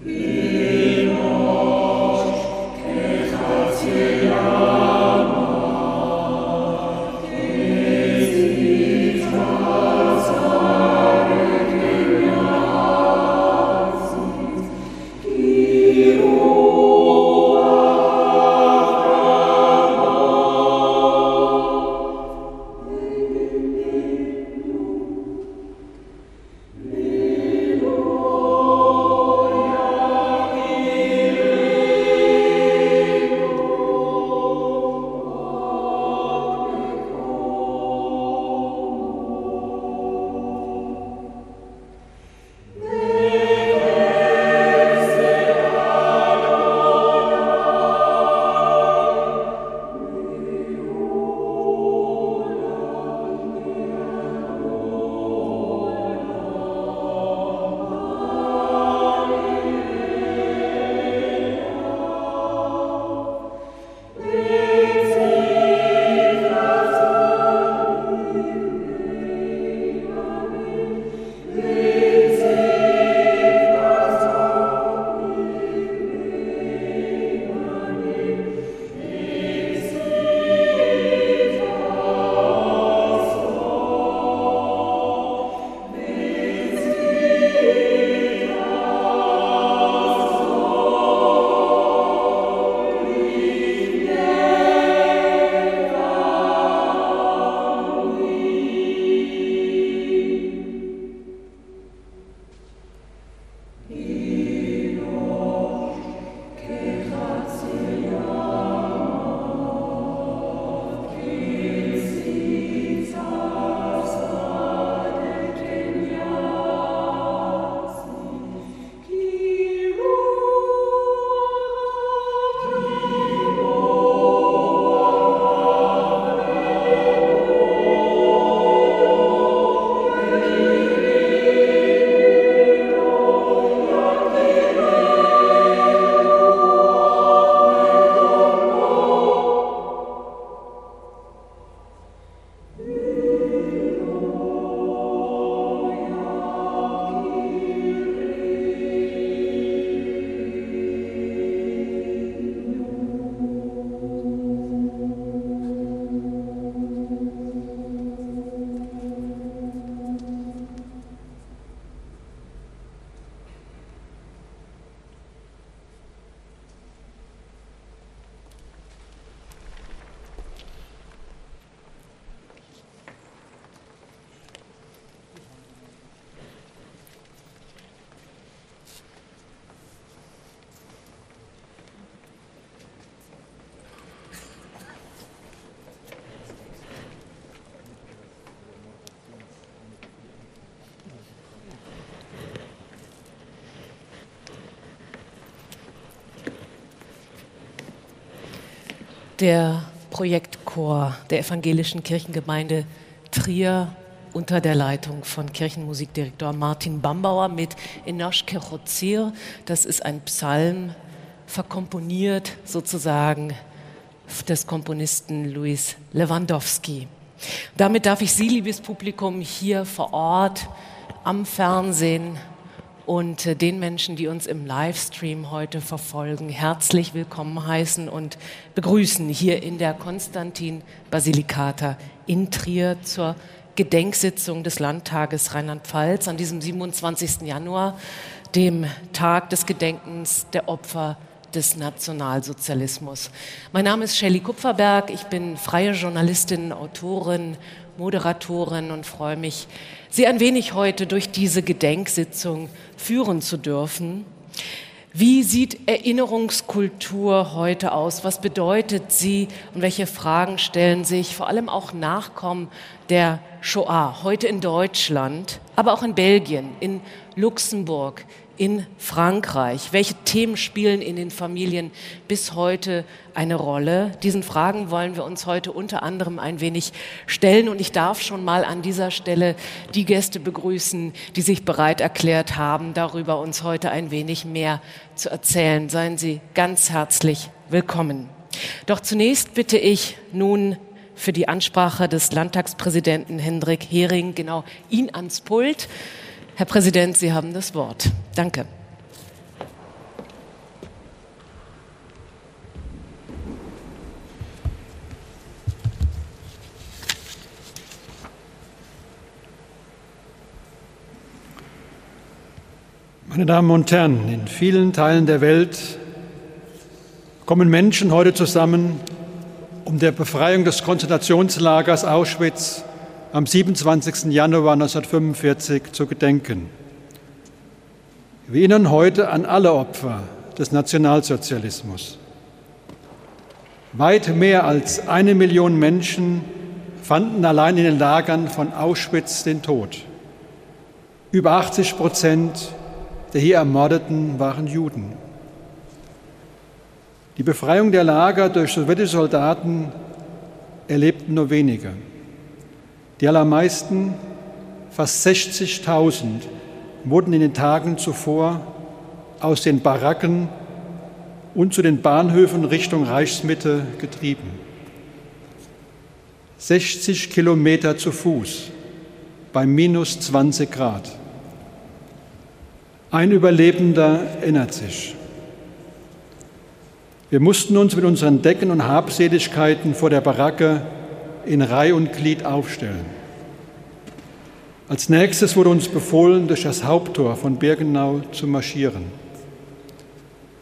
Yeah. Der Projektchor der evangelischen Kirchengemeinde Trier unter der Leitung von Kirchenmusikdirektor Martin Bambauer mit Enosh Kechozir. Das ist ein Psalm, verkomponiert sozusagen des Komponisten Louis Lewandowski. Damit darf ich Sie, liebes Publikum, hier vor Ort am Fernsehen und äh, den Menschen, die uns im Livestream heute verfolgen, herzlich willkommen heißen und begrüßen hier in der Konstantin Basilikata in Trier zur Gedenksitzung des Landtages Rheinland-Pfalz an diesem 27. Januar, dem Tag des Gedenkens der Opfer des Nationalsozialismus. Mein Name ist Shelley Kupferberg, ich bin freie Journalistin, Autorin, Moderatorin und freue mich, Sie ein wenig heute durch diese Gedenksitzung führen zu dürfen. Wie sieht Erinnerungskultur heute aus? Was bedeutet sie und welche Fragen stellen sich vor allem auch Nachkommen der Shoah heute in Deutschland, aber auch in Belgien, in Luxemburg, in Frankreich? Welche Themen spielen in den Familien bis heute eine Rolle? Diesen Fragen wollen wir uns heute unter anderem ein wenig stellen. Und ich darf schon mal an dieser Stelle die Gäste begrüßen, die sich bereit erklärt haben, darüber uns heute ein wenig mehr zu erzählen. Seien Sie ganz herzlich willkommen. Doch zunächst bitte ich nun für die Ansprache des Landtagspräsidenten Hendrik Hering genau ihn ans Pult. Herr Präsident, Sie haben das Wort. Danke. Meine Damen und Herren, in vielen Teilen der Welt kommen Menschen heute zusammen, um der Befreiung des Konzentrationslagers Auschwitz am 27. Januar 1945 zu gedenken. Wir erinnern heute an alle Opfer des Nationalsozialismus. Weit mehr als eine Million Menschen fanden allein in den Lagern von Auschwitz den Tod. Über 80 Prozent der hier Ermordeten waren Juden. Die Befreiung der Lager durch sowjetische Soldaten erlebten nur wenige. Die allermeisten, fast 60.000, wurden in den Tagen zuvor aus den Baracken und zu den Bahnhöfen Richtung Reichsmitte getrieben. 60 Kilometer zu Fuß bei minus 20 Grad. Ein Überlebender erinnert sich. Wir mussten uns mit unseren Decken und Habseligkeiten vor der Baracke in Reih und Glied aufstellen. Als nächstes wurde uns befohlen, durch das Haupttor von Birkenau zu marschieren.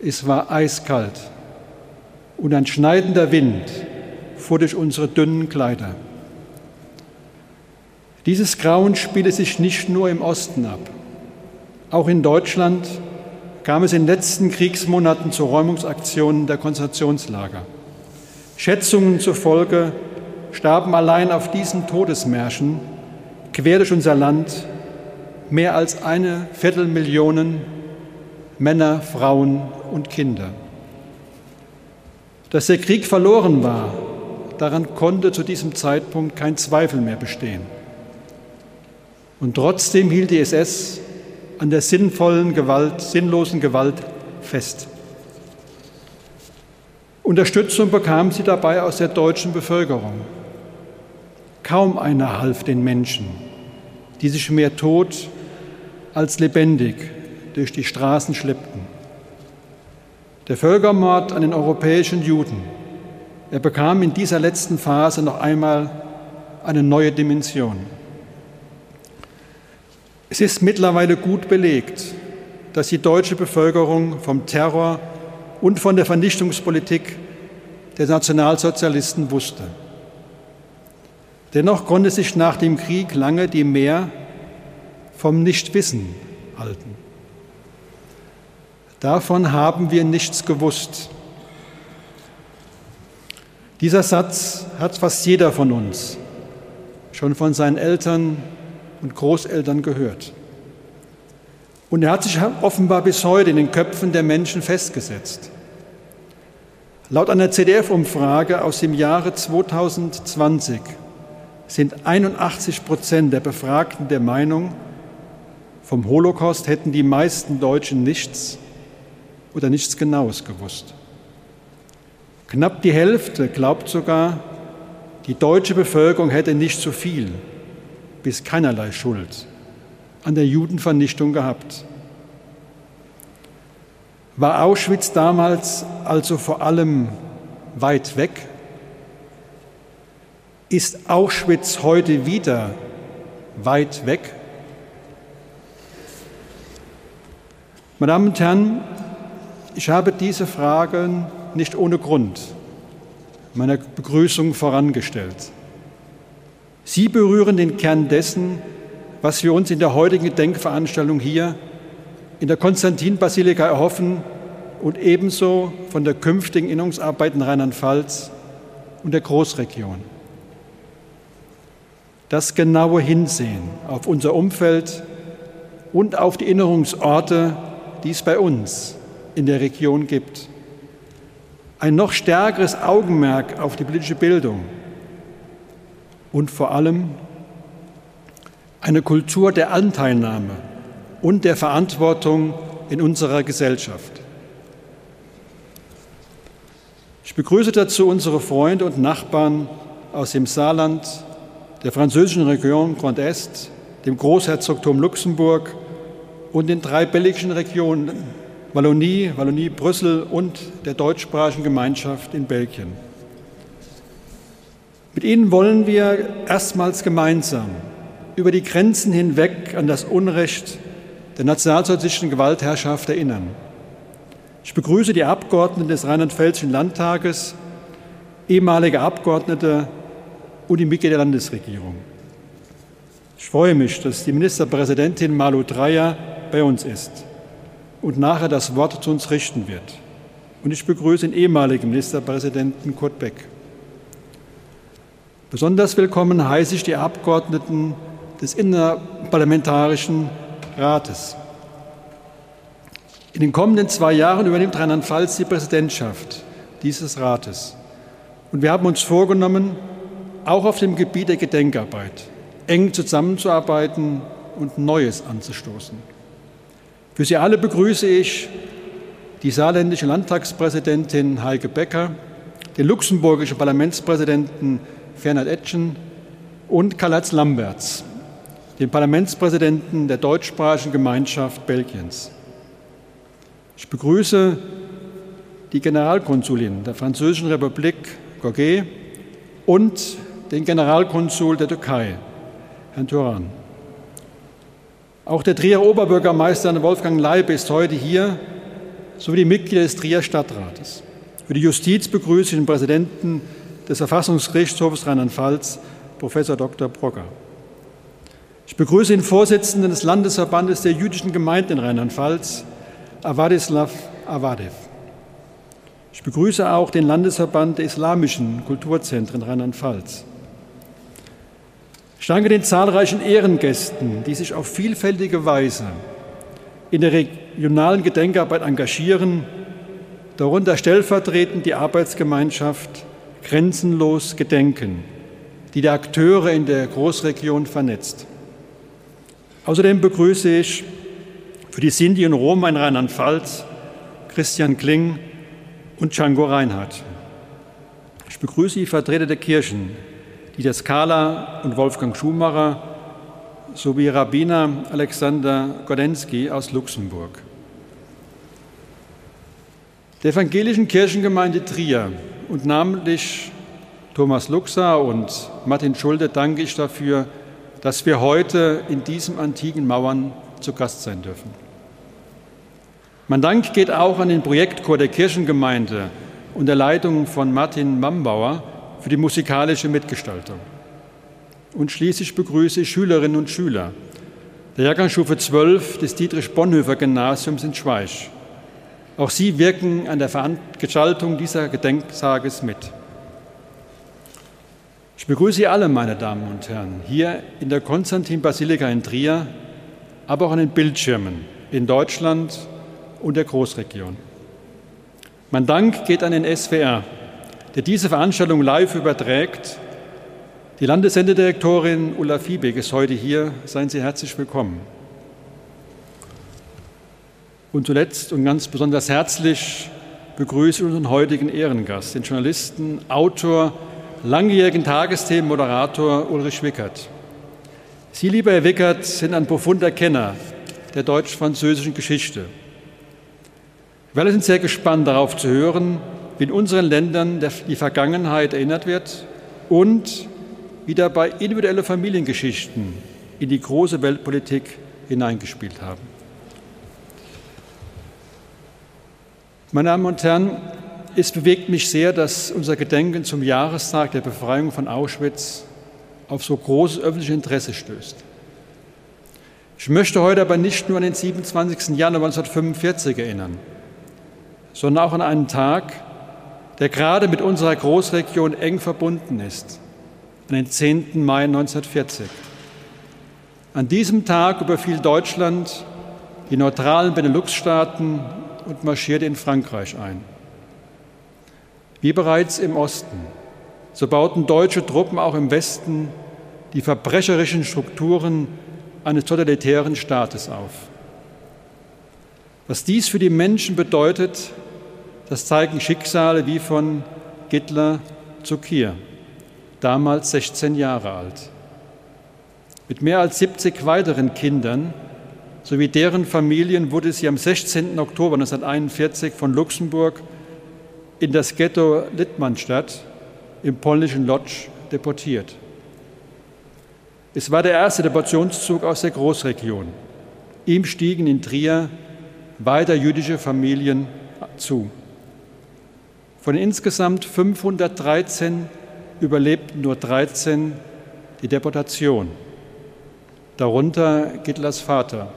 Es war eiskalt und ein schneidender Wind fuhr durch unsere dünnen Kleider. Dieses Grauen spielte sich nicht nur im Osten ab. Auch in Deutschland kam es in den letzten Kriegsmonaten zu Räumungsaktionen der Konzentrationslager. Schätzungen zufolge starben allein auf diesen Todesmärschen quer durch unser Land mehr als eine Viertelmillion Männer, Frauen und Kinder. Dass der Krieg verloren war, daran konnte zu diesem Zeitpunkt kein Zweifel mehr bestehen. Und trotzdem hielt die SS an der sinnvollen Gewalt, sinnlosen Gewalt fest. Unterstützung bekam sie dabei aus der deutschen Bevölkerung. Kaum einer half den Menschen, die sich mehr tot als lebendig durch die Straßen schleppten. Der Völkermord an den europäischen Juden, er bekam in dieser letzten Phase noch einmal eine neue Dimension. Es ist mittlerweile gut belegt, dass die deutsche Bevölkerung vom Terror und von der Vernichtungspolitik der Nationalsozialisten wusste. Dennoch konnte sich nach dem Krieg lange die Mehr vom Nichtwissen halten. Davon haben wir nichts gewusst. Dieser Satz hat fast jeder von uns schon von seinen Eltern, und Großeltern gehört. Und er hat sich offenbar bis heute in den Köpfen der Menschen festgesetzt. Laut einer CDF-Umfrage aus dem Jahre 2020 sind 81 Prozent der Befragten der Meinung, vom Holocaust hätten die meisten Deutschen nichts oder nichts Genaues gewusst. Knapp die Hälfte glaubt sogar, die deutsche Bevölkerung hätte nicht so viel bis keinerlei Schuld an der Judenvernichtung gehabt. War Auschwitz damals also vor allem weit weg? Ist Auschwitz heute wieder weit weg? Meine Damen und Herren, ich habe diese Fragen nicht ohne Grund meiner Begrüßung vorangestellt. Sie berühren den Kern dessen, was wir uns in der heutigen Gedenkveranstaltung hier in der Konstantinbasilika erhoffen und ebenso von der künftigen Innungsarbeit in Rheinland-Pfalz und der Großregion. Das genaue Hinsehen auf unser Umfeld und auf die Erinnerungsorte, die es bei uns in der Region gibt. Ein noch stärkeres Augenmerk auf die politische Bildung und vor allem eine Kultur der Anteilnahme und der Verantwortung in unserer Gesellschaft. Ich begrüße dazu unsere Freunde und Nachbarn aus dem Saarland, der französischen Region Grand Est, dem Großherzogtum Luxemburg und den drei belgischen Regionen Wallonie, Wallonie, Brüssel und der deutschsprachigen Gemeinschaft in Belgien. Mit ihnen wollen wir erstmals gemeinsam über die Grenzen hinweg an das Unrecht der nationalsozialistischen Gewaltherrschaft erinnern. Ich begrüße die Abgeordneten des Rheinland-Pfälzischen Landtages, ehemalige Abgeordnete und die Mitglieder der Landesregierung. Ich freue mich, dass die Ministerpräsidentin Malu Dreyer bei uns ist und nachher das Wort zu uns richten wird. Und ich begrüße den ehemaligen Ministerpräsidenten Kurt Beck. Besonders willkommen heiße ich die Abgeordneten des Innerparlamentarischen Rates. In den kommenden zwei Jahren übernimmt Rheinland-Pfalz die Präsidentschaft dieses Rates. Und wir haben uns vorgenommen, auch auf dem Gebiet der Gedenkarbeit eng zusammenzuarbeiten und Neues anzustoßen. Für Sie alle begrüße ich die saarländische Landtagspräsidentin Heike Becker, den luxemburgischen Parlamentspräsidenten Fernand Etchen und Karl-Heinz Lamberts, den Parlamentspräsidenten der deutschsprachigen Gemeinschaft Belgiens. Ich begrüße die Generalkonsulin der Französischen Republik Gorgé und den Generalkonsul der Türkei, Herrn Turan. Auch der Trier Oberbürgermeister Wolfgang Leib ist heute hier, sowie die Mitglieder des Trier Stadtrates. Für die Justiz begrüße ich den Präsidenten des Verfassungsgerichtshofs Rheinland-Pfalz, Professor Dr. Brocker. Ich begrüße den Vorsitzenden des Landesverbandes der jüdischen Gemeinden in Rheinland-Pfalz, Avadislav Avadev. Ich begrüße auch den Landesverband der islamischen Kulturzentren Rheinland-Pfalz. Ich danke den zahlreichen Ehrengästen, die sich auf vielfältige Weise in der regionalen Gedenkarbeit engagieren, darunter stellvertretend die Arbeitsgemeinschaft Grenzenlos Gedenken, die die Akteure in der Großregion vernetzt. Außerdem begrüße ich für die Sinti und Roma in Rheinland-Pfalz Christian Kling und Django Reinhardt. Ich begrüße die Vertreter der Kirchen, Dieter Skala und Wolfgang Schumacher sowie Rabbiner Alexander Godensky aus Luxemburg. Der evangelischen Kirchengemeinde Trier und namentlich Thomas Luxa und Martin Schulde danke ich dafür, dass wir heute in diesen antiken Mauern zu Gast sein dürfen. Mein Dank geht auch an den Projektchor der Kirchengemeinde unter Leitung von Martin Mambauer, für die musikalische Mitgestaltung. Und schließlich begrüße ich Schülerinnen und Schüler der Jahrgangsstufe 12 des Dietrich-Bonhoeffer-Gymnasiums in Schweich. Auch sie wirken an der Gestaltung dieser Gedenktages mit. Ich begrüße Sie alle, meine Damen und Herren, hier in der Konstantin-Basilika in Trier, aber auch an den Bildschirmen in Deutschland und der Großregion. Mein Dank geht an den SWR, der diese Veranstaltung live überträgt. Die Landessendedirektorin Ulla Fiebig ist heute hier. Seien Sie herzlich willkommen. Und zuletzt und ganz besonders herzlich begrüße ich unseren heutigen Ehrengast, den Journalisten, Autor, langjährigen Tagesthemenmoderator Ulrich Wickert. Sie, lieber Herr Wickert, sind ein profunder Kenner der deutsch-französischen Geschichte. Wir alle sind sehr gespannt darauf zu hören, in unseren Ländern die Vergangenheit erinnert wird und wie dabei individuelle Familiengeschichten in die große Weltpolitik hineingespielt haben. Meine Damen und Herren, es bewegt mich sehr, dass unser Gedenken zum Jahrestag der Befreiung von Auschwitz auf so großes öffentliches Interesse stößt. Ich möchte heute aber nicht nur an den 27. Januar 1945 erinnern, sondern auch an einen Tag, der gerade mit unserer Großregion eng verbunden ist, an den 10. Mai 1940. An diesem Tag überfiel Deutschland die neutralen Benelux-Staaten und marschierte in Frankreich ein. Wie bereits im Osten, so bauten deutsche Truppen auch im Westen die verbrecherischen Strukturen eines totalitären Staates auf. Was dies für die Menschen bedeutet, das zeigen Schicksale wie von Gittler zu Kier, damals 16 Jahre alt. Mit mehr als 70 weiteren Kindern sowie deren Familien wurde sie am 16. Oktober 1941 von Luxemburg in das Ghetto Littmannstadt im polnischen Lodz deportiert. Es war der erste Deportationszug aus der Großregion Ihm stiegen in Trier weiter jüdische Familien zu. Von insgesamt 513 überlebten nur 13 die Deportation, darunter Hitlers Vater.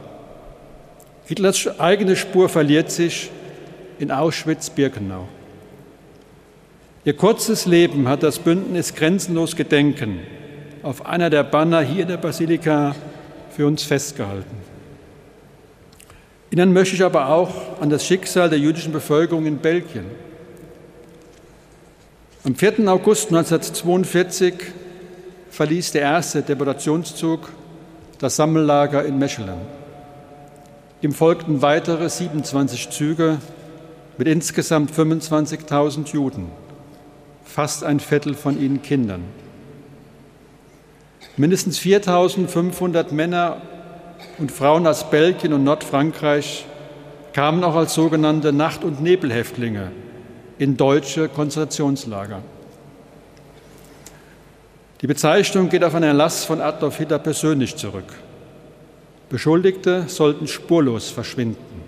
Hitlers eigene Spur verliert sich in Auschwitz-Birkenau. Ihr kurzes Leben hat das Bündnis Grenzenlos Gedenken auf einer der Banner hier in der Basilika für uns festgehalten. Erinnern möchte ich aber auch an das Schicksal der jüdischen Bevölkerung in Belgien. Am 4. August 1942 verließ der erste Deportationszug das Sammellager in Mechelen. Ihm folgten weitere 27 Züge mit insgesamt 25.000 Juden fast ein Viertel von ihnen Kindern. Mindestens 4500 Männer und Frauen aus Belgien und Nordfrankreich kamen auch als sogenannte Nacht- und Nebelhäftlinge in deutsche Konzentrationslager. Die Bezeichnung geht auf einen Erlass von Adolf Hitler persönlich zurück. Beschuldigte sollten spurlos verschwinden,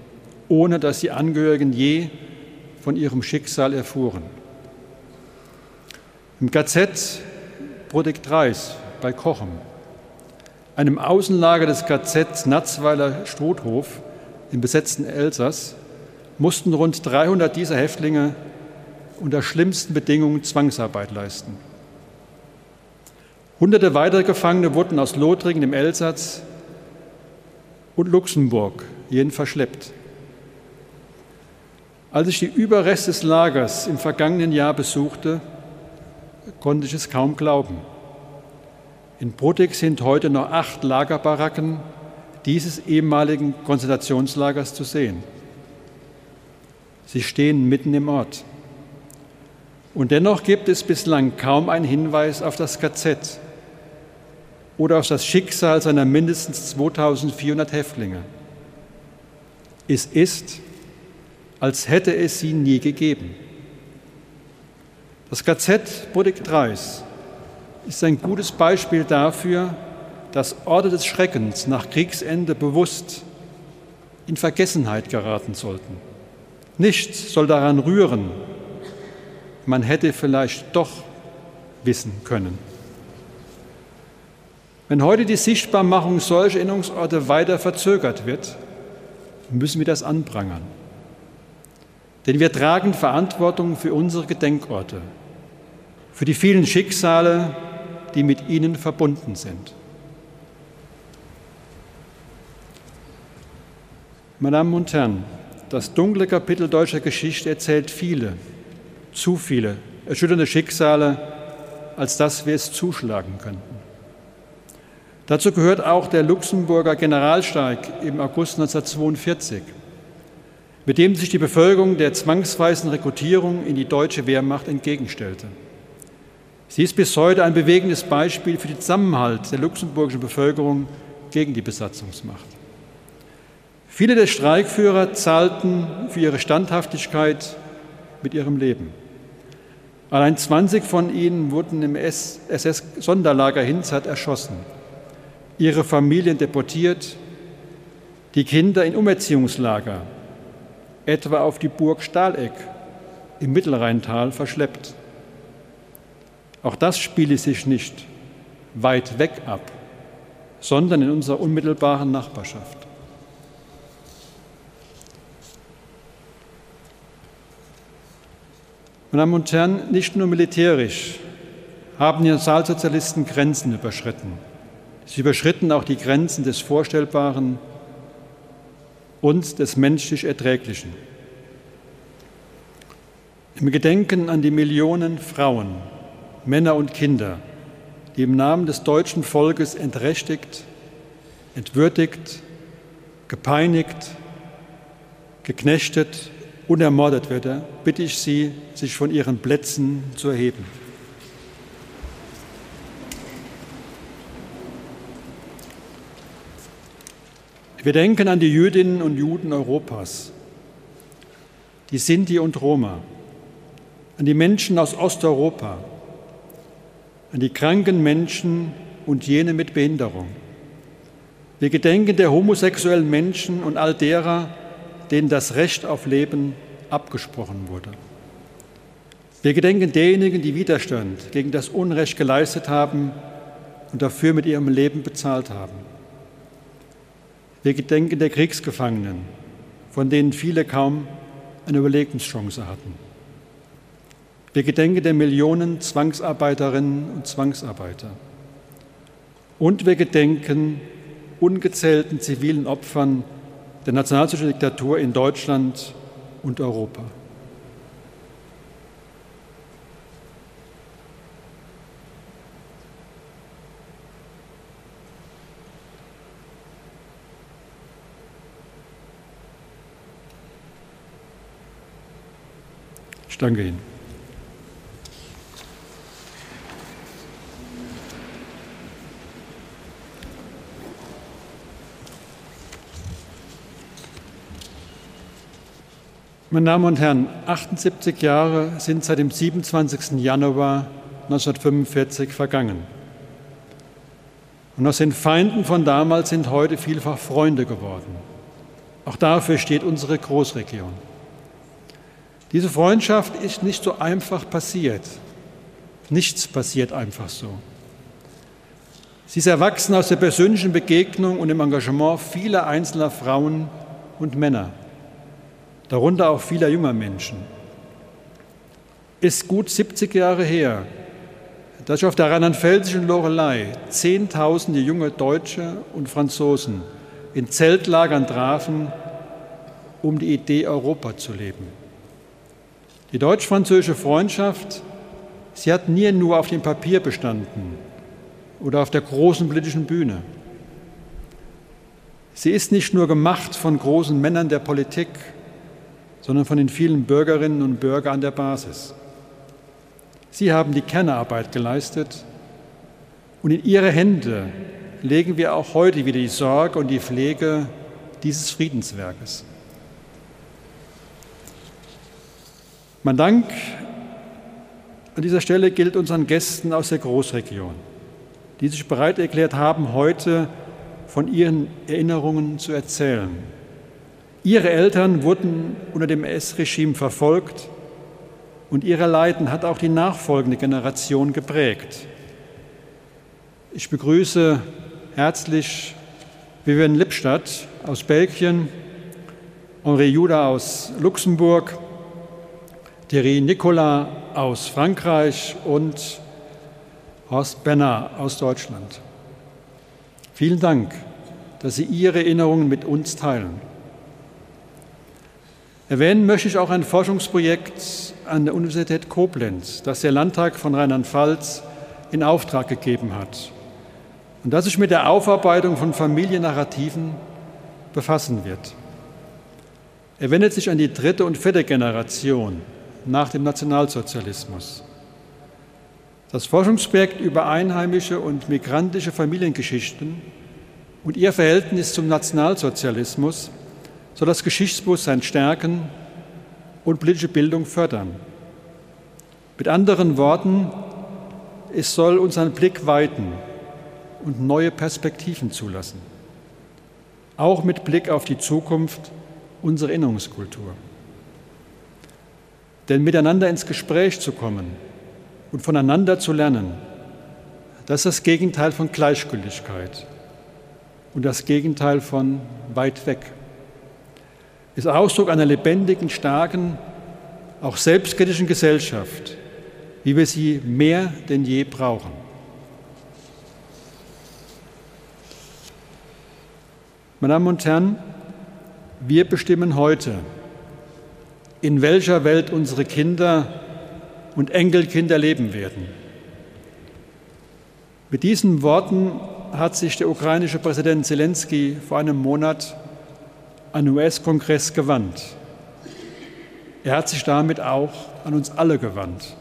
ohne dass die Angehörigen je von ihrem Schicksal erfuhren. Im KZ Prodektreis bei Kochem, einem Außenlager des KZ Natzweiler Strothhof im besetzten Elsass, mussten rund 300 dieser Häftlinge unter schlimmsten Bedingungen Zwangsarbeit leisten. Hunderte weitere Gefangene wurden aus Lothringen im Elsass und Luxemburg jeden verschleppt. Als ich die Überreste des Lagers im vergangenen Jahr besuchte, konnte ich es kaum glauben. In Protek sind heute noch acht Lagerbaracken dieses ehemaligen Konzentrationslagers zu sehen. Sie stehen mitten im Ort. Und dennoch gibt es bislang kaum einen Hinweis auf das KZ oder auf das Schicksal seiner mindestens 2400 Häftlinge. Es ist, als hätte es sie nie gegeben. Das KZ Bodek-Dreis ist ein gutes Beispiel dafür, dass Orte des Schreckens nach Kriegsende bewusst in Vergessenheit geraten sollten. Nichts soll daran rühren. Man hätte vielleicht doch wissen können. Wenn heute die Sichtbarmachung solcher Erinnerungsorte weiter verzögert wird, müssen wir das anprangern. Denn wir tragen Verantwortung für unsere Gedenkorte, für die vielen Schicksale, die mit ihnen verbunden sind. Meine Damen und Herren, das dunkle Kapitel deutscher Geschichte erzählt viele, zu viele erschütternde Schicksale, als dass wir es zuschlagen könnten. Dazu gehört auch der Luxemburger Generalstreik im August 1942 mit dem sich die Bevölkerung der zwangsweisen Rekrutierung in die deutsche Wehrmacht entgegenstellte. Sie ist bis heute ein bewegendes Beispiel für den Zusammenhalt der luxemburgischen Bevölkerung gegen die Besatzungsmacht. Viele der Streikführer zahlten für ihre Standhaftigkeit mit ihrem Leben. Allein 20 von ihnen wurden im SS-Sonderlager Hinzert erschossen, ihre Familien deportiert, die Kinder in Umerziehungslager etwa auf die Burg Stahleck im Mittelrheintal verschleppt. Auch das spiele sich nicht weit weg ab, sondern in unserer unmittelbaren Nachbarschaft. Meine Damen und Herren, nicht nur militärisch haben die Nationalsozialisten Grenzen überschritten. Sie überschritten auch die Grenzen des Vorstellbaren und des menschlich Erträglichen. Im Gedenken an die Millionen Frauen, Männer und Kinder, die im Namen des deutschen Volkes entrechtigt, entwürdigt, gepeinigt, geknechtet und ermordet werden, bitte ich Sie, sich von Ihren Plätzen zu erheben. Wir denken an die Jüdinnen und Juden Europas, die Sinti und Roma, an die Menschen aus Osteuropa, an die kranken Menschen und jene mit Behinderung, Wir gedenken der homosexuellen Menschen und all derer, denen das Recht auf Leben abgesprochen wurde. Wir gedenken derjenigen, die Widerstand gegen das Unrecht geleistet haben und dafür mit ihrem Leben bezahlt haben. Wir gedenken der Kriegsgefangenen, von denen viele kaum eine Überlebenschance hatten. Wir gedenken der Millionen Zwangsarbeiterinnen und Zwangsarbeiter. Und wir gedenken ungezählten zivilen Opfern der nationalsozialistischen Diktatur in Deutschland und Europa. Ich danke Meine Damen und Herren, 78 Jahre sind seit dem 27. Januar 1945 vergangen. Und aus den Feinden von damals sind heute vielfach Freunde geworden. Auch dafür steht unsere Großregion. Diese Freundschaft ist nicht so einfach passiert. Nichts passiert einfach so. Sie ist erwachsen aus der persönlichen Begegnung und dem Engagement vieler einzelner Frauen und Männer, darunter auch vieler junger Menschen. Ist gut 70 Jahre her, dass sich auf der rheinland-pfälzischen Lorelei Zehntausende junge Deutsche und Franzosen in Zeltlagern trafen, um die Idee Europa zu leben. Die deutsch-französische Freundschaft, sie hat nie nur auf dem Papier bestanden oder auf der großen politischen Bühne. Sie ist nicht nur gemacht von großen Männern der Politik, sondern von den vielen Bürgerinnen und Bürgern an der Basis. Sie haben die Kernarbeit geleistet und in ihre Hände legen wir auch heute wieder die Sorge und die Pflege dieses Friedenswerkes. Mein Dank an dieser Stelle gilt unseren Gästen aus der Großregion, die sich bereit erklärt haben, heute von ihren Erinnerungen zu erzählen. Ihre Eltern wurden unter dem S-Regime verfolgt und ihre Leiden hat auch die nachfolgende Generation geprägt. Ich begrüße herzlich Vivian Lippstadt aus Belgien, Henri Juda aus Luxemburg, Thierry Nicolas aus Frankreich und Horst Benner aus Deutschland. Vielen Dank, dass Sie Ihre Erinnerungen mit uns teilen. Erwähnen möchte ich auch ein Forschungsprojekt an der Universität Koblenz, das der Landtag von Rheinland-Pfalz in Auftrag gegeben hat und das sich mit der Aufarbeitung von Familiennarrativen befassen wird. Er wendet sich an die dritte und vierte Generation nach dem Nationalsozialismus. Das Forschungsprojekt über einheimische und migrantische Familiengeschichten und ihr Verhältnis zum Nationalsozialismus soll das Geschichtsbewusstsein stärken und politische Bildung fördern. Mit anderen Worten, es soll unseren Blick weiten und neue Perspektiven zulassen, auch mit Blick auf die Zukunft unserer Erinnerungskultur. Denn miteinander ins Gespräch zu kommen und voneinander zu lernen, das ist das Gegenteil von Gleichgültigkeit und das Gegenteil von weit weg. Ist Ausdruck einer lebendigen, starken, auch selbstkritischen Gesellschaft, wie wir sie mehr denn je brauchen. Meine Damen und Herren, wir bestimmen heute, in welcher Welt unsere Kinder und Enkelkinder leben werden. Mit diesen Worten hat sich der ukrainische Präsident Zelensky vor einem Monat an den US-Kongress gewandt. Er hat sich damit auch an uns alle gewandt.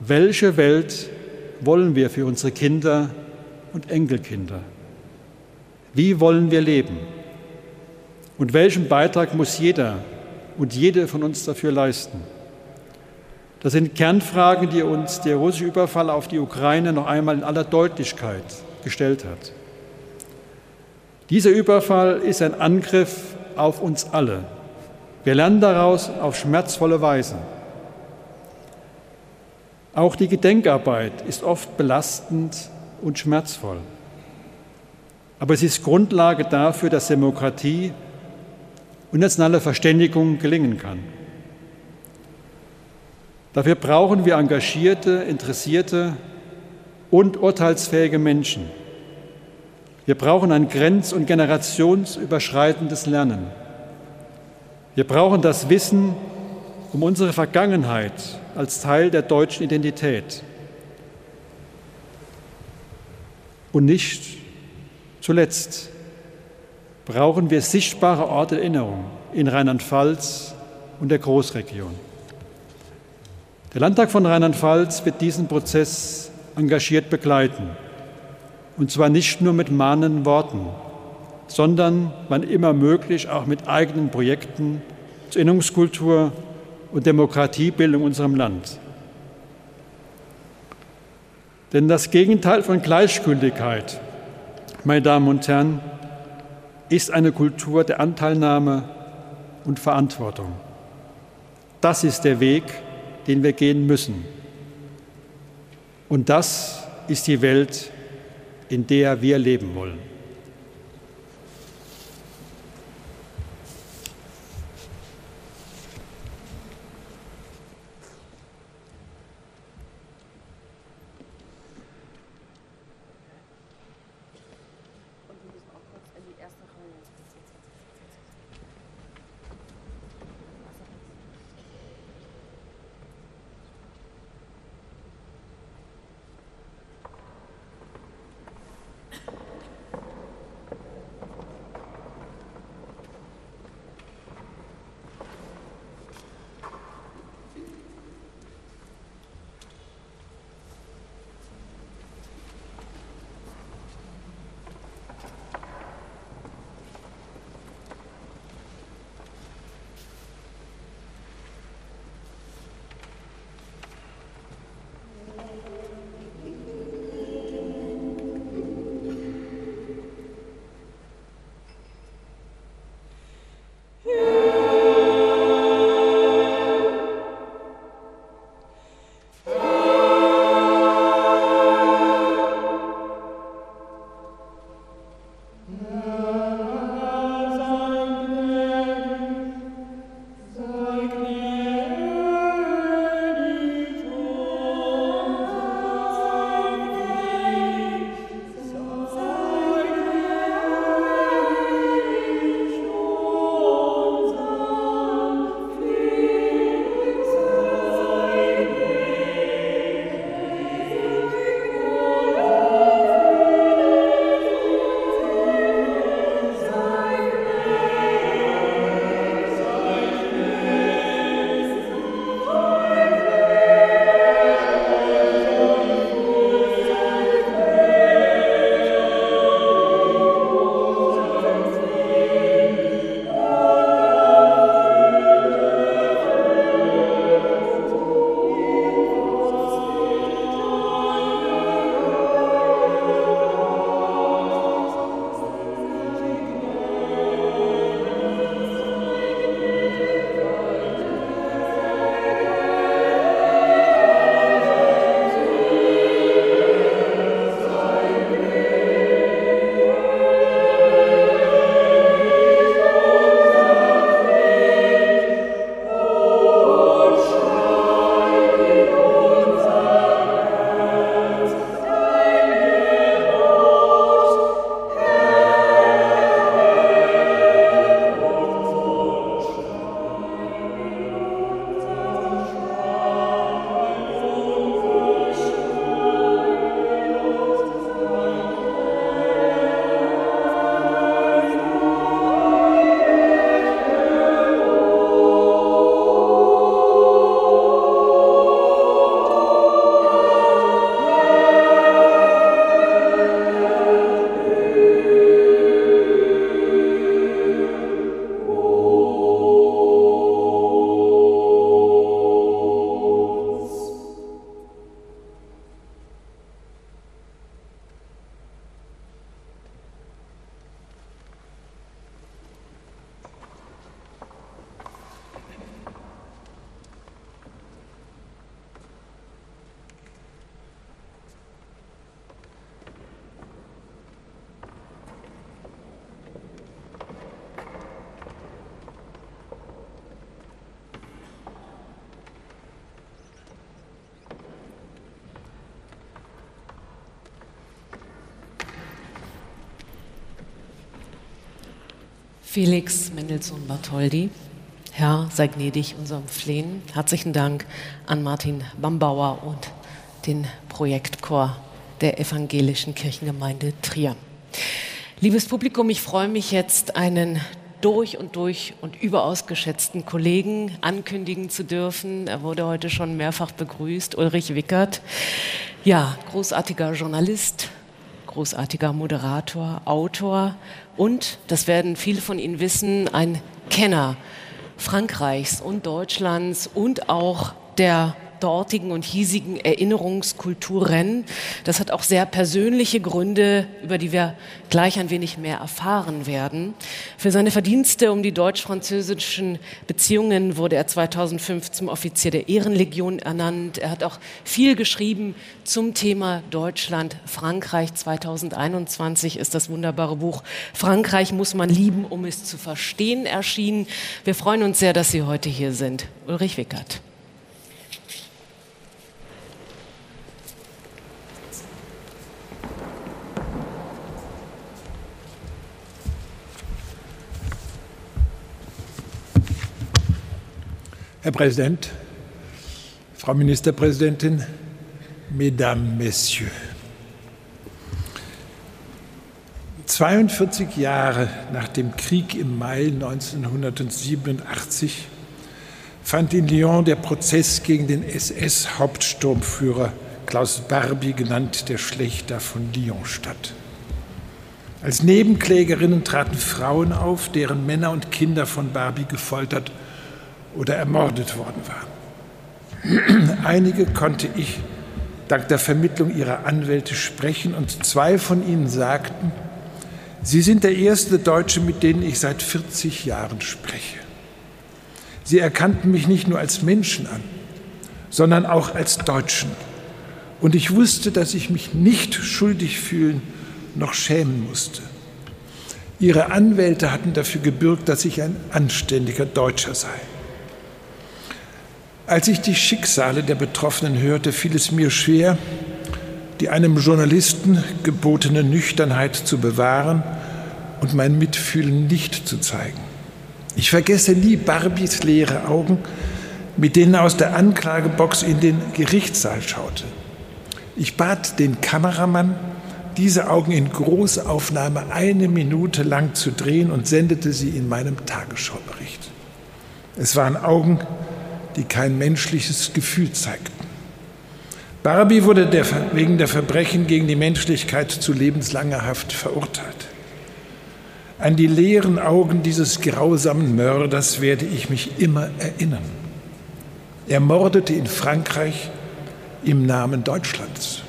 Welche Welt wollen wir für unsere Kinder und Enkelkinder? Wie wollen wir leben? Und welchen Beitrag muss jeder und jede von uns dafür leisten. Das sind Kernfragen, die uns der russische Überfall auf die Ukraine noch einmal in aller Deutlichkeit gestellt hat. Dieser Überfall ist ein Angriff auf uns alle. Wir lernen daraus auf schmerzvolle Weise. Auch die Gedenkarbeit ist oft belastend und schmerzvoll. Aber es ist Grundlage dafür, dass Demokratie und nationale Verständigung gelingen kann. Dafür brauchen wir engagierte, interessierte und urteilsfähige Menschen. Wir brauchen ein grenz- und generationsüberschreitendes Lernen. Wir brauchen das Wissen um unsere Vergangenheit als Teil der deutschen Identität. Und nicht zuletzt brauchen wir sichtbare Orte Erinnerung in Rheinland-Pfalz und der Großregion. Der Landtag von Rheinland-Pfalz wird diesen Prozess engagiert begleiten. Und zwar nicht nur mit mahnenden Worten, sondern, wann immer möglich, auch mit eigenen Projekten zur Innungskultur und Demokratiebildung in unserem Land. Denn das Gegenteil von Gleichgültigkeit, meine Damen und Herren, ist eine Kultur der Anteilnahme und Verantwortung. Das ist der Weg, den wir gehen müssen. Und das ist die Welt, in der wir leben wollen. Felix Mendelssohn Bartholdy. Herr, sei gnädig unserem Flehen. Herzlichen Dank an Martin Bambauer und den Projektchor der Evangelischen Kirchengemeinde Trier. Liebes Publikum, ich freue mich jetzt, einen durch und durch und überaus geschätzten Kollegen ankündigen zu dürfen. Er wurde heute schon mehrfach begrüßt, Ulrich Wickert. Ja, großartiger Journalist, großartiger Moderator, Autor und, das werden viele von Ihnen wissen, ein Kenner Frankreichs und Deutschlands und auch der dortigen und hiesigen Erinnerungskulturen. Das hat auch sehr persönliche Gründe, über die wir gleich ein wenig mehr erfahren werden. Für seine Verdienste um die deutsch-französischen Beziehungen wurde er 2005 zum Offizier der Ehrenlegion ernannt. Er hat auch viel geschrieben zum Thema Deutschland, Frankreich. 2021 ist das wunderbare Buch Frankreich muss man lieben, um es zu verstehen erschienen. Wir freuen uns sehr, dass Sie heute hier sind. Ulrich Wickert. Herr Präsident, Frau Ministerpräsidentin, Mesdames, Messieurs. 42 Jahre nach dem Krieg im Mai 1987 fand in Lyon der Prozess gegen den SS-Hauptsturmführer Klaus Barbie, genannt der Schlechter von Lyon, statt. Als Nebenklägerinnen traten Frauen auf, deren Männer und Kinder von Barbie gefoltert oder ermordet worden waren. Einige konnte ich dank der Vermittlung ihrer Anwälte sprechen und zwei von ihnen sagten, Sie sind der erste Deutsche, mit dem ich seit 40 Jahren spreche. Sie erkannten mich nicht nur als Menschen an, sondern auch als Deutschen. Und ich wusste, dass ich mich nicht schuldig fühlen noch schämen musste. Ihre Anwälte hatten dafür gebürgt, dass ich ein anständiger Deutscher sei. Als ich die Schicksale der Betroffenen hörte, fiel es mir schwer, die einem Journalisten gebotene Nüchternheit zu bewahren und mein Mitfühlen nicht zu zeigen. Ich vergesse nie Barbies leere Augen, mit denen aus der Anklagebox in den Gerichtssaal schaute. Ich bat den Kameramann, diese Augen in Großaufnahme eine Minute lang zu drehen und sendete sie in meinem Tagesschaubericht. Es waren Augen, die kein menschliches Gefühl zeigten. Barbie wurde der, wegen der Verbrechen gegen die Menschlichkeit zu lebenslanger Haft verurteilt. An die leeren Augen dieses grausamen Mörders werde ich mich immer erinnern. Er mordete in Frankreich im Namen Deutschlands.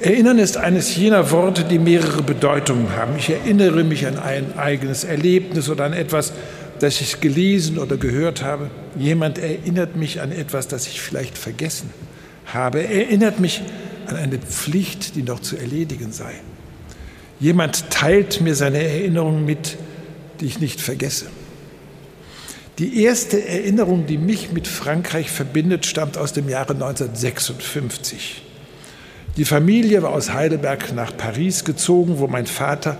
Erinnern ist eines jener Worte, die mehrere Bedeutungen haben. Ich erinnere mich an ein eigenes Erlebnis oder an etwas, das ich gelesen oder gehört habe. Jemand erinnert mich an etwas, das ich vielleicht vergessen habe. Er erinnert mich an eine Pflicht, die noch zu erledigen sei. Jemand teilt mir seine Erinnerungen mit, die ich nicht vergesse. Die erste Erinnerung, die mich mit Frankreich verbindet, stammt aus dem Jahre 1956. Die Familie war aus Heidelberg nach Paris gezogen, wo mein Vater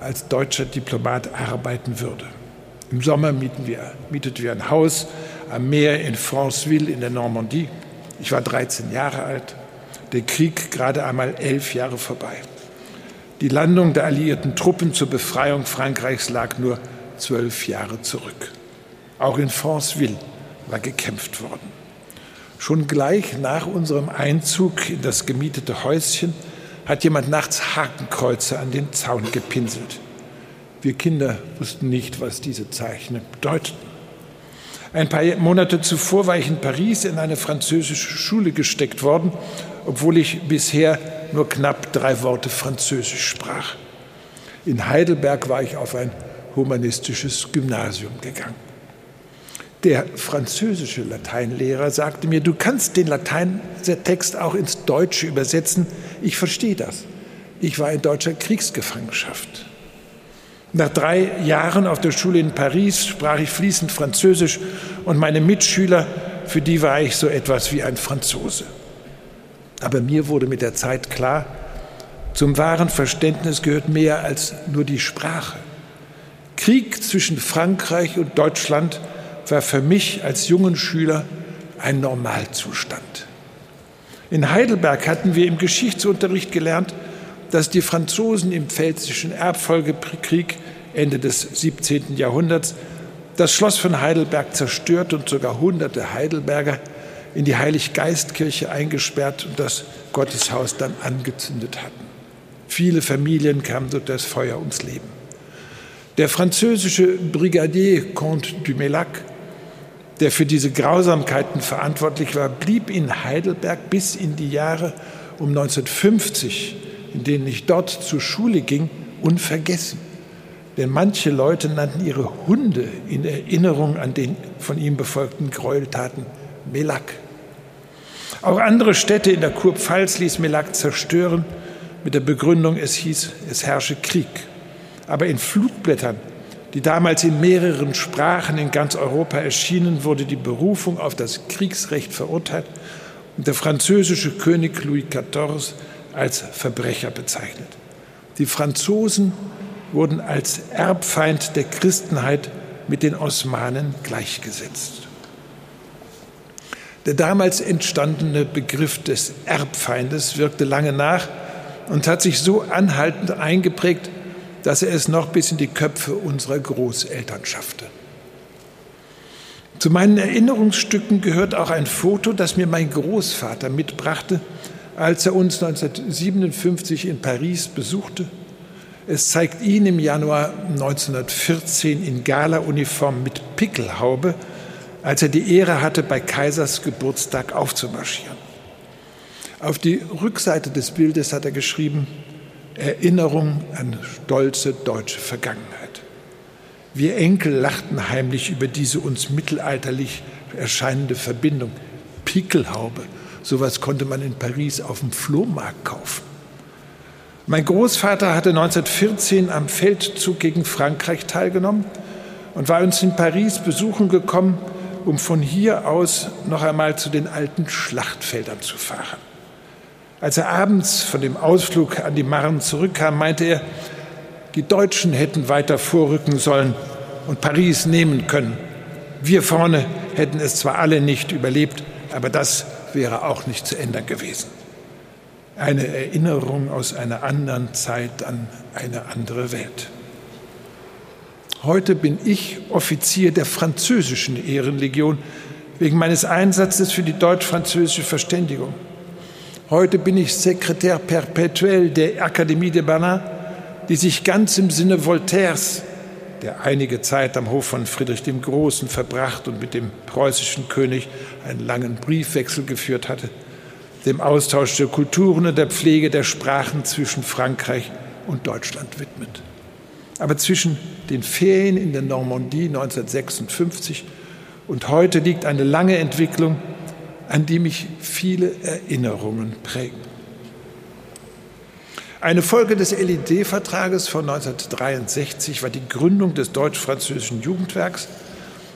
als deutscher Diplomat arbeiten würde. Im Sommer mieten wir, mieteten wir ein Haus am Meer in Franceville in der Normandie. Ich war 13 Jahre alt, der Krieg gerade einmal elf Jahre vorbei. Die Landung der alliierten Truppen zur Befreiung Frankreichs lag nur zwölf Jahre zurück. Auch in Franceville war gekämpft worden. Schon gleich nach unserem Einzug in das gemietete Häuschen hat jemand nachts Hakenkreuze an den Zaun gepinselt. Wir Kinder wussten nicht, was diese Zeichen bedeuteten. Ein paar Monate zuvor war ich in Paris in eine französische Schule gesteckt worden, obwohl ich bisher nur knapp drei Worte Französisch sprach. In Heidelberg war ich auf ein humanistisches Gymnasium gegangen. Der französische Lateinlehrer sagte mir, du kannst den Lateintext auch ins Deutsche übersetzen. Ich verstehe das. Ich war in deutscher Kriegsgefangenschaft. Nach drei Jahren auf der Schule in Paris sprach ich fließend Französisch und meine Mitschüler, für die war ich so etwas wie ein Franzose. Aber mir wurde mit der Zeit klar, zum wahren Verständnis gehört mehr als nur die Sprache. Krieg zwischen Frankreich und Deutschland war für mich als jungen Schüler ein Normalzustand. In Heidelberg hatten wir im Geschichtsunterricht gelernt, dass die Franzosen im Pfälzischen Erbfolgekrieg Ende des 17. Jahrhunderts das Schloss von Heidelberg zerstört und sogar hunderte Heidelberger in die Heiliggeistkirche eingesperrt und das Gotteshaus dann angezündet hatten. Viele Familien kamen durch das Feuer ums Leben. Der französische Brigadier Comte du Melac, der für diese Grausamkeiten verantwortlich war, blieb in Heidelberg bis in die Jahre um 1950, in denen ich dort zur Schule ging, unvergessen. Denn manche Leute nannten ihre Hunde in Erinnerung an den von ihm befolgten Gräueltaten Melak. Auch andere Städte in der Kurpfalz ließ Melak zerstören mit der Begründung, es hieß, es herrsche Krieg. Aber in Flugblättern, die damals in mehreren Sprachen in ganz Europa erschienen, wurde die Berufung auf das Kriegsrecht verurteilt und der französische König Louis XIV als Verbrecher bezeichnet. Die Franzosen wurden als Erbfeind der Christenheit mit den Osmanen gleichgesetzt. Der damals entstandene Begriff des Erbfeindes wirkte lange nach und hat sich so anhaltend eingeprägt, dass er es noch bis in die Köpfe unserer Großeltern schaffte. Zu meinen Erinnerungsstücken gehört auch ein Foto, das mir mein Großvater mitbrachte, als er uns 1957 in Paris besuchte es zeigt ihn im Januar 1914 in Gala-Uniform mit Pickelhaube, als er die Ehre hatte, bei Kaisers Geburtstag aufzumarschieren. Auf die Rückseite des Bildes hat er geschrieben, Erinnerung an stolze deutsche Vergangenheit. Wir Enkel lachten heimlich über diese uns mittelalterlich erscheinende Verbindung. Pickelhaube, sowas konnte man in Paris auf dem Flohmarkt kaufen. Mein Großvater hatte 1914 am Feldzug gegen Frankreich teilgenommen und war uns in Paris besuchen gekommen, um von hier aus noch einmal zu den alten Schlachtfeldern zu fahren. Als er abends von dem Ausflug an die Marne zurückkam, meinte er, die Deutschen hätten weiter vorrücken sollen und Paris nehmen können. Wir vorne hätten es zwar alle nicht überlebt, aber das wäre auch nicht zu ändern gewesen eine Erinnerung aus einer anderen Zeit an eine andere Welt. Heute bin ich Offizier der französischen Ehrenlegion wegen meines Einsatzes für die deutsch-französische Verständigung. Heute bin ich Sekretär perpetuell der Akademie de Berlin, die sich ganz im Sinne Voltaires, der einige Zeit am Hof von Friedrich dem Großen verbracht und mit dem preußischen König einen langen Briefwechsel geführt hatte, dem Austausch der Kulturen und der Pflege der Sprachen zwischen Frankreich und Deutschland widmet. Aber zwischen den Ferien in der Normandie 1956 und heute liegt eine lange Entwicklung, an die mich viele Erinnerungen prägen. Eine Folge des LID-Vertrages von 1963 war die Gründung des deutsch-französischen Jugendwerks,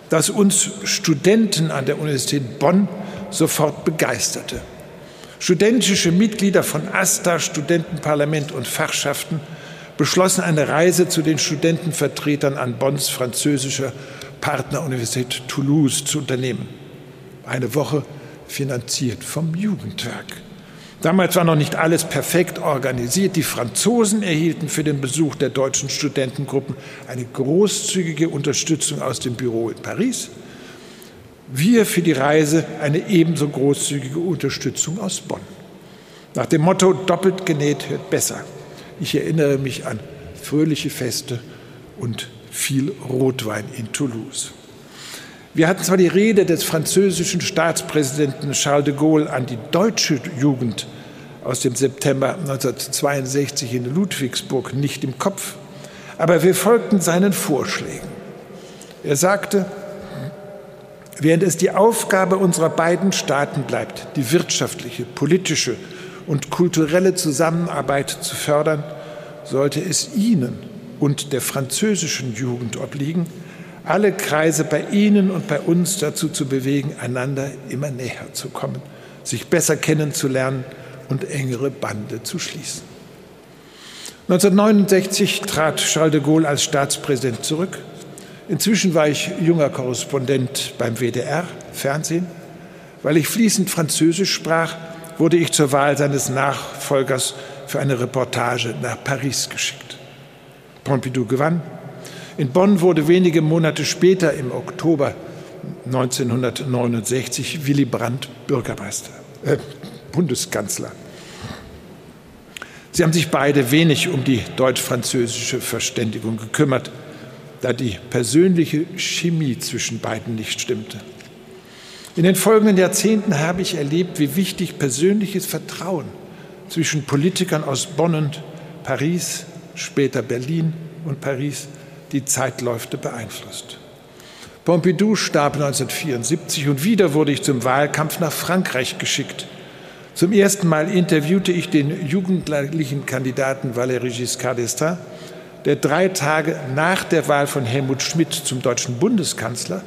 das uns Studenten an der Universität Bonn sofort begeisterte. Studentische Mitglieder von AStA, Studentenparlament und Fachschaften beschlossen eine Reise zu den Studentenvertretern an Bonns französischer Partneruniversität Toulouse zu unternehmen. Eine Woche finanziert vom Jugendwerk. Damals war noch nicht alles perfekt organisiert. Die Franzosen erhielten für den Besuch der deutschen Studentengruppen eine großzügige Unterstützung aus dem Büro in Paris wir für die Reise eine ebenso großzügige Unterstützung aus Bonn. Nach dem Motto doppelt genäht hört besser. Ich erinnere mich an fröhliche Feste und viel Rotwein in Toulouse. Wir hatten zwar die Rede des französischen Staatspräsidenten Charles de Gaulle an die deutsche Jugend aus dem September 1962 in Ludwigsburg nicht im Kopf, aber wir folgten seinen Vorschlägen. Er sagte, Während es die Aufgabe unserer beiden Staaten bleibt, die wirtschaftliche, politische und kulturelle Zusammenarbeit zu fördern, sollte es Ihnen und der französischen Jugend obliegen, alle Kreise bei Ihnen und bei uns dazu zu bewegen, einander immer näher zu kommen, sich besser kennenzulernen und engere Bande zu schließen. 1969 trat Charles de Gaulle als Staatspräsident zurück. Inzwischen war ich junger Korrespondent beim WDR, Fernsehen. Weil ich fließend Französisch sprach, wurde ich zur Wahl seines Nachfolgers für eine Reportage nach Paris geschickt. Pompidou gewann. In Bonn wurde wenige Monate später, im Oktober 1969, Willy Brandt Bürgermeister, äh, Bundeskanzler. Sie haben sich beide wenig um die deutsch-französische Verständigung gekümmert, da die persönliche Chemie zwischen beiden nicht stimmte. In den folgenden Jahrzehnten habe ich erlebt, wie wichtig persönliches Vertrauen zwischen Politikern aus Bonn und Paris, später Berlin und Paris, die Zeitläufe beeinflusst. Pompidou starb 1974 und wieder wurde ich zum Wahlkampf nach Frankreich geschickt. Zum ersten Mal interviewte ich den jugendlichen Kandidaten Valéry Giscard d'Estaing, der drei Tage nach der Wahl von Helmut Schmidt zum deutschen Bundeskanzler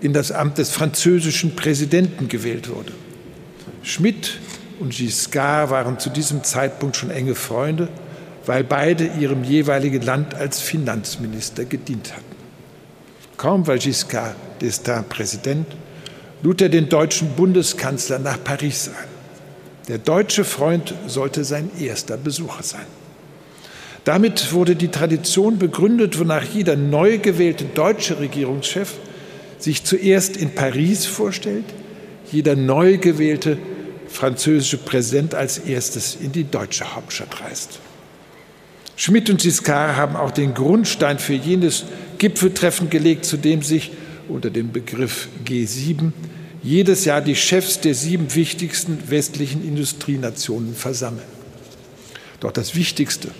in das Amt des französischen Präsidenten gewählt wurde. Schmidt und Giscard waren zu diesem Zeitpunkt schon enge Freunde, weil beide ihrem jeweiligen Land als Finanzminister gedient hatten. Kaum war Giscard d'Estaing Präsident, lud er den deutschen Bundeskanzler nach Paris ein. Der deutsche Freund sollte sein erster Besucher sein. Damit wurde die Tradition begründet, wonach jeder neu gewählte deutsche Regierungschef sich zuerst in Paris vorstellt, jeder neu gewählte französische Präsident als erstes in die deutsche Hauptstadt reist. Schmidt und Giscard haben auch den Grundstein für jenes Gipfeltreffen gelegt, zu dem sich unter dem Begriff G7 jedes Jahr die Chefs der sieben wichtigsten westlichen Industrienationen versammeln. Doch das Wichtigste,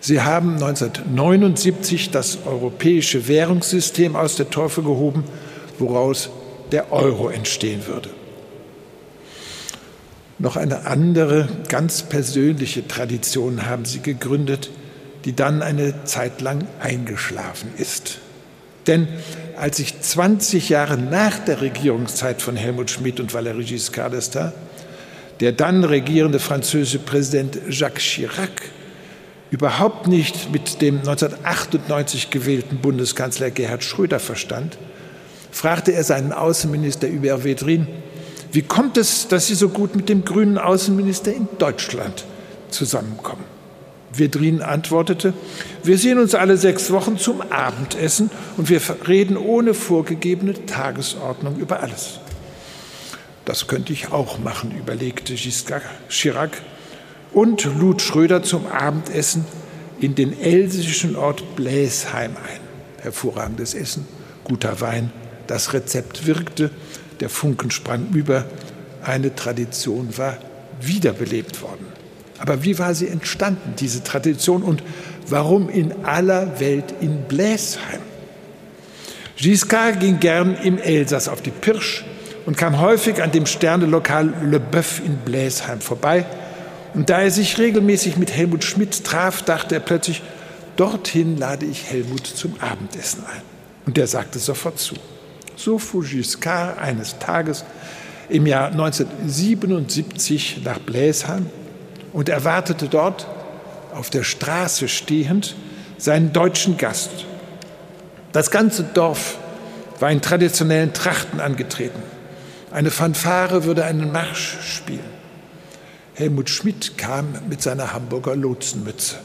sie haben 1979 das europäische Währungssystem aus der Teufe gehoben, woraus der Euro entstehen würde. Noch eine andere, ganz persönliche Tradition haben sie gegründet, die dann eine Zeit lang eingeschlafen ist. Denn als sich 20 Jahre nach der Regierungszeit von Helmut Schmidt und Valéry Giscard d'Estaing der dann regierende französische Präsident Jacques Chirac überhaupt nicht mit dem 1998 gewählten Bundeskanzler Gerhard Schröder verstand, fragte er seinen Außenminister Hubert Védrine, wie kommt es, dass Sie so gut mit dem grünen Außenminister in Deutschland zusammenkommen? Vedrin antwortete, wir sehen uns alle sechs Wochen zum Abendessen und wir reden ohne vorgegebene Tagesordnung über alles. Das könnte ich auch machen, überlegte Giscard Chirac und lud Schröder zum Abendessen in den elsässischen Ort Bläsheim ein. Hervorragendes Essen, guter Wein, das Rezept wirkte, der Funken sprang über, eine Tradition war wiederbelebt worden. Aber wie war sie entstanden, diese Tradition, und warum in aller Welt in Bläsheim? Giscard ging gern im Elsass auf die Pirsch und kam häufig an dem Sternelokal Le Boeuf in Bläsheim vorbei. Und da er sich regelmäßig mit Helmut Schmidt traf, dachte er plötzlich, dorthin lade ich Helmut zum Abendessen ein. Und der sagte sofort zu. So fuhr Giscard eines Tages im Jahr 1977 nach Bläsheim und erwartete dort, auf der Straße stehend, seinen deutschen Gast. Das ganze Dorf war in traditionellen Trachten angetreten. Eine Fanfare würde einen Marsch spielen. Helmut Schmidt kam mit seiner Hamburger Lotsenmütze.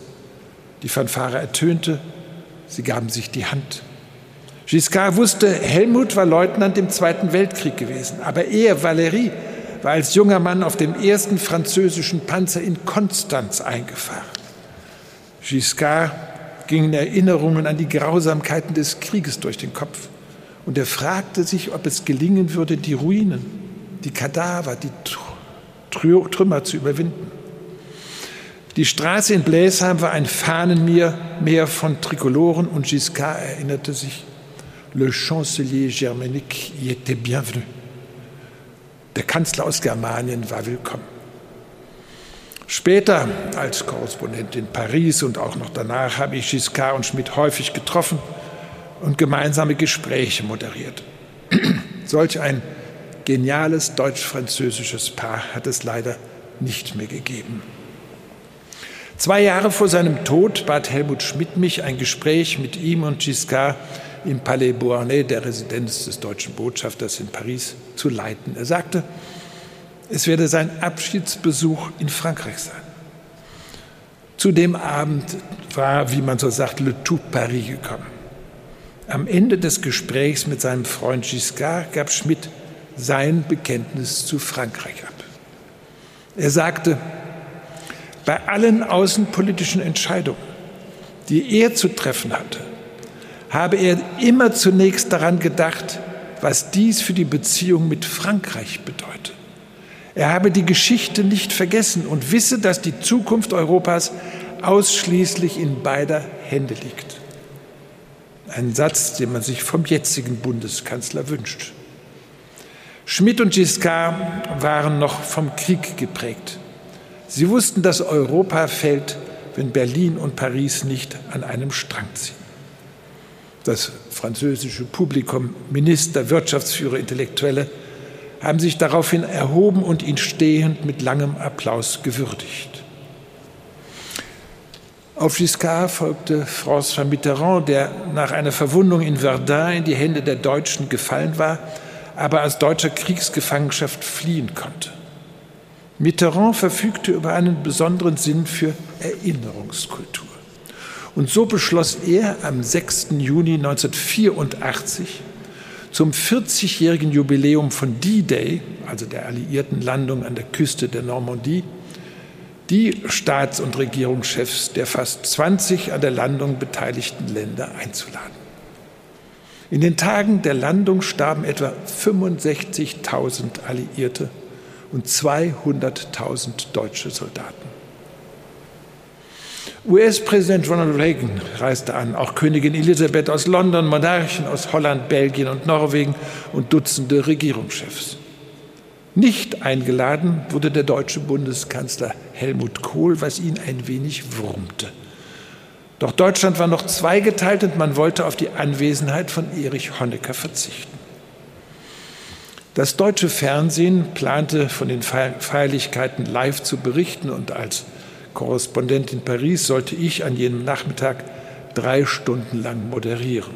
Die Fanfare ertönte, sie gaben sich die Hand. Giscard wusste, Helmut war Leutnant im Zweiten Weltkrieg gewesen, aber er, Valéry, war als junger Mann auf dem ersten französischen Panzer in Konstanz eingefahren. Giscard gingen Erinnerungen an die Grausamkeiten des Krieges durch den Kopf und er fragte sich, ob es gelingen würde, die Ruinen, die Kadaver, die Trümmer zu überwinden. Die Straße in Bläsheim war ein Fahnenmeer mehr von Trikoloren und Giscard erinnerte sich, Le Chancelier Germanique y était bienvenu. Der Kanzler aus Germanien war willkommen. Später als Korrespondent in Paris und auch noch danach habe ich Giscard und Schmidt häufig getroffen und gemeinsame Gespräche moderiert. Solch ein geniales deutsch-französisches Paar hat es leider nicht mehr gegeben. Zwei Jahre vor seinem Tod bat Helmut Schmidt mich, ein Gespräch mit ihm und Giscard im Palais Beauharnais, der Residenz des deutschen Botschafters in Paris, zu leiten. Er sagte, es werde sein Abschiedsbesuch in Frankreich sein. Zu dem Abend war, wie man so sagt, Le Tout Paris gekommen. Am Ende des Gesprächs mit seinem Freund Giscard gab Schmidt sein Bekenntnis zu Frankreich ab. Er sagte, bei allen außenpolitischen Entscheidungen, die er zu treffen hatte, habe er immer zunächst daran gedacht, was dies für die Beziehung mit Frankreich bedeutet. Er habe die Geschichte nicht vergessen und wisse, dass die Zukunft Europas ausschließlich in beider Hände liegt. Ein Satz, den man sich vom jetzigen Bundeskanzler wünscht. Schmidt und Giscard waren noch vom Krieg geprägt. Sie wussten, dass Europa fällt, wenn Berlin und Paris nicht an einem Strang ziehen. Das französische Publikum, Minister, Wirtschaftsführer, Intellektuelle haben sich daraufhin erhoben und ihn stehend mit langem Applaus gewürdigt. Auf Giscard folgte François Mitterrand, der nach einer Verwundung in Verdun in die Hände der Deutschen gefallen war, aber aus deutscher Kriegsgefangenschaft fliehen konnte. Mitterrand verfügte über einen besonderen Sinn für Erinnerungskultur. Und so beschloss er am 6. Juni 1984 zum 40-jährigen Jubiläum von D-Day, also der alliierten Landung an der Küste der Normandie, die Staats- und Regierungschefs der fast 20 an der Landung beteiligten Länder einzuladen. In den Tagen der Landung starben etwa 65.000 Alliierte und 200.000 deutsche Soldaten. US-Präsident Ronald Reagan reiste an, auch Königin Elisabeth aus London, Monarchen aus Holland, Belgien und Norwegen und Dutzende Regierungschefs. Nicht eingeladen wurde der deutsche Bundeskanzler Helmut Kohl, was ihn ein wenig wurmte. Doch Deutschland war noch zweigeteilt und man wollte auf die Anwesenheit von Erich Honecker verzichten. Das deutsche Fernsehen plante von den Feierlichkeiten live zu berichten und als Korrespondent in Paris sollte ich an jenem Nachmittag drei Stunden lang moderieren.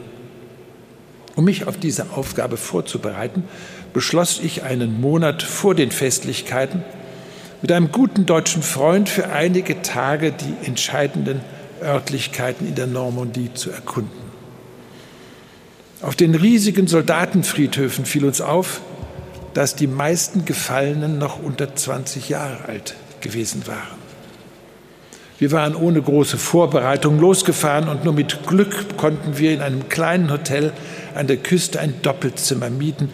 Um mich auf diese Aufgabe vorzubereiten, beschloss ich einen Monat vor den Festlichkeiten mit einem guten deutschen Freund für einige Tage die entscheidenden Örtlichkeiten in der Normandie zu erkunden. Auf den riesigen Soldatenfriedhöfen fiel uns auf, dass die meisten Gefallenen noch unter 20 Jahre alt gewesen waren. Wir waren ohne große Vorbereitung losgefahren und nur mit Glück konnten wir in einem kleinen Hotel an der Küste ein Doppelzimmer mieten,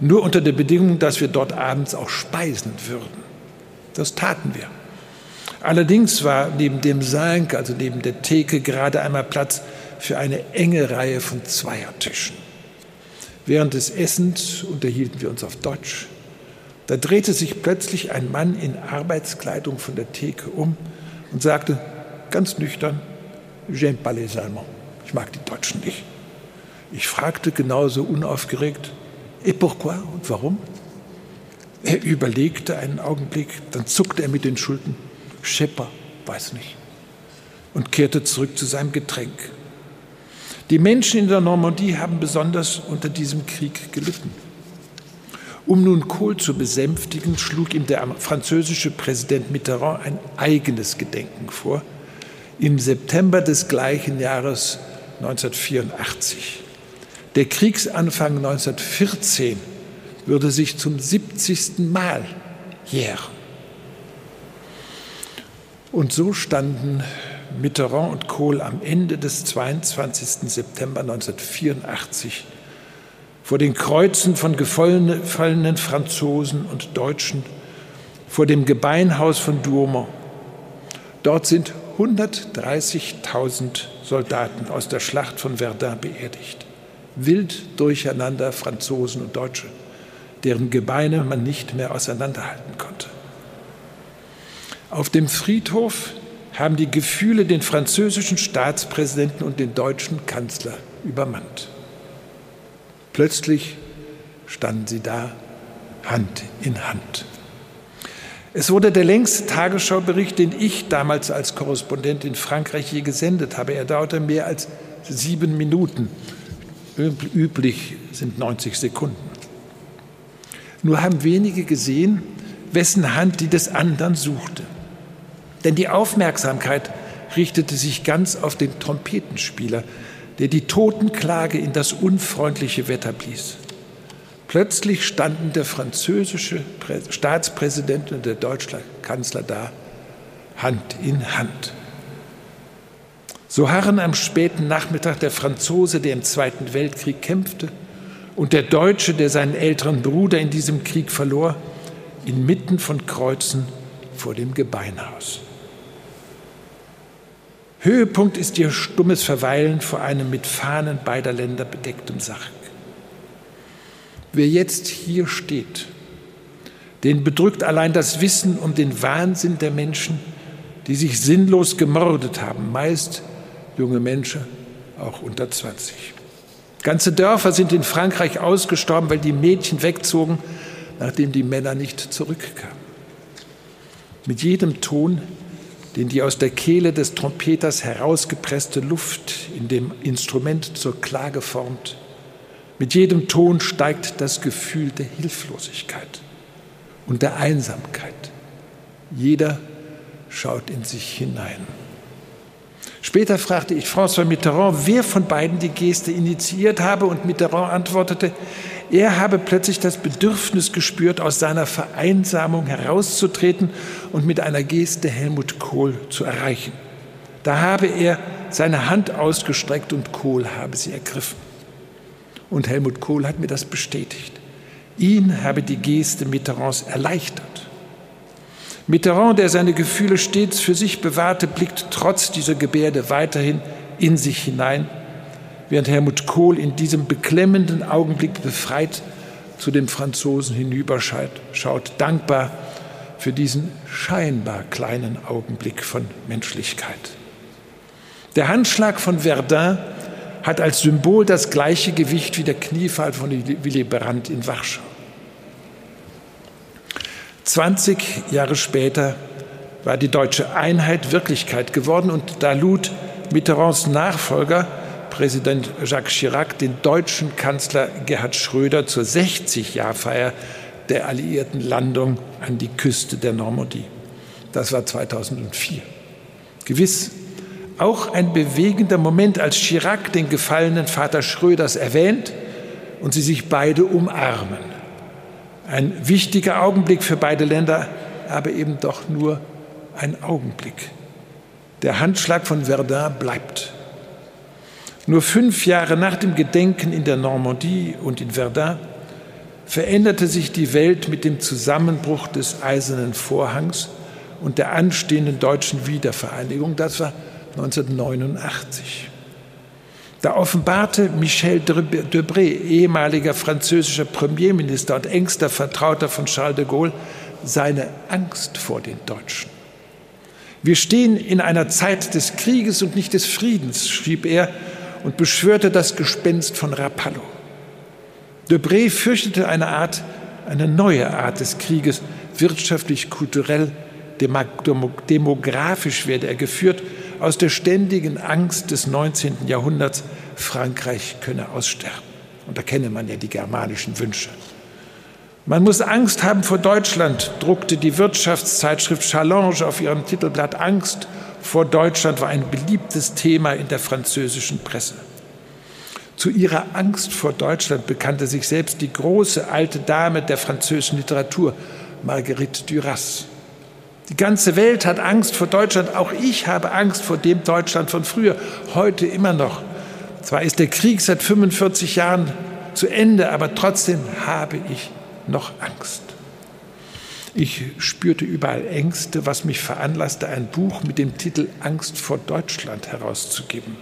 nur unter der Bedingung, dass wir dort abends auch speisen würden. Das taten wir. Allerdings war neben dem Sank, also neben der Theke, gerade einmal Platz für eine enge Reihe von Zweiertischen. Während des Essens unterhielten wir uns auf Deutsch. Da drehte sich plötzlich ein Mann in Arbeitskleidung von der Theke um und sagte ganz nüchtern, J'aime pas les Allemands. Ich mag die Deutschen nicht. Ich fragte genauso unaufgeregt, et pourquoi und warum? Er überlegte einen Augenblick, dann zuckte er mit den Schultern, Schepper, weiß nicht, und kehrte zurück zu seinem Getränk. Die Menschen in der Normandie haben besonders unter diesem Krieg gelitten. Um nun Kohl zu besänftigen, schlug ihm der französische Präsident Mitterrand ein eigenes Gedenken vor, im September des gleichen Jahres 1984. Der Kriegsanfang 1914 würde sich zum 70. Mal jähren. Und so standen Mitterrand und Kohl am Ende des 22. September 1984 vor den Kreuzen von gefallenen Franzosen und Deutschen, vor dem Gebeinhaus von Douaumont. Dort sind 130.000 Soldaten aus der Schlacht von Verdun beerdigt. Wild durcheinander Franzosen und Deutsche, deren Gebeine man nicht mehr auseinanderhalten konnte. Auf dem Friedhof haben die Gefühle den französischen Staatspräsidenten und den deutschen Kanzler übermannt. Plötzlich standen sie da Hand in Hand. Es wurde der längste Tagesschaubericht, den ich damals als Korrespondent in Frankreich je gesendet habe. Er dauerte mehr als sieben Minuten. Üblich sind 90 Sekunden. Nur haben wenige gesehen, wessen Hand die des anderen suchte. Denn die Aufmerksamkeit richtete sich ganz auf den Trompetenspieler, der die Totenklage in das unfreundliche Wetter blies. Plötzlich standen der französische Staatspräsident und der deutsche Kanzler da, Hand in Hand. So harren am späten Nachmittag der Franzose, der im Zweiten Weltkrieg kämpfte, und der Deutsche, der seinen älteren Bruder in diesem Krieg verlor, inmitten von Kreuzen vor dem Gebeinhaus. Höhepunkt ist ihr stummes Verweilen vor einem mit Fahnen beider Länder bedecktem Sarg. Wer jetzt hier steht, den bedrückt allein das Wissen um den Wahnsinn der Menschen, die sich sinnlos gemordet haben, meist junge Menschen, auch unter 20. Ganze Dörfer sind in Frankreich ausgestorben, weil die Mädchen wegzogen, nachdem die Männer nicht zurückkamen. Mit jedem Ton, den die aus der Kehle des Trompeters herausgepresste Luft in dem Instrument zur Klage formt, mit jedem Ton steigt das Gefühl der Hilflosigkeit und der Einsamkeit. Jeder schaut in sich hinein. Später fragte ich François Mitterrand, wer von beiden die Geste initiiert habe, und Mitterrand antwortete, er habe plötzlich das Bedürfnis gespürt, aus seiner Vereinsamung herauszutreten und mit einer Geste Helmut Kohl zu erreichen. Da habe er seine Hand ausgestreckt und Kohl habe sie ergriffen. Und Helmut Kohl hat mir das bestätigt. Ihn habe die Geste Mitterrands erleichtert. Mitterrand, der seine Gefühle stets für sich bewahrte, blickt trotz dieser Gebärde weiterhin in sich hinein, während Helmut Kohl in diesem beklemmenden Augenblick befreit zu dem Franzosen hinüberschaut, schaut dankbar für diesen scheinbar kleinen Augenblick von Menschlichkeit. Der Handschlag von Verdun hat als Symbol das gleiche Gewicht wie der Kniefall von Willy Brandt in Warschau. 20 Jahre später war die deutsche Einheit Wirklichkeit geworden und da lud Mitterrands Nachfolger, Präsident Jacques Chirac, den deutschen Kanzler Gerhard Schröder zur 60-Jahr-Feier der alliierten Landung an die Küste der Normandie. Das war 2004. Gewiss auch ein bewegender Moment, als Chirac den gefallenen Vater Schröders erwähnt und sie sich beide umarmen. Ein wichtiger Augenblick für beide Länder, aber eben doch nur ein Augenblick. Der Handschlag von Verdun bleibt. Nur fünf Jahre nach dem Gedenken in der Normandie und in Verdun veränderte sich die Welt mit dem Zusammenbruch des Eisernen Vorhangs und der anstehenden deutschen Wiedervereinigung. Das war 1989. Da offenbarte Michel Debré, ehemaliger französischer Premierminister und engster Vertrauter von Charles de Gaulle, seine Angst vor den Deutschen. Wir stehen in einer Zeit des Krieges und nicht des Friedens, schrieb er und beschwörte das Gespenst von Rapallo. Debré fürchtete eine Art, eine neue Art des Krieges, wirtschaftlich, kulturell, demografisch werde er geführt aus der ständigen Angst des 19. Jahrhunderts, Frankreich könne aussterben. Und da kenne man ja die germanischen Wünsche. Man muss Angst haben vor Deutschland, druckte die Wirtschaftszeitschrift Challenge auf ihrem Titelblatt. Angst vor Deutschland war ein beliebtes Thema in der französischen Presse. Zu ihrer Angst vor Deutschland bekannte sich selbst die große alte Dame der französischen Literatur, Marguerite Duras. Die ganze Welt hat Angst vor Deutschland. Auch ich habe Angst vor dem Deutschland von früher, heute immer noch. Zwar ist der Krieg seit 45 Jahren zu Ende, aber trotzdem habe ich noch Angst. Ich spürte überall Ängste, was mich veranlasste, ein Buch mit dem Titel Angst vor Deutschland herauszugeben.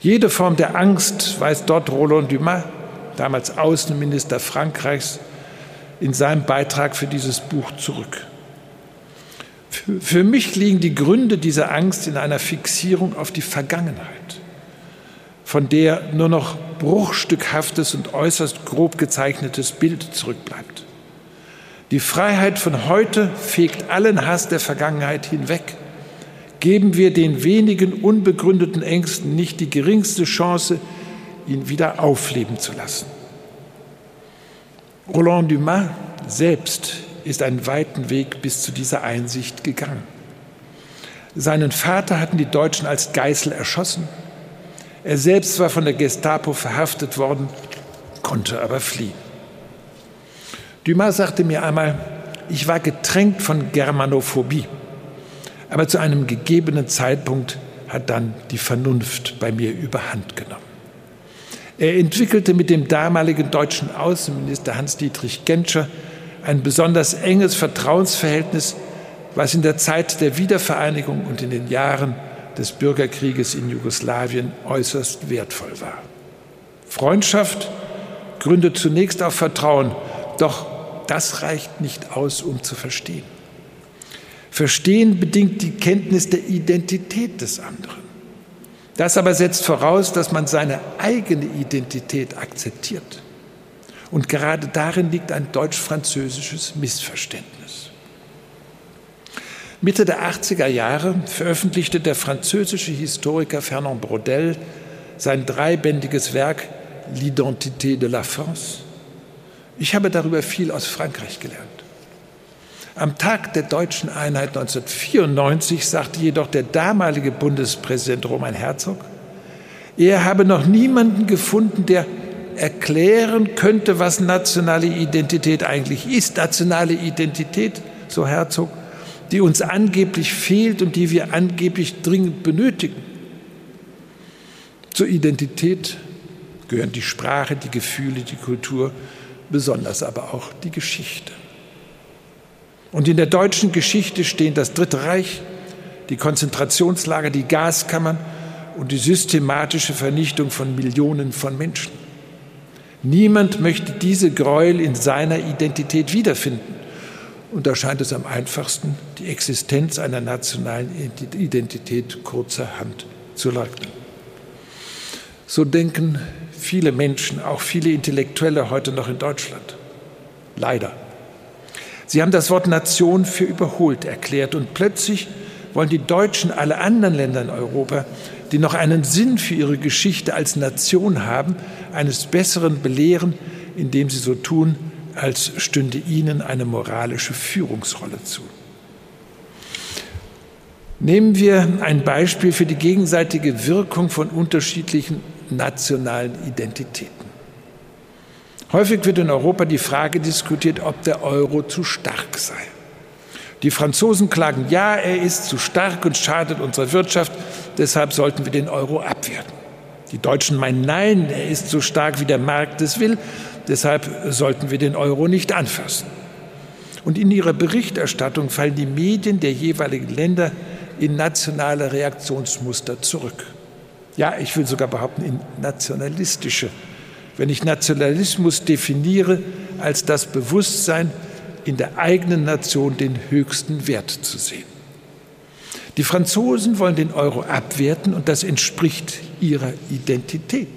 Jede Form der Angst weist dort Roland Dumas, damals Außenminister Frankreichs, in seinem Beitrag für dieses Buch zurück. Für mich liegen die Gründe dieser Angst in einer Fixierung auf die Vergangenheit, von der nur noch bruchstückhaftes und äußerst grob gezeichnetes Bild zurückbleibt. Die Freiheit von heute fegt allen Hass der Vergangenheit hinweg. Geben wir den wenigen unbegründeten Ängsten nicht die geringste Chance, ihn wieder aufleben zu lassen. Roland Dumas selbst ist einen weiten Weg bis zu dieser Einsicht gegangen. Seinen Vater hatten die Deutschen als Geißel erschossen. Er selbst war von der Gestapo verhaftet worden, konnte aber fliehen. Dumas sagte mir einmal, ich war getränkt von Germanophobie, aber zu einem gegebenen Zeitpunkt hat dann die Vernunft bei mir überhand genommen. Er entwickelte mit dem damaligen deutschen Außenminister Hans-Dietrich Genscher ein besonders enges Vertrauensverhältnis, was in der Zeit der Wiedervereinigung und in den Jahren des Bürgerkrieges in Jugoslawien äußerst wertvoll war. Freundschaft gründet zunächst auf Vertrauen, doch das reicht nicht aus, um zu verstehen. Verstehen bedingt die Kenntnis der Identität des anderen. Das aber setzt voraus, dass man seine eigene Identität akzeptiert. Und gerade darin liegt ein deutsch-französisches Missverständnis. Mitte der 80er Jahre veröffentlichte der französische Historiker Fernand Braudel sein dreibändiges Werk L'identité de la France. Ich habe darüber viel aus Frankreich gelernt. Am Tag der deutschen Einheit 1994 sagte jedoch der damalige Bundespräsident Roman Herzog, er habe noch niemanden gefunden, der erklären könnte, was nationale Identität eigentlich ist. Nationale Identität, so Herzog, die uns angeblich fehlt und die wir angeblich dringend benötigen. Zur Identität gehören die Sprache, die Gefühle, die Kultur, besonders aber auch die Geschichte. Und in der deutschen Geschichte stehen das Dritte Reich, die Konzentrationslager, die Gaskammern und die systematische Vernichtung von Millionen von Menschen. Niemand möchte diese Gräuel in seiner Identität wiederfinden. Und da scheint es am einfachsten, die Existenz einer nationalen Identität kurzerhand zu leugnen. So denken viele Menschen, auch viele Intellektuelle heute noch in Deutschland. Leider. Sie haben das Wort Nation für überholt erklärt und plötzlich wollen die Deutschen alle anderen Länder in Europa, die noch einen Sinn für ihre Geschichte als Nation haben, eines Besseren belehren, indem sie so tun, als stünde ihnen eine moralische Führungsrolle zu. Nehmen wir ein Beispiel für die gegenseitige Wirkung von unterschiedlichen nationalen Identitäten. Häufig wird in Europa die Frage diskutiert, ob der Euro zu stark sei. Die Franzosen klagen, ja, er ist zu stark und schadet unserer Wirtschaft, deshalb sollten wir den Euro abwerten. Die Deutschen meinen, nein, er ist so stark, wie der Markt es will, deshalb sollten wir den Euro nicht anfassen. Und in ihrer Berichterstattung fallen die Medien der jeweiligen Länder in nationale Reaktionsmuster zurück. Ja, ich will sogar behaupten, in nationalistische wenn ich Nationalismus definiere als das Bewusstsein, in der eigenen Nation den höchsten Wert zu sehen. Die Franzosen wollen den Euro abwerten und das entspricht ihrer Identität.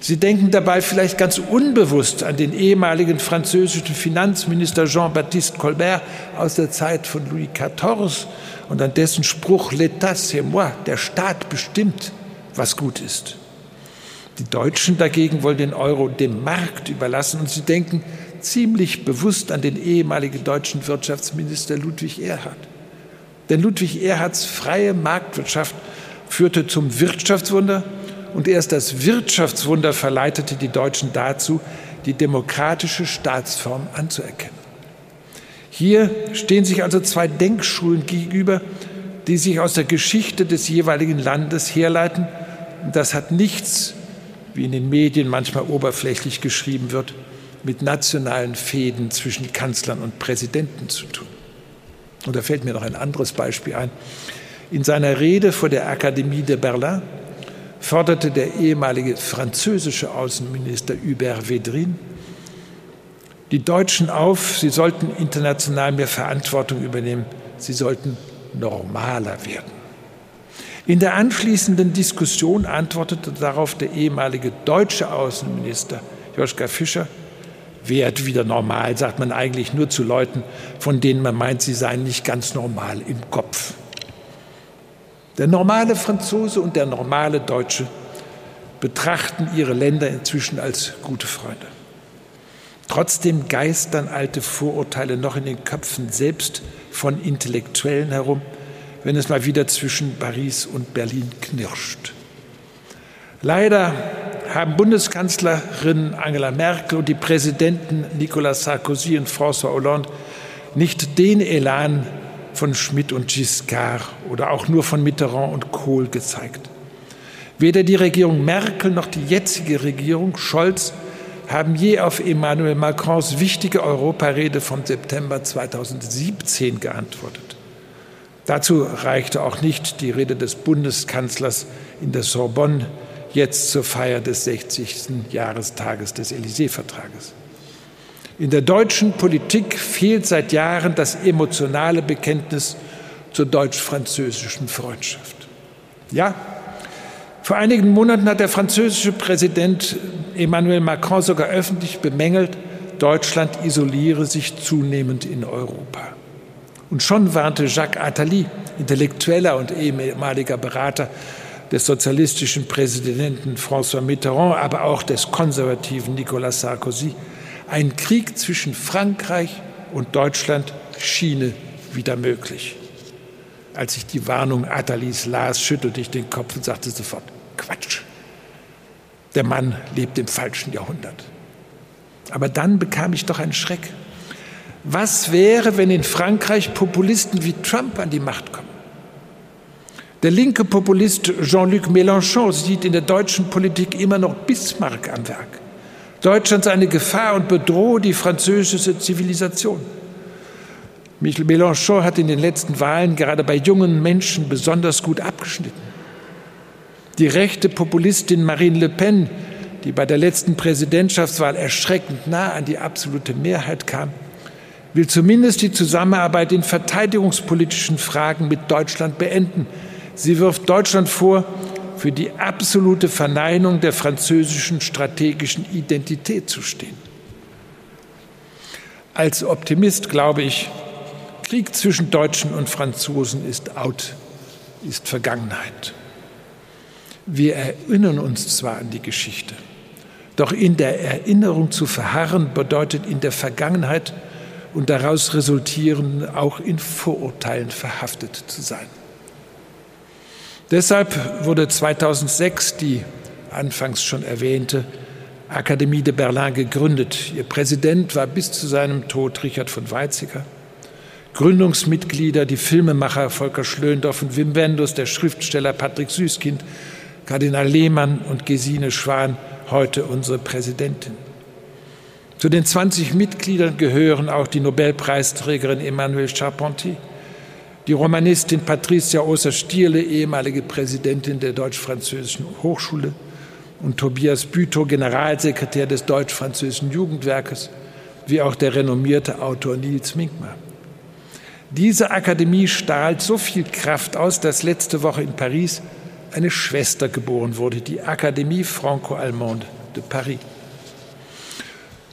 Sie denken dabei vielleicht ganz unbewusst an den ehemaligen französischen Finanzminister Jean-Baptiste Colbert aus der Zeit von Louis XIV und an dessen Spruch L'État c'est moi, der Staat bestimmt, was gut ist. Die Deutschen dagegen wollen den Euro dem Markt überlassen und sie denken ziemlich bewusst an den ehemaligen deutschen Wirtschaftsminister Ludwig Erhard. Denn Ludwig Erhards freie Marktwirtschaft führte zum Wirtschaftswunder und erst das Wirtschaftswunder verleitete die Deutschen dazu, die demokratische Staatsform anzuerkennen. Hier stehen sich also zwei Denkschulen gegenüber, die sich aus der Geschichte des jeweiligen Landes herleiten. Das hat nichts wie in den Medien manchmal oberflächlich geschrieben wird, mit nationalen Fäden zwischen Kanzlern und Präsidenten zu tun. Und da fällt mir noch ein anderes Beispiel ein. In seiner Rede vor der Akademie de Berlin forderte der ehemalige französische Außenminister Hubert Védrine die Deutschen auf, sie sollten international mehr Verantwortung übernehmen, sie sollten normaler werden. In der anschließenden Diskussion antwortete darauf der ehemalige deutsche Außenminister Joschka Fischer, werd wieder normal, sagt man eigentlich nur zu Leuten, von denen man meint, sie seien nicht ganz normal im Kopf. Der normale Franzose und der normale Deutsche betrachten ihre Länder inzwischen als gute Freunde. Trotzdem geistern alte Vorurteile noch in den Köpfen selbst von Intellektuellen herum, wenn es mal wieder zwischen Paris und Berlin knirscht. Leider haben Bundeskanzlerin Angela Merkel und die Präsidenten Nicolas Sarkozy und François Hollande nicht den Elan von Schmidt und Giscard oder auch nur von Mitterrand und Kohl gezeigt. Weder die Regierung Merkel noch die jetzige Regierung Scholz haben je auf Emmanuel Macrons wichtige Europarede vom September 2017 geantwortet. Dazu reichte auch nicht die Rede des Bundeskanzlers in der Sorbonne jetzt zur Feier des 60. Jahrestages des Élysée-Vertrages. In der deutschen Politik fehlt seit Jahren das emotionale Bekenntnis zur deutsch-französischen Freundschaft. Ja, vor einigen Monaten hat der französische Präsident Emmanuel Macron sogar öffentlich bemängelt, Deutschland isoliere sich zunehmend in Europa. Und schon warnte Jacques Attali, intellektueller und ehemaliger Berater des sozialistischen Präsidenten François Mitterrand, aber auch des konservativen Nicolas Sarkozy, ein Krieg zwischen Frankreich und Deutschland schiene wieder möglich. Als ich die Warnung Attalis las, schüttelte ich den Kopf und sagte sofort, Quatsch. Der Mann lebt im falschen Jahrhundert. Aber dann bekam ich doch einen Schreck. Was wäre, wenn in Frankreich Populisten wie Trump an die Macht kommen? Der linke Populist Jean-Luc Mélenchon sieht in der deutschen Politik immer noch Bismarck am Werk. Deutschland sei eine Gefahr und bedrohe die französische Zivilisation. Michel Mélenchon hat in den letzten Wahlen gerade bei jungen Menschen besonders gut abgeschnitten. Die rechte Populistin Marine Le Pen, die bei der letzten Präsidentschaftswahl erschreckend nah an die absolute Mehrheit kam, will zumindest die Zusammenarbeit in verteidigungspolitischen Fragen mit Deutschland beenden. Sie wirft Deutschland vor, für die absolute Verneinung der französischen strategischen Identität zu stehen. Als Optimist glaube ich, Krieg zwischen Deutschen und Franzosen ist out, ist Vergangenheit. Wir erinnern uns zwar an die Geschichte, doch in der Erinnerung zu verharren bedeutet in der Vergangenheit und daraus resultieren auch in Vorurteilen verhaftet zu sein. Deshalb wurde 2006 die anfangs schon erwähnte Akademie de Berlin gegründet. Ihr Präsident war bis zu seinem Tod Richard von Weizsäcker. Gründungsmitglieder die Filmemacher Volker Schlöndorff und Wim Wenders, der Schriftsteller Patrick Süßkind Kardinal Lehmann und Gesine Schwan, heute unsere Präsidentin. Zu den 20 Mitgliedern gehören auch die Nobelpreisträgerin Emmanuelle Charpentier, die Romanistin Patricia Oster-Stierle, ehemalige Präsidentin der Deutsch-Französischen Hochschule, und Tobias Bütow, Generalsekretär des Deutsch-Französischen Jugendwerkes, wie auch der renommierte Autor Nils Minkmar. Diese Akademie strahlt so viel Kraft aus, dass letzte Woche in Paris eine Schwester geboren wurde, die Akademie Franco-Allemande de Paris.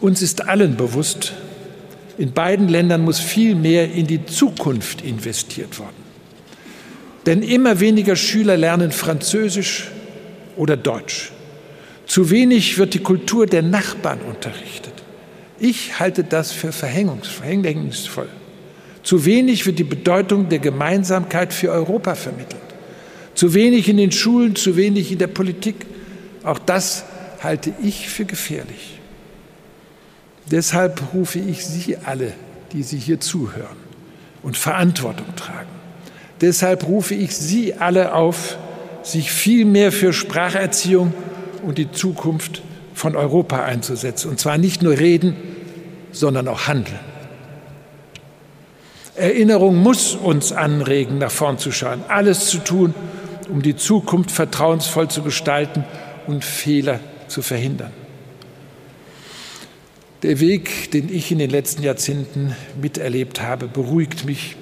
Uns ist allen bewusst, in beiden Ländern muss viel mehr in die Zukunft investiert werden. Denn immer weniger Schüler lernen Französisch oder Deutsch. Zu wenig wird die Kultur der Nachbarn unterrichtet. Ich halte das für verhängnisvoll. Zu wenig wird die Bedeutung der Gemeinsamkeit für Europa vermittelt. Zu wenig in den Schulen, zu wenig in der Politik. Auch das halte ich für gefährlich. Deshalb rufe ich Sie alle, die Sie hier zuhören und Verantwortung tragen. Deshalb rufe ich Sie alle auf, sich viel mehr für Spracherziehung und die Zukunft von Europa einzusetzen. Und zwar nicht nur reden, sondern auch handeln. Erinnerung muss uns anregen, nach vorn zu schauen, alles zu tun, um die Zukunft vertrauensvoll zu gestalten und Fehler zu verhindern. Der Weg, den ich in den letzten Jahrzehnten miterlebt habe, beruhigt mich.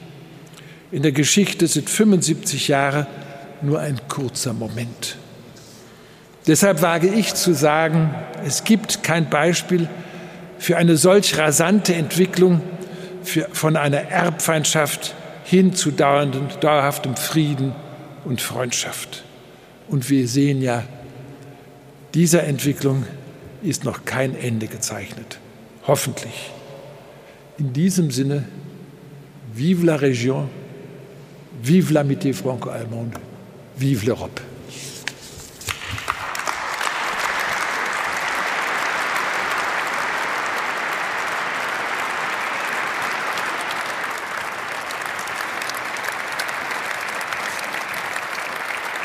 In der Geschichte sind 75 Jahre nur ein kurzer Moment. Deshalb wage ich zu sagen, es gibt kein Beispiel, für eine solch rasante Entwicklung für, von einer Erbfeindschaft hin zu dauerhaftem Frieden und Freundschaft. Und wir sehen ja, dieser Entwicklung ist noch kein Ende gezeichnet. Hoffentlich. In diesem Sinne, vive la région, vive l'amitié franco-allemande, vive l'Europe.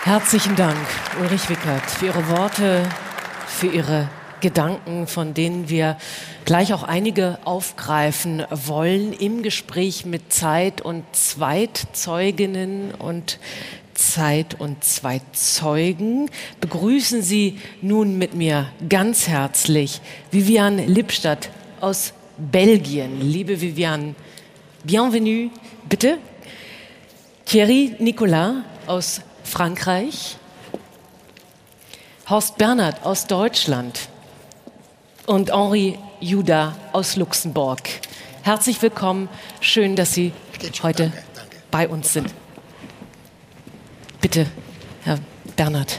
Herzlichen Dank, Ulrich Wickert, für Ihre Worte, für Ihre Gedanken, von denen wir gleich auch einige aufgreifen wollen im Gespräch mit Zeit- und Zweitzeuginnen und Zeit- und Zweitzeugen. Begrüßen Sie nun mit mir ganz herzlich Viviane Lippstadt aus Belgien. Liebe Viviane, bienvenue, bitte. Thierry Nicolas aus Frankreich, Horst Bernhard aus Deutschland und Henri Juda aus Luxemburg. Herzlich willkommen. Schön, dass Sie heute bei uns sind. Bitte, Herr Bernhard.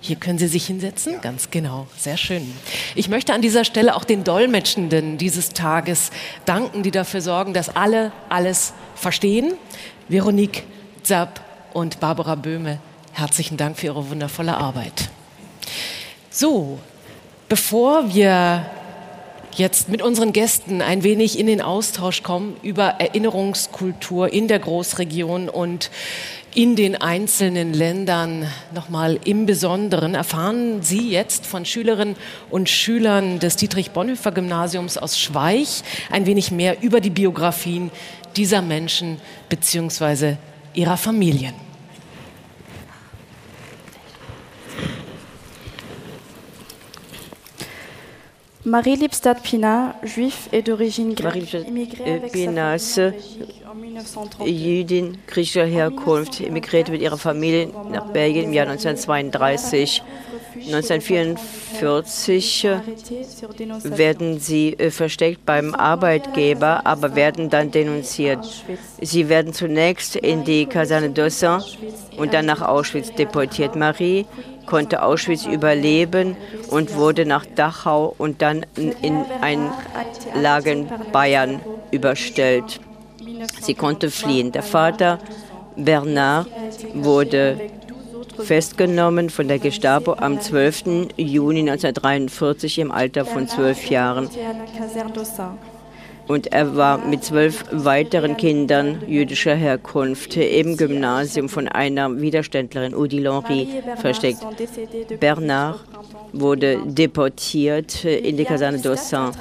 Hier können Sie sich hinsetzen, ganz genau, sehr schön. Ich möchte an dieser Stelle auch den Dolmetschenden dieses Tages danken, die dafür sorgen, dass alle alles verstehen. Veronique Zapp und Barbara Böhme, herzlichen Dank für Ihre wundervolle Arbeit. So, bevor wir jetzt mit unseren Gästen ein wenig in den Austausch kommen über Erinnerungskultur in der Großregion und in den einzelnen Ländern nochmal im Besonderen erfahren Sie jetzt von Schülerinnen und Schülern des Dietrich-Bonhoeffer-Gymnasiums aus Schweich ein wenig mehr über die Biografien dieser Menschen bzw. ihrer Familien. Marie Lipstadt-Pina, juif et d'origine grecque, immigrée Jüdin griechischer Herkunft, emigrierte mit ihrer Familie nach Belgien im Jahr 1932. 1944 werden sie äh, versteckt beim Arbeitgeber, aber werden dann denunziert. Sie werden zunächst in die Kaserne Dossin und dann nach Auschwitz deportiert. Marie konnte Auschwitz überleben und wurde nach Dachau und dann in ein Lager in Bayern überstellt. Sie konnte fliehen. Der Vater Bernard wurde festgenommen von der Gestapo am 12. Juni 1943 im Alter von zwölf Jahren und er war mit zwölf weiteren Kindern jüdischer Herkunft im Gymnasium von einer Widerständlerin, Odile Henry, versteckt. Bernard wurde deportiert in die Kaserne d'Ossin.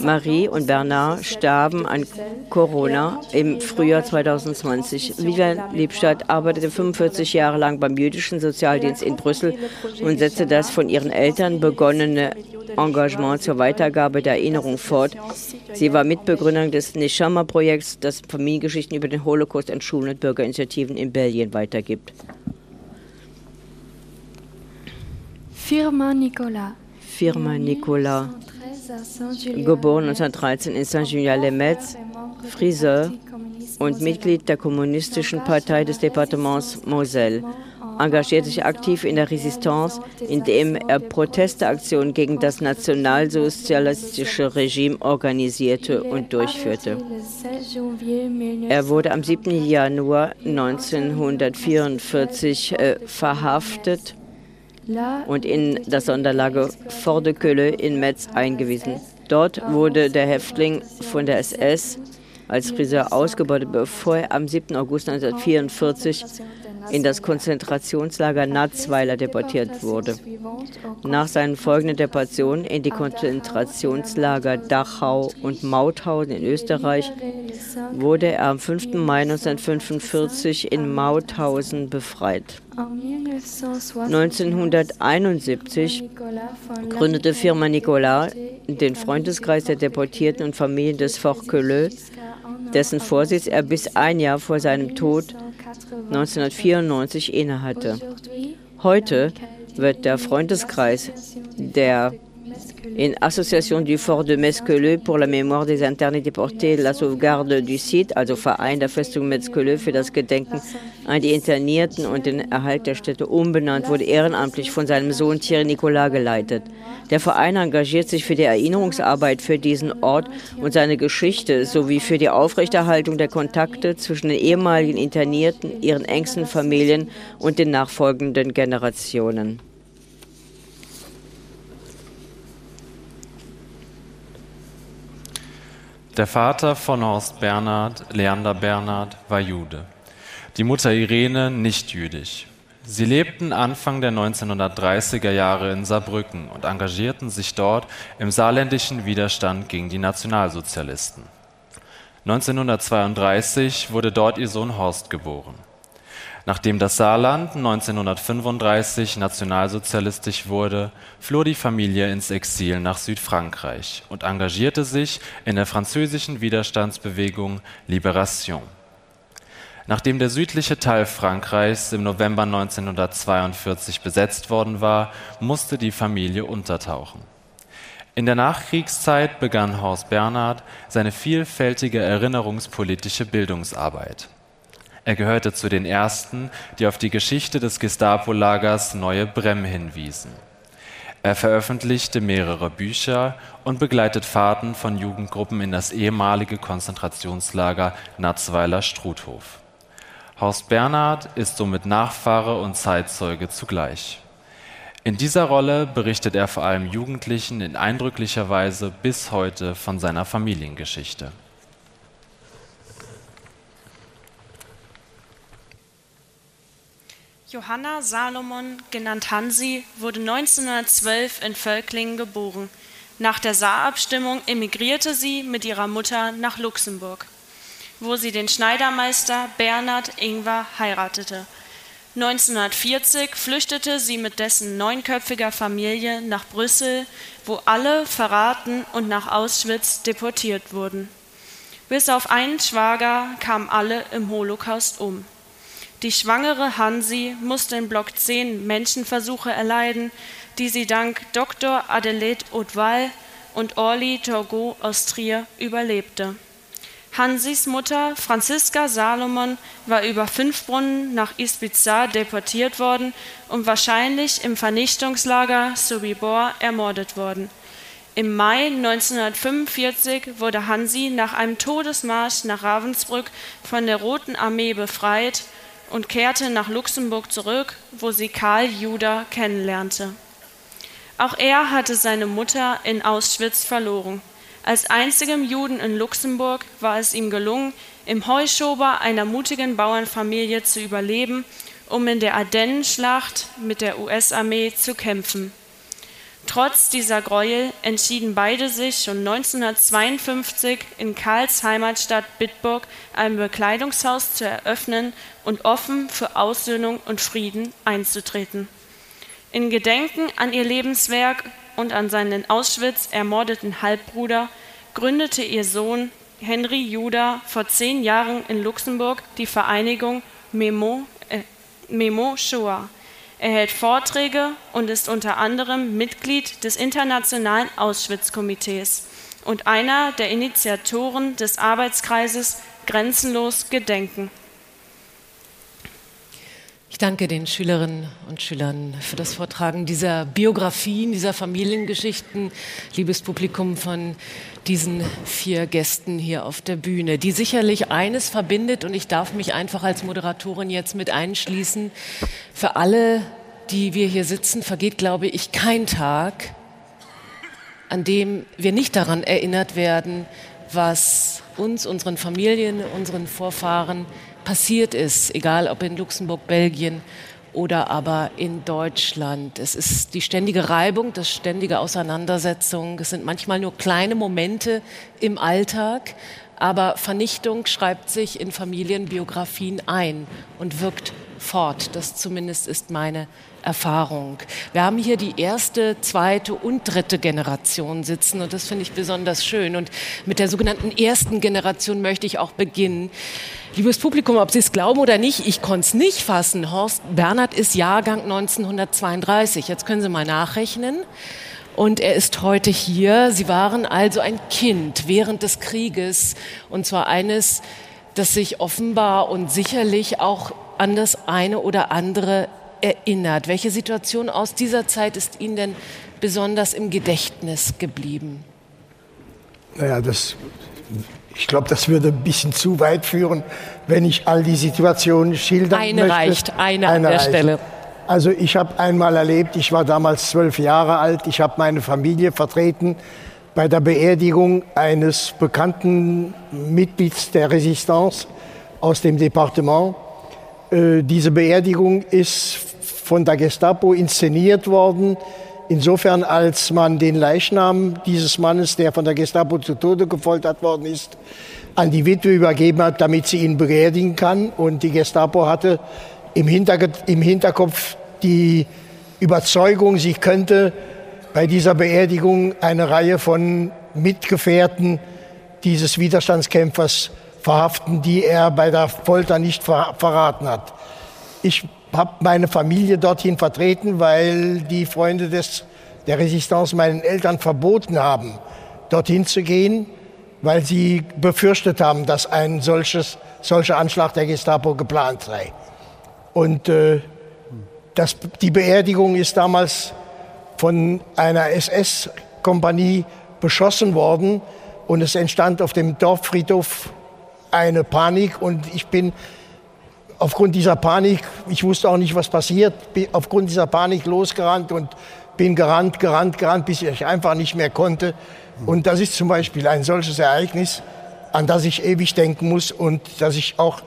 Marie und Bernard starben an Corona im Frühjahr 2020. Vivian Liebstadt arbeitete 45 Jahre lang beim jüdischen Sozialdienst in Brüssel und setzte das von ihren Eltern begonnene Engagement zur Weitergabe der Erinnerung fort. Sie war Mitbegründerin des Neshama-Projekts, das Familiengeschichten über den Holocaust an Schulen und Bürgerinitiativen in Belgien weitergibt. Firma Nicolas. Firma Nicolas. Geboren 1913 in Saint-Julien-les-Metz, Friseur und Mitglied der Kommunistischen Partei des Departements Moselle engagierte sich aktiv in der Resistance, indem er Protestaktionen gegen das nationalsozialistische Regime organisierte und durchführte. Er wurde am 7. Januar 1944 äh, verhaftet und in das Sonderlager Fort de Queuleux in Metz eingewiesen. Dort wurde der Häftling von der SS als Friseur ausgebeutet, bevor er am 7. August 1944 in das Konzentrationslager Natzweiler deportiert wurde. Nach seinen folgenden Deportationen in die Konzentrationslager Dachau und Mauthausen in Österreich wurde er am 5. Mai 1945 in Mauthausen befreit. 1971 gründete Firma Nicolas den Freundeskreis der Deportierten und Familien des Fort Queuleux, dessen Vorsitz er bis ein Jahr vor seinem Tod 1994 innehatte. Heute wird der Freundeskreis der in Association du Fort de Mesqueleu pour la mémoire des internés déportés, la sauvegarde du site, also Verein der Festung Mesqueleu für das Gedenken an die Internierten und den Erhalt der Städte umbenannt, wurde ehrenamtlich von seinem Sohn Thierry Nicolas geleitet. Der Verein engagiert sich für die Erinnerungsarbeit für diesen Ort und seine Geschichte sowie für die Aufrechterhaltung der Kontakte zwischen den ehemaligen Internierten, ihren engsten Familien und den nachfolgenden Generationen. Der Vater von Horst Bernhard, Leander Bernhard, war Jude. Die Mutter Irene nicht jüdisch. Sie lebten Anfang der 1930er Jahre in Saarbrücken und engagierten sich dort im saarländischen Widerstand gegen die Nationalsozialisten. 1932 wurde dort ihr Sohn Horst geboren. Nachdem das Saarland 1935 nationalsozialistisch wurde, floh die Familie ins Exil nach Südfrankreich und engagierte sich in der französischen Widerstandsbewegung Libération. Nachdem der südliche Teil Frankreichs im November 1942 besetzt worden war, musste die Familie untertauchen. In der Nachkriegszeit begann Horst Bernhard seine vielfältige erinnerungspolitische Bildungsarbeit. Er gehörte zu den ersten, die auf die Geschichte des Gestapo-Lagers Neue Brem hinwiesen. Er veröffentlichte mehrere Bücher und begleitet Fahrten von Jugendgruppen in das ehemalige Konzentrationslager Natzweiler-Struthof. Horst Bernhard ist somit Nachfahre und Zeitzeuge zugleich. In dieser Rolle berichtet er vor allem Jugendlichen in eindrücklicher Weise bis heute von seiner Familiengeschichte. Johanna Salomon, genannt Hansi, wurde 1912 in Völklingen geboren. Nach der Saarabstimmung emigrierte sie mit ihrer Mutter nach Luxemburg, wo sie den Schneidermeister Bernhard Ingwer heiratete. 1940 flüchtete sie mit dessen neunköpfiger Familie nach Brüssel, wo alle verraten und nach Auschwitz deportiert wurden. Bis auf einen Schwager kamen alle im Holocaust um. Die schwangere Hansi musste in Block 10 Menschenversuche erleiden, die sie dank Dr. Adelaide Hautval und Orly Torgot aus Trier überlebte. Hansis Mutter Franziska Salomon war über fünf Brunnen nach Ispiza deportiert worden und wahrscheinlich im Vernichtungslager Sobibor ermordet worden. Im Mai 1945 wurde Hansi nach einem Todesmarsch nach Ravensbrück von der Roten Armee befreit und kehrte nach Luxemburg zurück, wo sie Karl Juda kennenlernte. Auch er hatte seine Mutter in Auschwitz verloren. Als einzigem Juden in Luxemburg war es ihm gelungen, im Heuschober einer mutigen Bauernfamilie zu überleben, um in der Ardennenschlacht mit der US-Armee zu kämpfen. Trotz dieser Gräuel entschieden beide sich schon 1952 in Karls Heimatstadt Bitburg ein Bekleidungshaus zu eröffnen und offen für Aussöhnung und Frieden einzutreten. In Gedenken an ihr Lebenswerk und an seinen in Auschwitz ermordeten Halbbruder gründete ihr Sohn Henry Juda vor zehn Jahren in Luxemburg die Vereinigung Memo, äh, Memo Shoah er hält Vorträge und ist unter anderem Mitglied des Internationalen Auschwitz-Komitees und einer der Initiatoren des Arbeitskreises Grenzenlos Gedenken. Ich danke den Schülerinnen und Schülern für das Vortragen dieser Biografien, dieser Familiengeschichten, liebes Publikum von diesen vier Gästen hier auf der Bühne, die sicherlich eines verbindet und ich darf mich einfach als Moderatorin jetzt mit einschließen. Für alle, die wir hier sitzen, vergeht, glaube ich, kein Tag, an dem wir nicht daran erinnert werden, was uns, unseren Familien, unseren Vorfahren passiert ist, egal ob in Luxemburg, Belgien oder aber in Deutschland. Es ist die ständige Reibung, das ständige Auseinandersetzung. Es sind manchmal nur kleine Momente im Alltag, aber Vernichtung schreibt sich in Familienbiografien ein und wirkt fort. Das zumindest ist meine Erfahrung. Wir haben hier die erste, zweite und dritte Generation sitzen und das finde ich besonders schön. Und mit der sogenannten ersten Generation möchte ich auch beginnen. Liebes Publikum, ob Sie es glauben oder nicht, ich konnte es nicht fassen. Horst Bernhard ist Jahrgang 1932. Jetzt können Sie mal nachrechnen. und er ist heute hier. Sie waren also ein Kind während des Krieges und zwar eines, das sich offenbar und sicherlich auch an das eine oder andere erinnert. Welche Situation aus dieser Zeit ist Ihnen denn besonders im Gedächtnis geblieben? Naja, das, ich glaube, das würde ein bisschen zu weit führen, wenn ich all die Situationen schildern eine möchte. reicht, eine, eine an der. Stelle. Also ich habe einmal erlebt, ich war damals zwölf Jahre alt, ich habe meine Familie vertreten bei der Beerdigung eines bekannten Mitglieds der Resistance aus dem Departement. Äh, diese Beerdigung ist von der Gestapo inszeniert worden, insofern als man den Leichnam dieses Mannes, der von der Gestapo zu Tode gefoltert worden ist, an die Witwe übergeben hat, damit sie ihn beerdigen kann. Und die Gestapo hatte im, Hinterge im Hinterkopf die Überzeugung, sie könnte bei dieser Beerdigung eine Reihe von Mitgefährten dieses Widerstandskämpfers verhaften, die er bei der Folter nicht ver verraten hat. Ich habe meine Familie dorthin vertreten, weil die Freunde des, der Resistance meinen Eltern verboten haben, dorthin zu gehen, weil sie befürchtet haben, dass ein solches, solcher Anschlag der Gestapo geplant sei. Und äh, das, die Beerdigung ist damals von einer SS-Kompanie beschossen worden und es entstand auf dem Dorffriedhof eine Panik und ich bin aufgrund dieser Panik, ich wusste auch nicht, was passiert, bin aufgrund dieser Panik losgerannt und bin gerannt, gerannt, gerannt, bis ich einfach nicht mehr konnte. Und das ist zum Beispiel ein solches Ereignis, an das ich ewig denken muss und das ich auch,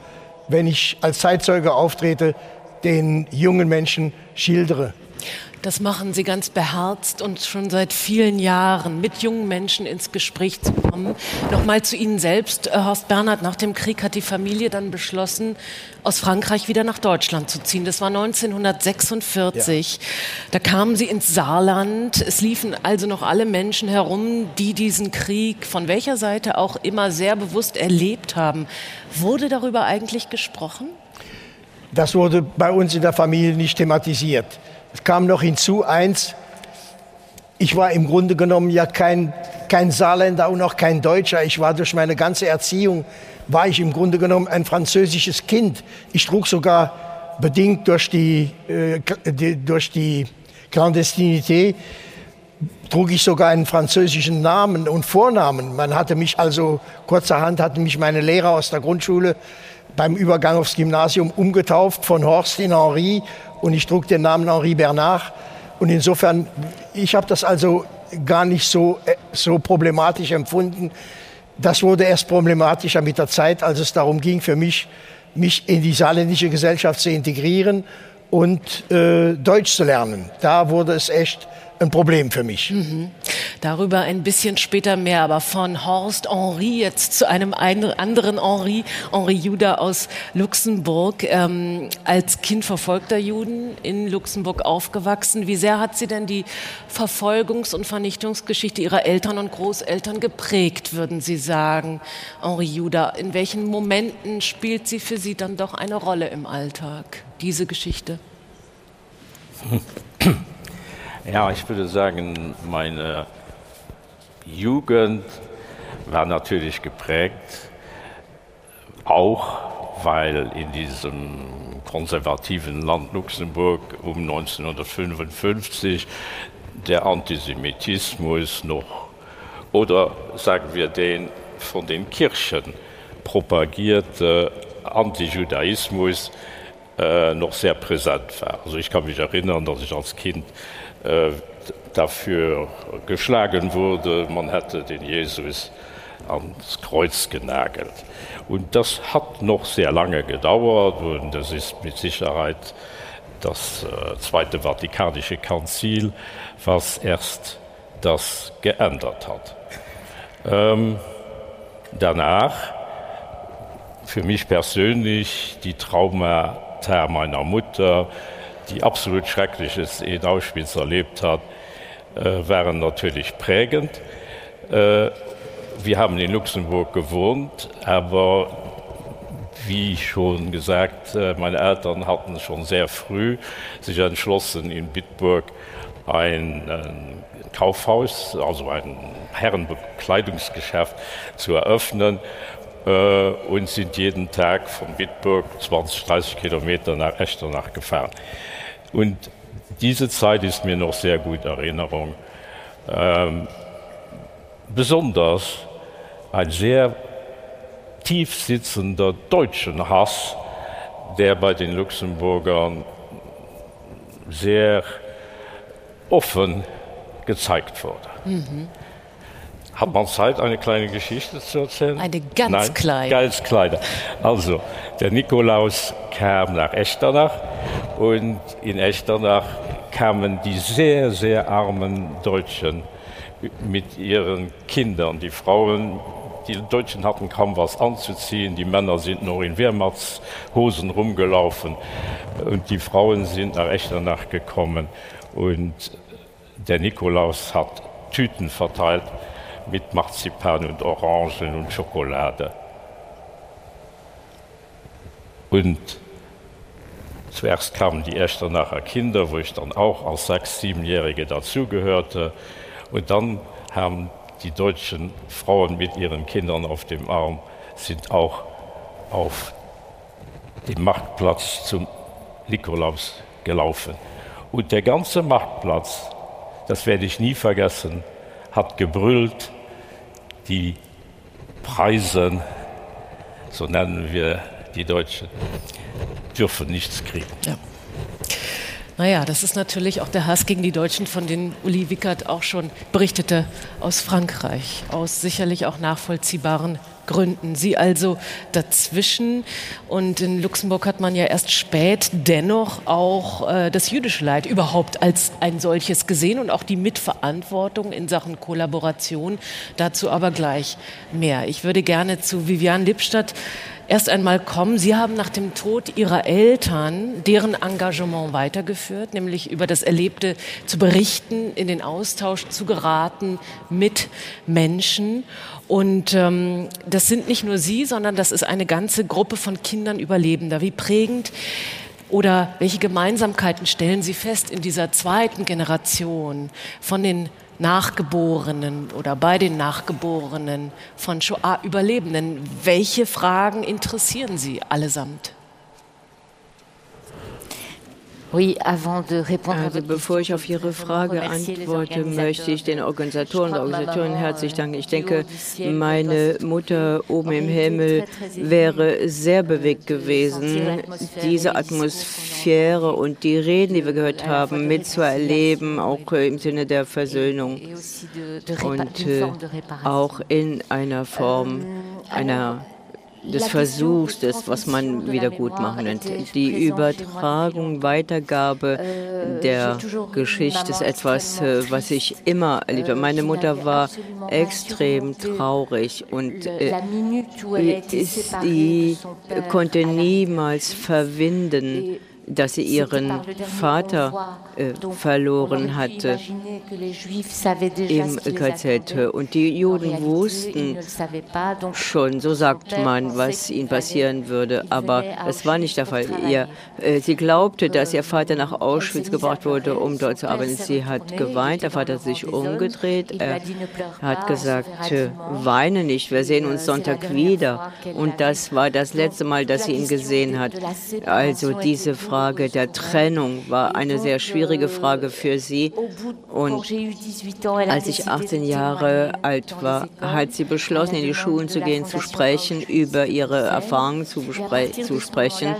wenn ich als Zeitzeuge auftrete, den jungen Menschen schildere. Das machen Sie ganz beherzt und schon seit vielen Jahren mit jungen Menschen ins Gespräch zu kommen. Nochmal zu Ihnen selbst, äh, Horst Bernhard. Nach dem Krieg hat die Familie dann beschlossen, aus Frankreich wieder nach Deutschland zu ziehen. Das war 1946. Ja. Da kamen Sie ins Saarland. Es liefen also noch alle Menschen herum, die diesen Krieg von welcher Seite auch immer sehr bewusst erlebt haben. Wurde darüber eigentlich gesprochen? Das wurde bei uns in der Familie nicht thematisiert. Es kam noch hinzu eins, ich war im Grunde genommen ja kein, kein Saarländer und auch kein Deutscher. Ich war durch meine ganze Erziehung, war ich im Grunde genommen ein französisches Kind. Ich trug sogar bedingt durch die, äh, die durch die Clandestinität, trug ich sogar einen französischen Namen und Vornamen. Man hatte mich also, kurzerhand hatten mich meine Lehrer aus der Grundschule beim Übergang aufs Gymnasium umgetauft von Horst in Henri und ich trug den Namen Henri Bernard. Und insofern, ich habe das also gar nicht so, äh, so problematisch empfunden. Das wurde erst problematischer mit der Zeit, als es darum ging, für mich, mich in die saarländische Gesellschaft zu integrieren und äh, Deutsch zu lernen. Da wurde es echt ein Problem für mich. Mhm. Darüber ein bisschen später mehr, aber von Horst Henri jetzt zu einem anderen Henri, Henri Juda aus Luxemburg, ähm, als Kind verfolgter Juden in Luxemburg aufgewachsen. Wie sehr hat sie denn die Verfolgungs- und Vernichtungsgeschichte ihrer Eltern und Großeltern geprägt, würden Sie sagen, Henri Juda? In welchen Momenten spielt sie für Sie dann doch eine Rolle im Alltag, diese Geschichte? Ja, ich würde sagen, meine Jugend war natürlich geprägt, auch weil in diesem konservativen Land Luxemburg um 1955 der Antisemitismus noch oder sagen wir den von den Kirchen propagierte Antijudaismus äh, noch sehr präsent war. Also ich kann mich erinnern, dass ich als Kind dafür geschlagen wurde, man hätte den Jesus ans Kreuz genagelt. Und das hat noch sehr lange gedauert und das ist mit Sicherheit das äh, Zweite Vatikanische Konzil, was erst das geändert hat. Ähm, danach für mich persönlich die Traumata meiner Mutter, die absolut schreckliches in Auschwitz erlebt hat, äh, waren natürlich prägend. Äh, wir haben in Luxemburg gewohnt, aber wie schon gesagt, äh, meine Eltern hatten schon sehr früh sich entschlossen, in Bitburg ein, ein Kaufhaus, also ein Herrenbekleidungsgeschäft zu eröffnen äh, und sind jeden Tag von Bitburg 20, 30 Kilometer nach Echternach gefahren. Und diese Zeit ist mir noch sehr gut Erinnerung. Ähm, besonders ein sehr tief sitzender deutschen Hass, der bei den Luxemburgern sehr offen gezeigt wurde. Mhm. Hat man Zeit, eine kleine Geschichte zu erzählen? Eine ganz Nein? kleine. Ganz kleine. Also, der Nikolaus kam nach Echternach und in Echternach kamen die sehr, sehr armen Deutschen mit ihren Kindern. Die Frauen, die Deutschen hatten kaum was anzuziehen, die Männer sind nur in Wehrmachtshosen rumgelaufen und die Frauen sind nach Echternach gekommen und der Nikolaus hat Tüten verteilt mit Marzipan und Orangen und Schokolade. Und zuerst kamen die Echternacher Kinder, wo ich dann auch als sechs, siebenjährige dazugehörte. Und dann haben die deutschen Frauen mit ihren Kindern auf dem Arm sind auch auf dem Marktplatz zum Nikolaus gelaufen. Und der ganze Marktplatz, das werde ich nie vergessen, hat gebrüllt, die Preise, so nennen wir die Deutschen, dürfen nichts kriegen. Ja. Naja, das ist natürlich auch der Hass gegen die Deutschen, von dem Uli Wickert auch schon berichtete, aus Frankreich, aus sicherlich auch nachvollziehbaren Gründen. Sie also dazwischen. Und in Luxemburg hat man ja erst spät dennoch auch äh, das jüdische Leid überhaupt als ein solches gesehen und auch die Mitverantwortung in Sachen Kollaboration. Dazu aber gleich mehr. Ich würde gerne zu Vivian Lippstadt erst einmal kommen. Sie haben nach dem Tod Ihrer Eltern deren Engagement weitergeführt, nämlich über das Erlebte zu berichten, in den Austausch zu geraten mit Menschen. Und ähm, das sind nicht nur Sie, sondern das ist eine ganze Gruppe von Kindern Überlebender. Wie prägend oder welche Gemeinsamkeiten stellen Sie fest in dieser zweiten Generation von den Nachgeborenen oder bei den Nachgeborenen von Shoah-Überlebenden? Welche Fragen interessieren Sie allesamt? Also bevor ich auf Ihre Frage antworte, möchte ich den Organisatoren und Organisatoren herzlich danken. Ich denke, meine Mutter oben im Himmel wäre sehr bewegt gewesen, diese Atmosphäre und die Reden, die wir gehört haben, mitzuerleben, auch im Sinne der Versöhnung und äh, auch in einer Form einer des Versuchs, des, was man wieder gut machen nennt. Die Übertragung, Weitergabe der Geschichte ist etwas, äh, was ich immer erlebt habe. Meine Mutter war extrem traurig und äh, sie konnte niemals verwinden, dass sie ihren Vater äh, verloren hatte im KZ. Und die Juden wussten schon, so sagt man, was ihnen passieren würde. Aber das war nicht der Fall. Ihr, äh, sie glaubte, dass ihr Vater nach Auschwitz gebracht wurde, um dort zu arbeiten. Sie hat geweint, der Vater hat sich umgedreht. Er hat gesagt, äh, weine nicht, wir sehen uns Sonntag wieder. Und das war das letzte Mal, dass sie ihn gesehen hat. Also diese Frage der Trennung war eine sehr schwierige Frage für sie. Und als ich 18 Jahre alt war, hat sie beschlossen, in die Schulen zu gehen, zu sprechen, über ihre Erfahrungen zu, zu sprechen,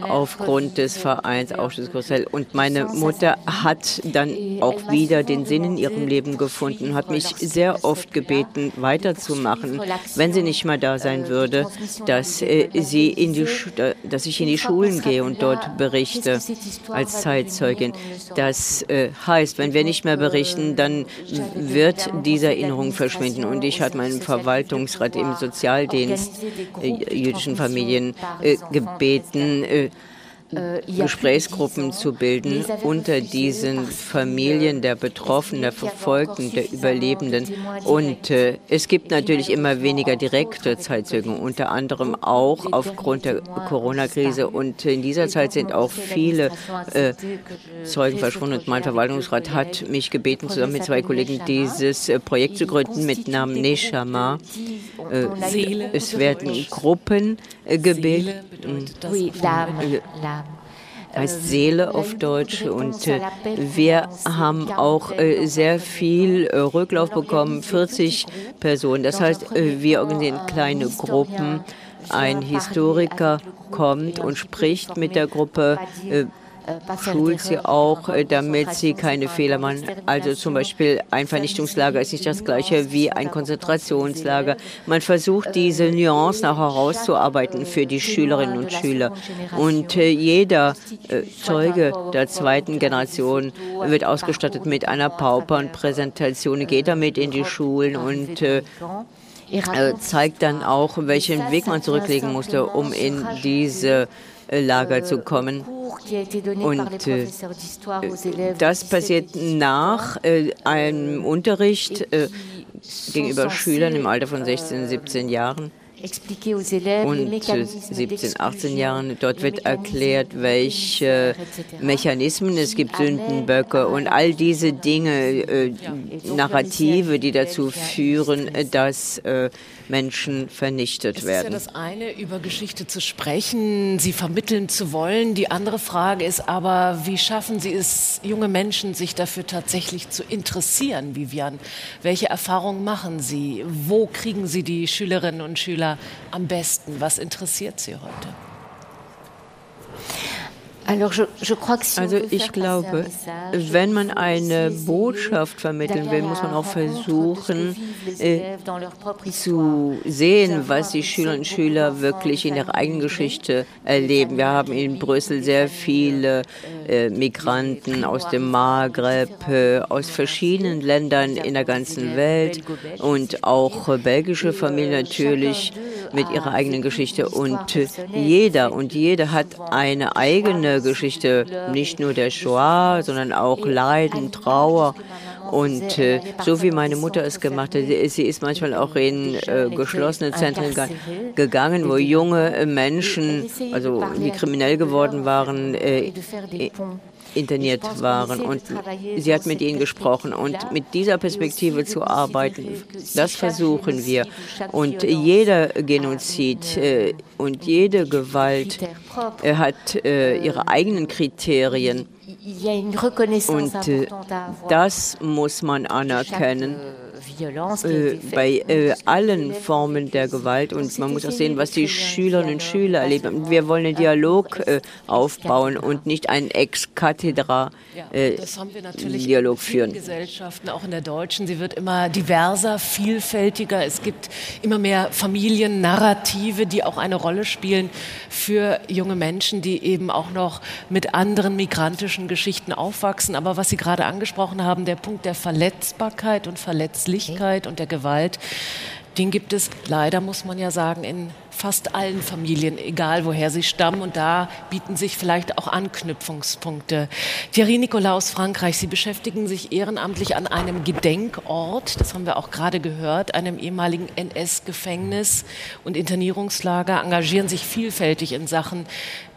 aufgrund des Vereins Ausschuss Grossel. Und meine Mutter hat dann auch wieder den Sinn in ihrem Leben gefunden, hat mich sehr oft gebeten, weiterzumachen, wenn sie nicht mehr da sein würde, dass, äh, sie in die, dass ich in die Schulen gehe und dort berichte als Zeitzeugin. Das äh, heißt, wenn wir nicht mehr berichten, dann wird diese Erinnerung verschwinden. Und ich hatte meinen Verwaltungsrat im Sozialdienst äh, jüdischen Familien äh, gebeten, äh, Gesprächsgruppen zu bilden unter diesen Familien der Betroffenen, der Verfolgten, der Überlebenden. Und äh, es gibt natürlich immer weniger direkte Zeitzeugen, unter anderem auch aufgrund der Corona-Krise. Und in dieser Zeit sind auch viele äh, Zeugen verschwunden. Und mein Verwaltungsrat hat mich gebeten, zusammen mit zwei Kollegen dieses äh, Projekt zu gründen mit Namen Neshama. Äh, es werden Gruppen äh, gebildet heißt Seele auf Deutsch. Und äh, wir haben auch äh, sehr viel äh, Rücklauf bekommen, 40 Personen. Das heißt, äh, wir organisieren kleine Gruppen. Ein Historiker kommt und spricht mit der Gruppe, äh, schult sie auch, äh, damit sie keine Fehler machen. Also zum Beispiel ein Vernichtungslager ist nicht das gleiche wie ein Konzentrationslager. Man versucht diese Nuancen auch herauszuarbeiten für die Schülerinnen und Schüler. Und äh, jeder äh, Zeuge der zweiten Generation wird ausgestattet mit einer PowerPoint-Präsentation, geht damit in die Schulen und zeigt dann auch, welchen Weg man zurücklegen musste, um in diese Lager zu kommen. Und äh, das passiert nach äh, einem Unterricht äh, gegenüber Schülern im Alter von 16, 17 Jahren und 17, 18 Jahren. Dort wird erklärt, welche Mechanismen es gibt, Sündenböcke und all diese Dinge, äh, Narrative, die dazu führen, dass äh, Menschen vernichtet werden. Es ist ja das eine, über Geschichte zu sprechen, sie vermitteln zu wollen. Die andere Frage ist aber, wie schaffen Sie es, junge Menschen sich dafür tatsächlich zu interessieren, Vivian? Welche Erfahrungen machen Sie? Wo kriegen Sie die Schülerinnen und Schüler am besten? Was interessiert Sie heute? Also ich glaube, wenn man eine Botschaft vermitteln will, muss man auch versuchen äh, zu sehen, was die Schülerinnen und Schüler wirklich in ihrer eigenen Geschichte erleben. Wir haben in Brüssel sehr viele äh, Migranten aus dem Maghreb, äh, aus verschiedenen Ländern in der ganzen Welt und auch belgische Familien natürlich mit ihrer eigenen Geschichte. Und jeder und jede hat eine eigene Geschichte, nicht nur der Shoah, sondern auch Leiden, Trauer. Und äh, so wie meine Mutter es gemacht hat, sie ist manchmal auch in äh, geschlossene Zentren gegangen, wo junge Menschen, also die kriminell geworden waren, äh, interniert waren. Und sie hat mit ihnen gesprochen. Und mit dieser Perspektive zu arbeiten, das versuchen wir. Und jeder Genozid äh, und jede Gewalt äh, hat äh, ihre eigenen Kriterien. Und äh, das muss man anerkennen äh, bei äh, allen Formen der Gewalt. Und man muss auch sehen, was die Schülerinnen und Schüler erleben. Wir wollen einen Dialog äh, aufbauen und nicht einen Ex-Kathedra äh, Dialog führen. Gesellschaften, auch in der deutschen, sie wird immer diverser, vielfältiger. Es gibt immer mehr Familiennarrative, die auch eine Rolle spielen für junge Menschen, die eben auch noch mit anderen migrantischen Geschichten aufwachsen. Aber was Sie gerade angesprochen haben, der Punkt der Verletzbarkeit und Verletzlichkeit und der Gewalt, den gibt es leider, muss man ja sagen, in fast allen Familien, egal woher sie stammen. Und da bieten sich vielleicht auch Anknüpfungspunkte. Thierry Nicolas Frankreich, Sie beschäftigen sich ehrenamtlich an einem Gedenkort, das haben wir auch gerade gehört, einem ehemaligen NS-Gefängnis und Internierungslager, engagieren sich vielfältig in Sachen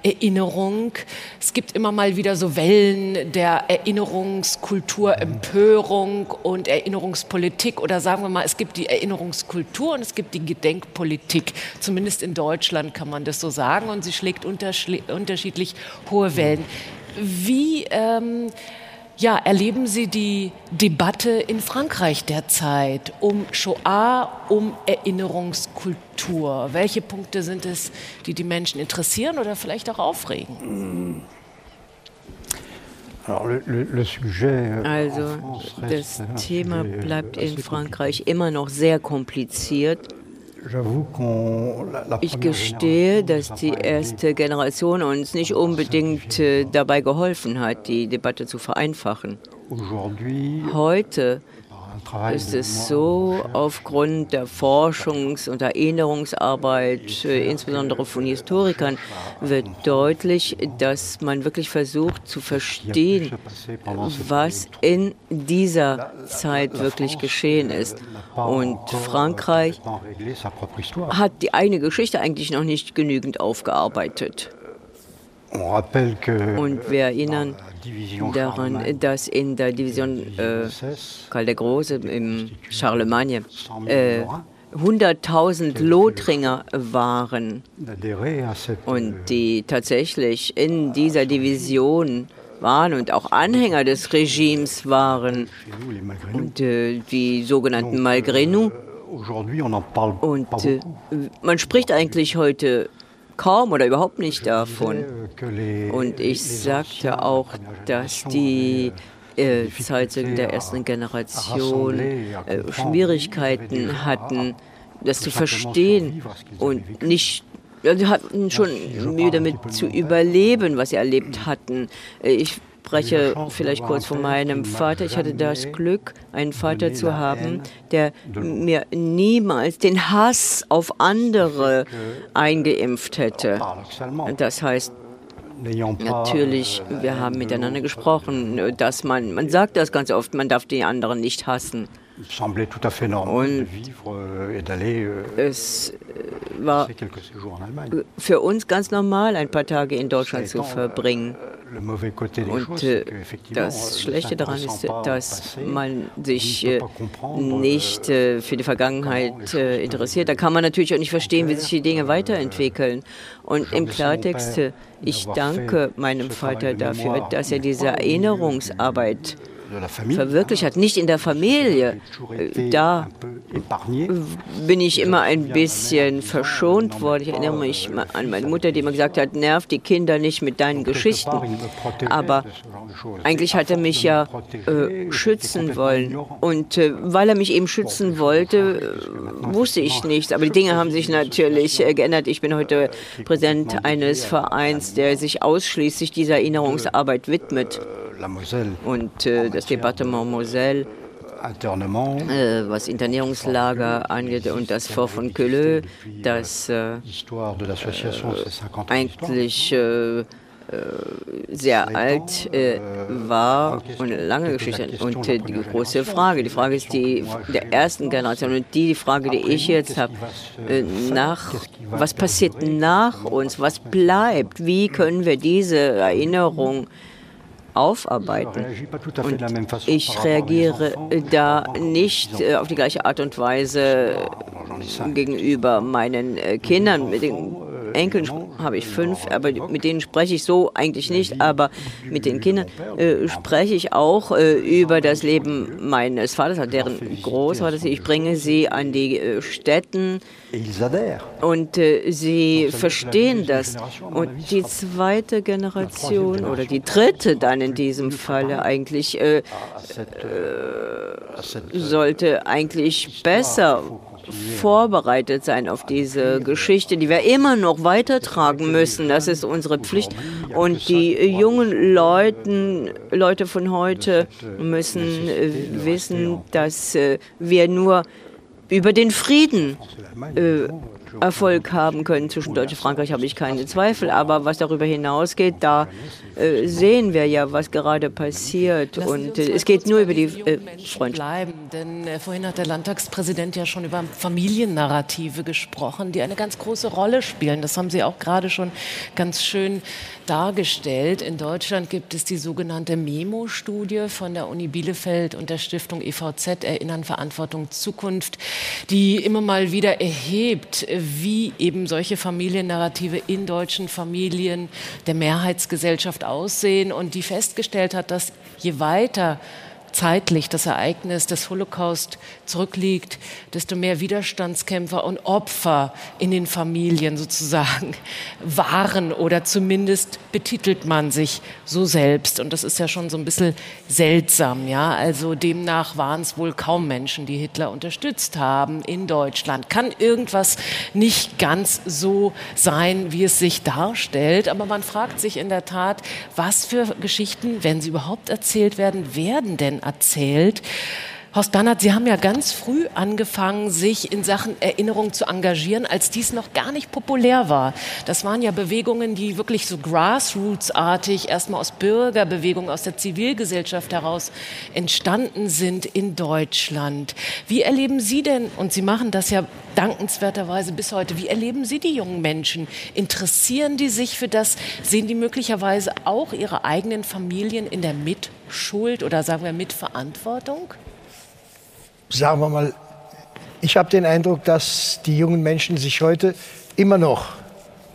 Erinnerung. Es gibt immer mal wieder so Wellen der Erinnerungskultur, Empörung und Erinnerungspolitik oder sagen wir mal, es gibt die Erinnerungskultur und es gibt die Gedenkpolitik. Zumindest in Deutschland kann man das so sagen und sie schlägt unterschiedlich hohe Wellen. Wie ähm, ja, erleben Sie die Debatte in Frankreich derzeit um Shoah, um Erinnerungskultur? Welche Punkte sind es, die die Menschen interessieren oder vielleicht auch aufregen? Euh, also das Thema bleibt in Frankreich immer noch sehr kompliziert. Ich gestehe, dass die erste Generation uns nicht unbedingt äh, dabei geholfen hat, die Debatte zu vereinfachen. Heute ist es so, aufgrund der Forschungs- und Erinnerungsarbeit, äh, insbesondere von Historikern, wird deutlich, dass man wirklich versucht zu verstehen, was in dieser Zeit wirklich geschehen ist. Und Frankreich hat die eigene Geschichte eigentlich noch nicht genügend aufgearbeitet. Und wir erinnern daran, dass in der Division äh, Karl der Große im Charlemagne. Äh, 100.000 Lothringer waren. Und die tatsächlich in dieser Division waren und auch Anhänger des Regimes waren. Und äh, die sogenannten Malgrenu. Und äh, man spricht eigentlich heute kaum oder überhaupt nicht davon. Und ich sagte auch, dass die äh, Zeitzeugen der ersten Generation äh, Schwierigkeiten hatten, das zu verstehen und nicht Sie hatten schon Mühe damit zu überleben, was sie erlebt hatten. Äh, ich spreche vielleicht kurz von meinem Vater. Ich hatte das Glück, einen Vater zu haben, der mir niemals den Hass auf andere eingeimpft hätte. Das heißt, Natürlich, wir haben miteinander gesprochen, dass man, man sagt das ganz oft, man darf die anderen nicht hassen. Und euh, euh, es äh, war für uns ganz normal, ein paar Tage in Deutschland zu verbringen. Und äh, das Schlechte daran ist, dass man sich äh, nicht für die Vergangenheit interessiert. Da kann man natürlich auch nicht verstehen, wie sich die Dinge weiterentwickeln. Und im Klartext, ich danke meinem Vater dafür, dass er diese Erinnerungsarbeit verwirklicht hat, nicht in der Familie. Da bin ich immer ein bisschen verschont worden. Ich erinnere mich an meine Mutter, die immer gesagt hat, nerv die Kinder nicht mit deinen Geschichten. Aber eigentlich hat er mich ja äh, schützen wollen. Und äh, weil er mich eben schützen wollte, äh, wusste ich nichts. Aber die Dinge haben sich natürlich äh, geändert. Ich bin heute Präsident eines Vereins, der sich ausschließlich dieser Erinnerungsarbeit widmet. Und äh, das Departement Moselle äh, was Internierungslager angeht und das Fort von Queuleux, das äh, eigentlich äh, äh, sehr alt äh, war und eine lange Geschichte. Und äh, die große Frage, die Frage ist die der ersten Generation und die, die Frage, die ich jetzt habe, nach was passiert nach uns, was bleibt, wie können wir diese Erinnerung aufarbeiten. Und ich reagiere da nicht äh, auf die gleiche Art und Weise gegenüber meinen äh, Kindern. Mit den Enkeln habe ich fünf, aber mit denen spreche ich so eigentlich nicht. Aber mit den Kindern äh, spreche ich auch über das Leben meines Vaters, deren Großvater. Ich bringe sie an die äh, Städten und sie verstehen das. Und die zweite Generation oder die dritte dann in diesem Falle eigentlich äh, äh, sollte eigentlich besser vorbereitet sein auf diese Geschichte, die wir immer noch weitertragen müssen. Das ist unsere Pflicht. Und die jungen Leuten, Leute von heute müssen äh, wissen, dass äh, wir nur über den Frieden äh, Erfolg haben können. Zwischen Deutschland und Frankreich habe ich keine Zweifel. Aber was darüber hinausgeht, da äh, sehen wir ja, was gerade passiert. und äh, es geht nur über die äh, Freundschaft. Bleiben, denn äh, vorhin hat der Landtagspräsident ja schon über Familiennarrative gesprochen, die eine ganz große Rolle spielen. Das haben Sie auch gerade schon ganz schön dargestellt. In Deutschland gibt es die sogenannte Memo-Studie von der Uni Bielefeld und der Stiftung EVZ Erinnern, Verantwortung, Zukunft, die immer mal wieder erhebt, wie eben solche Familiennarrative in deutschen Familien der Mehrheitsgesellschaft aussehen und die festgestellt hat, dass je weiter zeitlich das Ereignis des Holocaust zurückliegt, desto mehr Widerstandskämpfer und Opfer in den Familien sozusagen waren oder zumindest betitelt man sich so selbst. Und das ist ja schon so ein bisschen seltsam, ja. Also demnach waren es wohl kaum Menschen, die Hitler unterstützt haben in Deutschland. Kann irgendwas nicht ganz so sein, wie es sich darstellt. Aber man fragt sich in der Tat, was für Geschichten, wenn sie überhaupt erzählt werden, werden denn erzählt, Horst Bernhard, Sie haben ja ganz früh angefangen, sich in Sachen Erinnerung zu engagieren, als dies noch gar nicht populär war. Das waren ja Bewegungen, die wirklich so grassroots-artig erstmal aus Bürgerbewegungen, aus der Zivilgesellschaft heraus entstanden sind in Deutschland. Wie erleben Sie denn, und Sie machen das ja dankenswerterweise bis heute, wie erleben Sie die jungen Menschen? Interessieren die sich für das? Sehen die möglicherweise auch ihre eigenen Familien in der Mitschuld oder sagen wir Mitverantwortung? Sagen wir mal, ich habe den Eindruck, dass die jungen Menschen sich heute immer noch,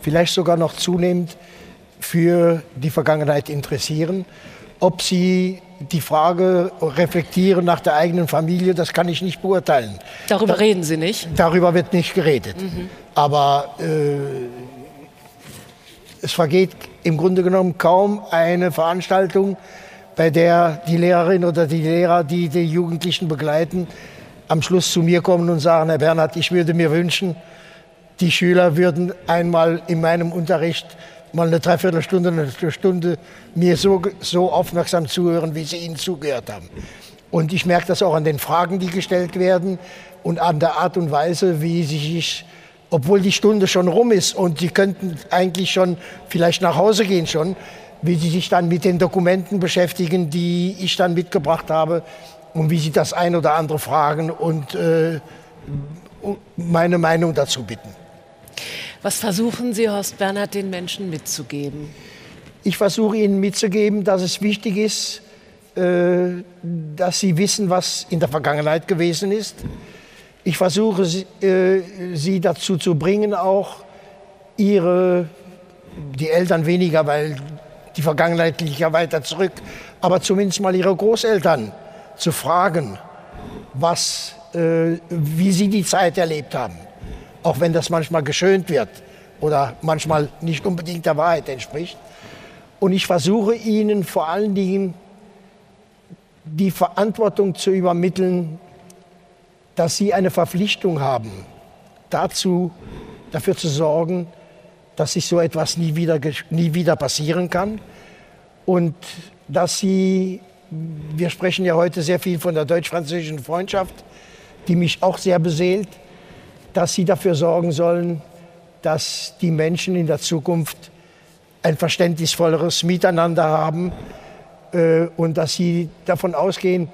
vielleicht sogar noch zunehmend für die Vergangenheit interessieren. Ob sie die Frage reflektieren nach der eigenen Familie, das kann ich nicht beurteilen. Darüber da, reden Sie nicht? Darüber wird nicht geredet. Mhm. Aber äh, es vergeht im Grunde genommen kaum eine Veranstaltung, bei der die Lehrerin oder die Lehrer, die die Jugendlichen begleiten, am Schluss zu mir kommen und sagen, Herr Bernhard, ich würde mir wünschen, die Schüler würden einmal in meinem Unterricht mal eine Dreiviertelstunde, eine Stunde mir so, so aufmerksam zuhören, wie sie Ihnen zugehört haben. Und ich merke das auch an den Fragen, die gestellt werden und an der Art und Weise, wie sich, obwohl die Stunde schon rum ist und sie könnten eigentlich schon vielleicht nach Hause gehen schon, wie sie sich dann mit den Dokumenten beschäftigen, die ich dann mitgebracht habe und wie sie das ein oder andere fragen und äh, meine Meinung dazu bitten. Was versuchen Sie, Horst Bernhard, den Menschen mitzugeben? Ich versuche ihnen mitzugeben, dass es wichtig ist, äh, dass sie wissen, was in der Vergangenheit gewesen ist. Ich versuche sie, äh, sie dazu zu bringen, auch ihre, die Eltern weniger, weil die Vergangenheit liegt ja weiter zurück, aber zumindest mal ihre Großeltern zu fragen, was, äh, wie sie die Zeit erlebt haben. Auch wenn das manchmal geschönt wird oder manchmal nicht unbedingt der Wahrheit entspricht. Und ich versuche ihnen vor allen Dingen die Verantwortung zu übermitteln, dass sie eine Verpflichtung haben, dazu, dafür zu sorgen, dass sich so etwas nie wieder, nie wieder passieren kann und dass sie, wir sprechen ja heute sehr viel von der deutsch-französischen Freundschaft, die mich auch sehr beseelt, dass sie dafür sorgen sollen, dass die Menschen in der Zukunft ein verständnisvolleres Miteinander haben äh, und dass sie davon ausgehen,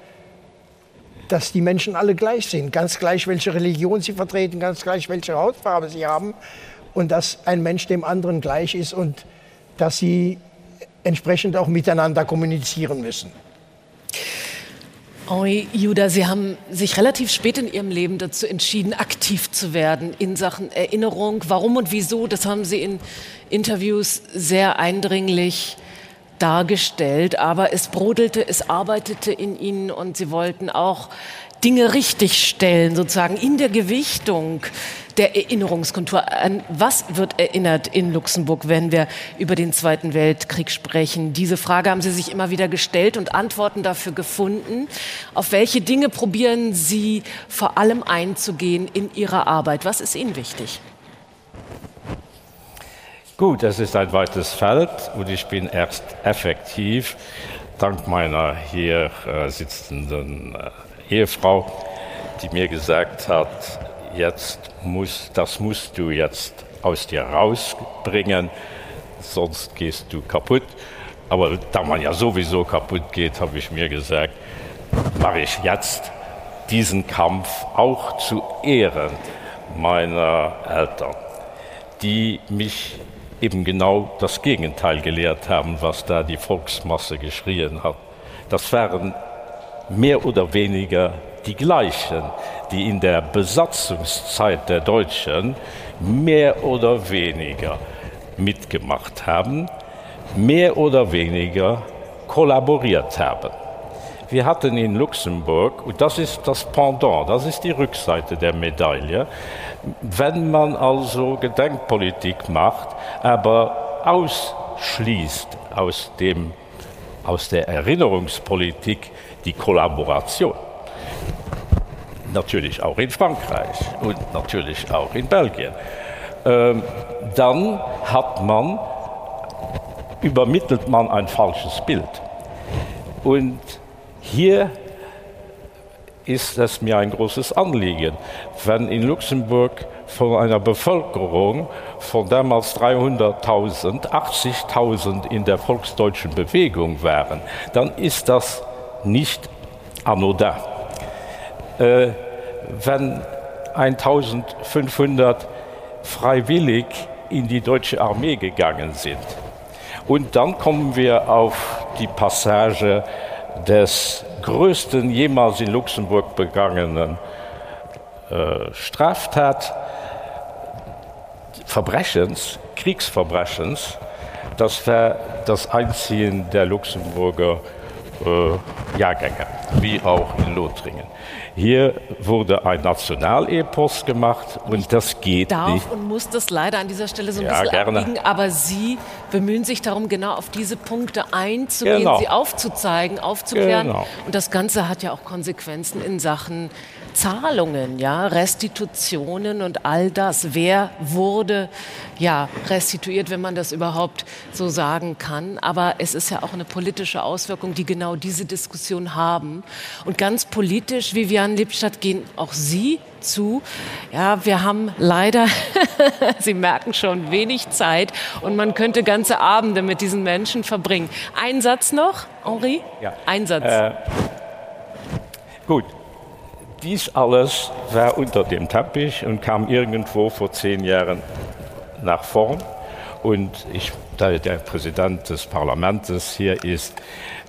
dass die Menschen alle gleich sind, ganz gleich, welche Religion sie vertreten, ganz gleich, welche Hautfarbe sie haben. Und dass ein Mensch dem anderen gleich ist und dass sie entsprechend auch miteinander kommunizieren müssen. Henri Juda, Sie haben sich relativ spät in Ihrem Leben dazu entschieden, aktiv zu werden in Sachen Erinnerung. Warum und wieso, das haben Sie in Interviews sehr eindringlich dargestellt. Aber es brodelte, es arbeitete in Ihnen und Sie wollten auch Dinge richtigstellen, sozusagen in der Gewichtung der Erinnerungskultur. An was wird erinnert in Luxemburg, wenn wir über den Zweiten Weltkrieg sprechen? Diese Frage haben Sie sich immer wieder gestellt und Antworten dafür gefunden. Auf welche Dinge probieren Sie vor allem einzugehen in Ihrer Arbeit? Was ist Ihnen wichtig? Gut, es ist ein weites Feld und ich bin erst effektiv dank meiner hier äh, sitzenden äh, Ehefrau, die mir gesagt hat, jetzt muss, das musst du jetzt aus dir rausbringen, sonst gehst du kaputt. Aber da man ja sowieso kaputt geht, habe ich mir gesagt, mache ich jetzt diesen Kampf auch zu Ehren meiner Eltern, die mich eben genau das Gegenteil gelehrt haben, was da die Volksmasse geschrien hat. Das wären mehr oder weniger die gleichen, die in der Besatzungszeit der Deutschen mehr oder weniger mitgemacht haben, mehr oder weniger kollaboriert haben. Wir hatten in Luxemburg, und das ist das Pendant, das ist die Rückseite der Medaille, wenn man also Gedenkpolitik macht, aber ausschließt aus, dem, aus der Erinnerungspolitik die Kollaboration natürlich auch in Frankreich und natürlich auch in Belgien. Ähm, dann hat man, übermittelt man ein falsches Bild. Und hier ist es mir ein großes Anliegen, wenn in Luxemburg von einer Bevölkerung von damals 300.000 80.000 in der volksdeutschen Bewegung wären, dann ist das nicht anodin. Äh, wenn 1500 freiwillig in die deutsche Armee gegangen sind. Und dann kommen wir auf die Passage des größten jemals in Luxemburg begangenen äh, Straftat Verbrechens, Kriegsverbrechens, das war das Einziehen der Luxemburger Jahrgänge, wie auch in Lothringen. Hier wurde ein Nationalepos gemacht und das geht darf nicht. und muss das leider an dieser Stelle so ein ja, bisschen gerne. abbiegen, aber Sie bemühen sich darum, genau auf diese Punkte einzugehen, Genau. sie aufzuzeigen, aufzuklären. Genau. Und das Ganze hat ja auch Konsequenzen in Sachen Zahlungen, ja, Restitutionen und all das. Wer wurde ja restituiert, wenn man das überhaupt so sagen kann? Aber es ist ja auch eine politische Auswirkung, die genau diese Diskussion haben. Und ganz politisch, Vivian Lippstadt, gehen auch Sie zu. Ja, wir haben leider, Sie merken schon, wenig Zeit und man könnte ganze Abende mit diesen Menschen verbringen. Ein Satz noch, Henri? Ja. Ein Satz. Äh, gut. Dies alles war unter dem Teppich und kam irgendwo vor zehn Jahren nach vorn. Und ich, da der Präsident des Parlaments hier ist,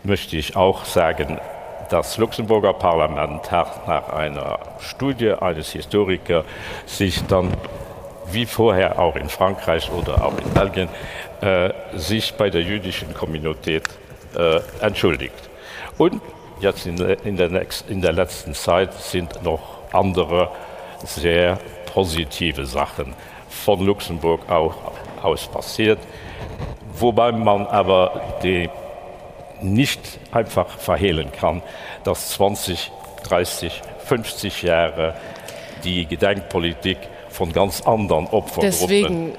möchte ich auch sagen, das Luxemburger Parlament hat nach einer Studie eines Historikers sich dann, wie vorher auch in Frankreich oder auch in Belgien, äh, sich bei der jüdischen Kommunität äh, entschuldigt. Und jetzt in, der- in, der in der letzten Zeit sind noch andere sehr positive Sachen von Luxemburg auch aus passiert, wobei man aber die nicht einfach verhehlen kann, dass 20, 30, 50 Jahre die Gedenkpolitik von ganz anderen Opfergruppen Deswegen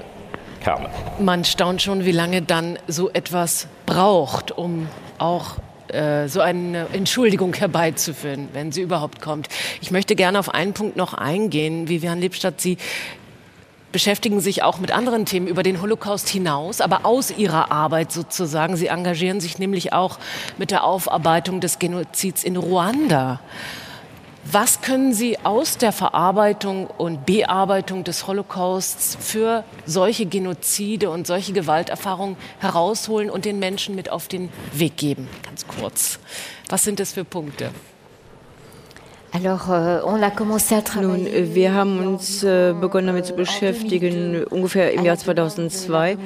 kamen. man staunt schon, wie lange dann so etwas braucht, um auch äh, so eine Entschuldigung herbeizuführen, wenn sie überhaupt kommt. Ich möchte gerne auf einen Punkt noch eingehen. Vivian Lippstadt, Sie beschäftigen sich auch mit anderen Themen über den Holocaust hinaus, aber aus Ihrer Arbeit sozusagen. Sie engagieren sich nämlich auch mit der Aufarbeitung des Genozids in Ruanda. Was können Sie aus der Verarbeitung und Bearbeitung des Holocausts für solche Genozide und solche Gewalterfahrungen herausholen und den Menschen mit auf den Weg geben? Ganz kurz. Was sind das für Punkte? Nun, travailler. äh, wir haben uns äh, begonnen damit zu beschäftigen, ungefähr im Jahr 2002,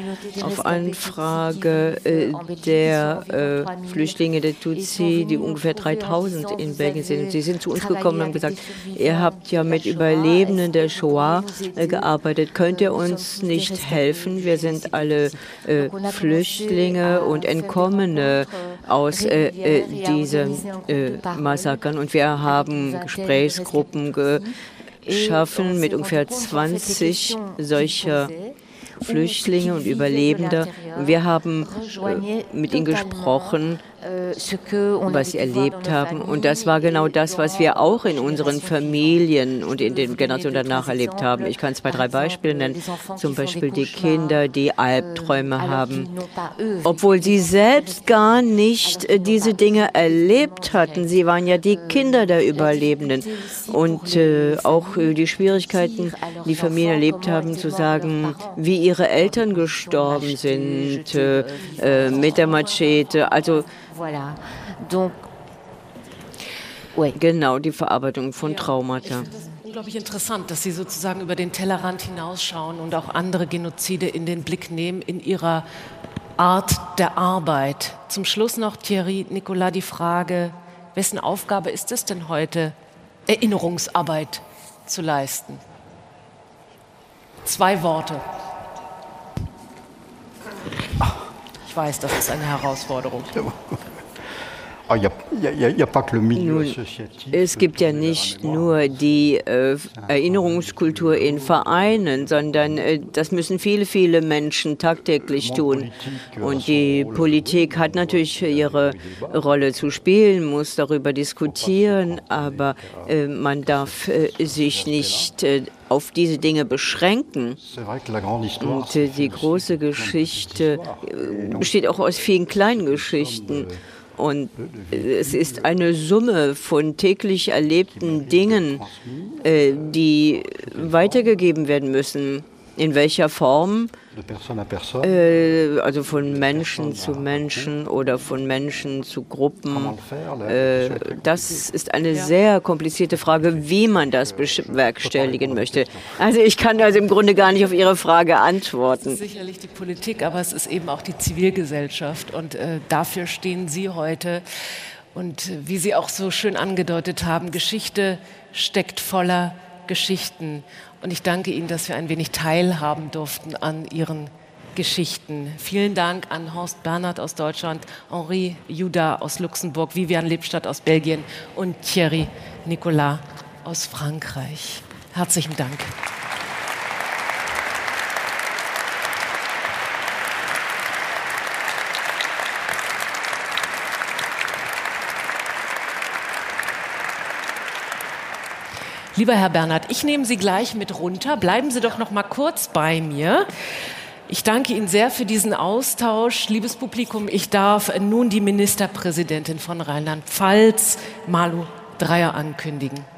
auf Anfrage äh, der äh, Flüchtlinge der Tutsi, die ungefähr 3000 in Belgien sind. Und sie sind zu uns gekommen und haben gesagt, ihr habt ja mit Überlebenden der Shoah äh, gearbeitet, könnt ihr uns nicht helfen? Wir sind alle Flüchtlinge und Entkommene aus diesen Massakern und wir haben Gesprächsgruppen geschaffen mit ungefähr 20 solcher Flüchtlinge und Überlebender. Wir haben äh, mit ihnen gesprochen, euh, a was sie erlebt haben. Und das war genau das, was wir auch in unseren Familien und in den Generationen danach erlebt haben. Ich kann zwei, drei Beispiele nennen. Zum Beispiel die Kinder, die Albträume haben, obwohl sie selbst gar nicht äh, diese Dinge erlebt hatten. Sie waren ja die Kinder der Überlebenden. Und äh, auch äh, die Schwierigkeiten, die Familien erlebt haben, zu sagen, wie ihre Eltern gestorben sind äh, äh, mit der Machete. Also Voilà. Donc, Genau, die Verarbeitung von Traumata. Unglaublich interessant, dass Sie sozusagen über den Tellerrand hinausschauen und auch andere Genozide in den Blick nehmen in Ihrer Art der Arbeit. Zum Schluss noch, Thierry Nicolas, die Frage, wessen Aufgabe ist es denn heute, Erinnerungsarbeit zu leisten? Zwei Worte. Ich weiß, das ist eine Herausforderung. Nun, es gibt ja nicht nur die äh, Erinnerungskultur in Vereinen, sondern äh, das müssen viele, viele Menschen tagtäglich tun. Und die Politik hat natürlich ihre Rolle zu spielen, muss darüber diskutieren, aber äh, man darf äh, sich nicht äh, auf diese Dinge beschränken. Und äh, die große Geschichte besteht auch aus vielen kleinen Geschichten. Und es ist eine Summe von täglich erlebten Dingen, äh, die weitergegeben werden müssen. In welcher Form? Äh, also von Menschen zu Menschen oder von Menschen zu Gruppen. Äh, das ist eine sehr komplizierte Frage, wie man das bewerkstelligen möchte. Also ich kann also im Grunde gar nicht auf Ihre Frage antworten. Es ist sicherlich die Politik, aber es ist eben auch die Zivilgesellschaft und äh, dafür stehen Sie heute. Und wie Sie auch so schön angedeutet haben, Geschichte steckt voller Geschichten. Und ich danke Ihnen, dass wir ein wenig teilhaben durften an Ihren Geschichten. Vielen Dank an Horst Bernhard aus Deutschland, Henri Juda aus Luxemburg, Vivian Lebstadt aus Belgien und Thierry Nicolas aus Frankreich. Herzlichen Dank. Lieber Herr Bernhard, ich nehme Sie gleich mit runter. Bleiben Sie doch noch mal kurz bei mir. Ich danke Ihnen sehr für diesen Austausch. Liebes Publikum, ich darf nun die Ministerpräsidentin von Rheinland-Pfalz, Malu Dreyer, ankündigen.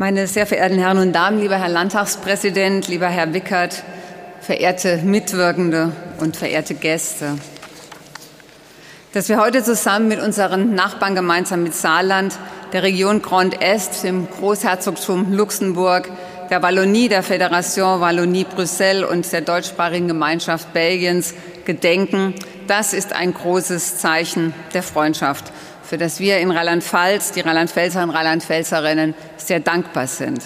Meine sehr verehrten Herren und Damen, lieber Herr Landtagspräsident, lieber Herr Wickert, verehrte Mitwirkende und verehrte Gäste. Dass wir heute zusammen mit unseren Nachbarn gemeinsam mit Saarland, der Region Grand Est, dem Großherzogtum Luxemburg, der Wallonie, der Fédération Wallonie-Brüssel und der deutschsprachigen Gemeinschaft Belgiens gedenken, das ist ein großes Zeichen der Freundschaft für das wir in Rheinland-Pfalz, die Rheinland-Pfälzer und Rheinland-Pfälzerinnen, sehr dankbar sind.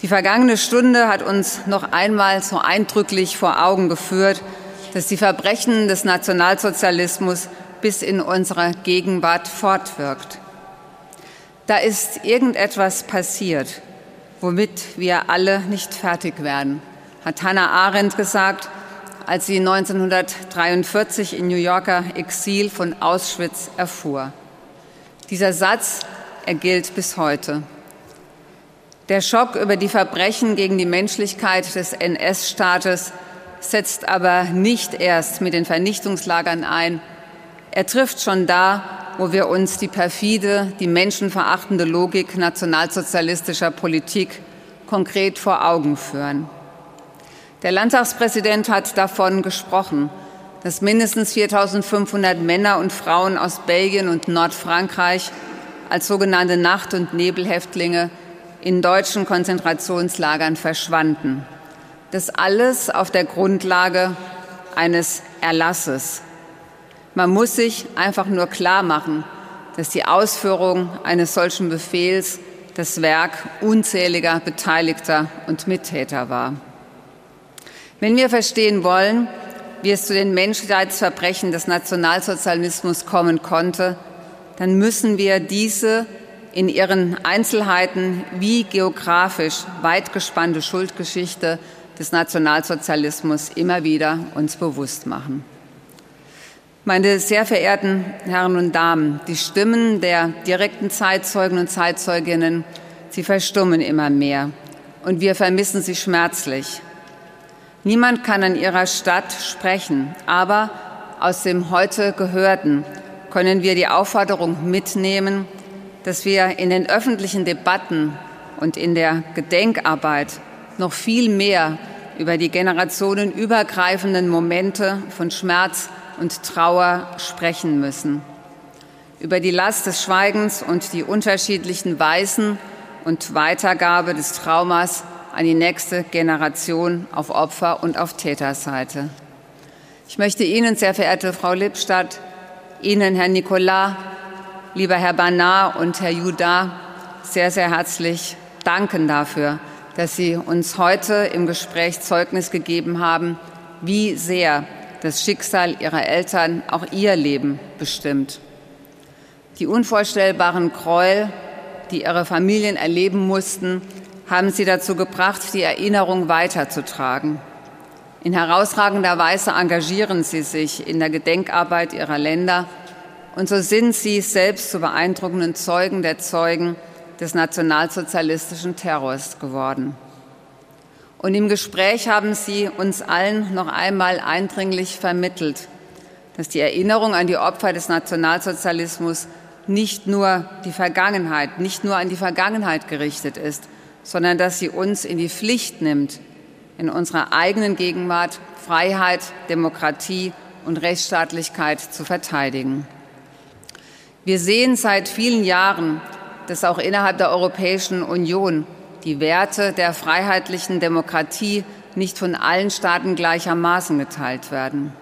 Die vergangene Stunde hat uns noch einmal so eindrücklich vor Augen geführt, dass die Verbrechen des Nationalsozialismus bis in unsere Gegenwart fortwirkt. Da ist irgendetwas passiert, womit wir alle nicht fertig werden, hat Hannah Arendt gesagt, als sie 1943 in New Yorker Exil von Auschwitz erfuhr. Dieser Satz, er gilt bis heute. Der Schock über die Verbrechen gegen die Menschlichkeit des NS-Staates setzt aber nicht erst mit den Vernichtungslagern ein. Er trifft schon da, wo wir uns die perfide, die menschenverachtende Logik nationalsozialistischer Politik konkret vor Augen führen. Der Landtagspräsident hat davon gesprochen, dass mindestens 4.500 Männer und Frauen aus Belgien und Nordfrankreich als sogenannte Nacht- und Nebelhäftlinge in deutschen Konzentrationslagern verschwanden. Das alles auf der Grundlage eines Erlasses. Man muss sich einfach nur klar machen, dass die Ausführung eines solchen Befehls das Werk unzähliger Beteiligter und Mittäter war. Wenn wir verstehen wollen, wie es zu den Menschheitsverbrechen des Nationalsozialismus kommen konnte, dann müssen wir diese in ihren Einzelheiten wie geografisch weit gespannte Schuldgeschichte des Nationalsozialismus immer wieder uns bewusst machen. Meine sehr verehrten Herren und Damen, die Stimmen der direkten Zeitzeugen und Zeitzeuginnen, sie verstummen immer mehr und wir vermissen sie schmerzlich. Niemand kann an ihrer Stadt sprechen, aber aus dem heute Gehörten können wir die Aufforderung mitnehmen, dass wir in den öffentlichen Debatten und in der Gedenkarbeit noch viel mehr über die generationenübergreifenden Momente von Schmerz und Trauer sprechen müssen, über die Last des Schweigens und die unterschiedlichen Weisen und Weitergabe des Traumas an die nächste Generation auf Opfer- und auf Täterseite. Ich möchte Ihnen, sehr verehrte Frau Lippstadt, Ihnen, Herr Nicolas, lieber Herr Banar und Herr Juda, sehr, sehr herzlich danken dafür, dass Sie uns heute im Gespräch Zeugnis gegeben haben, wie sehr das Schicksal Ihrer Eltern auch Ihr Leben bestimmt. Die unvorstellbaren Gräuel, die Ihre Familien erleben mussten, haben Sie dazu gebracht, die Erinnerung weiterzutragen. In herausragender Weise engagieren Sie sich in der Gedenkarbeit Ihrer Länder und so sind Sie selbst zu beeindruckenden Zeugen der Zeugen des nationalsozialistischen Terrors geworden. Und im Gespräch haben Sie uns allen noch einmal eindringlich vermittelt, dass die Erinnerung an die Opfer des Nationalsozialismus nicht nur die Vergangenheit, nicht nur an die Vergangenheit gerichtet ist, sondern dass sie uns in die Pflicht nimmt, in unserer eigenen Gegenwart Freiheit, Demokratie und Rechtsstaatlichkeit zu verteidigen. Wir sehen seit vielen Jahren, dass auch innerhalb der Europäischen Union die Werte der freiheitlichen Demokratie nicht von allen Staaten gleichermaßen geteilt werden.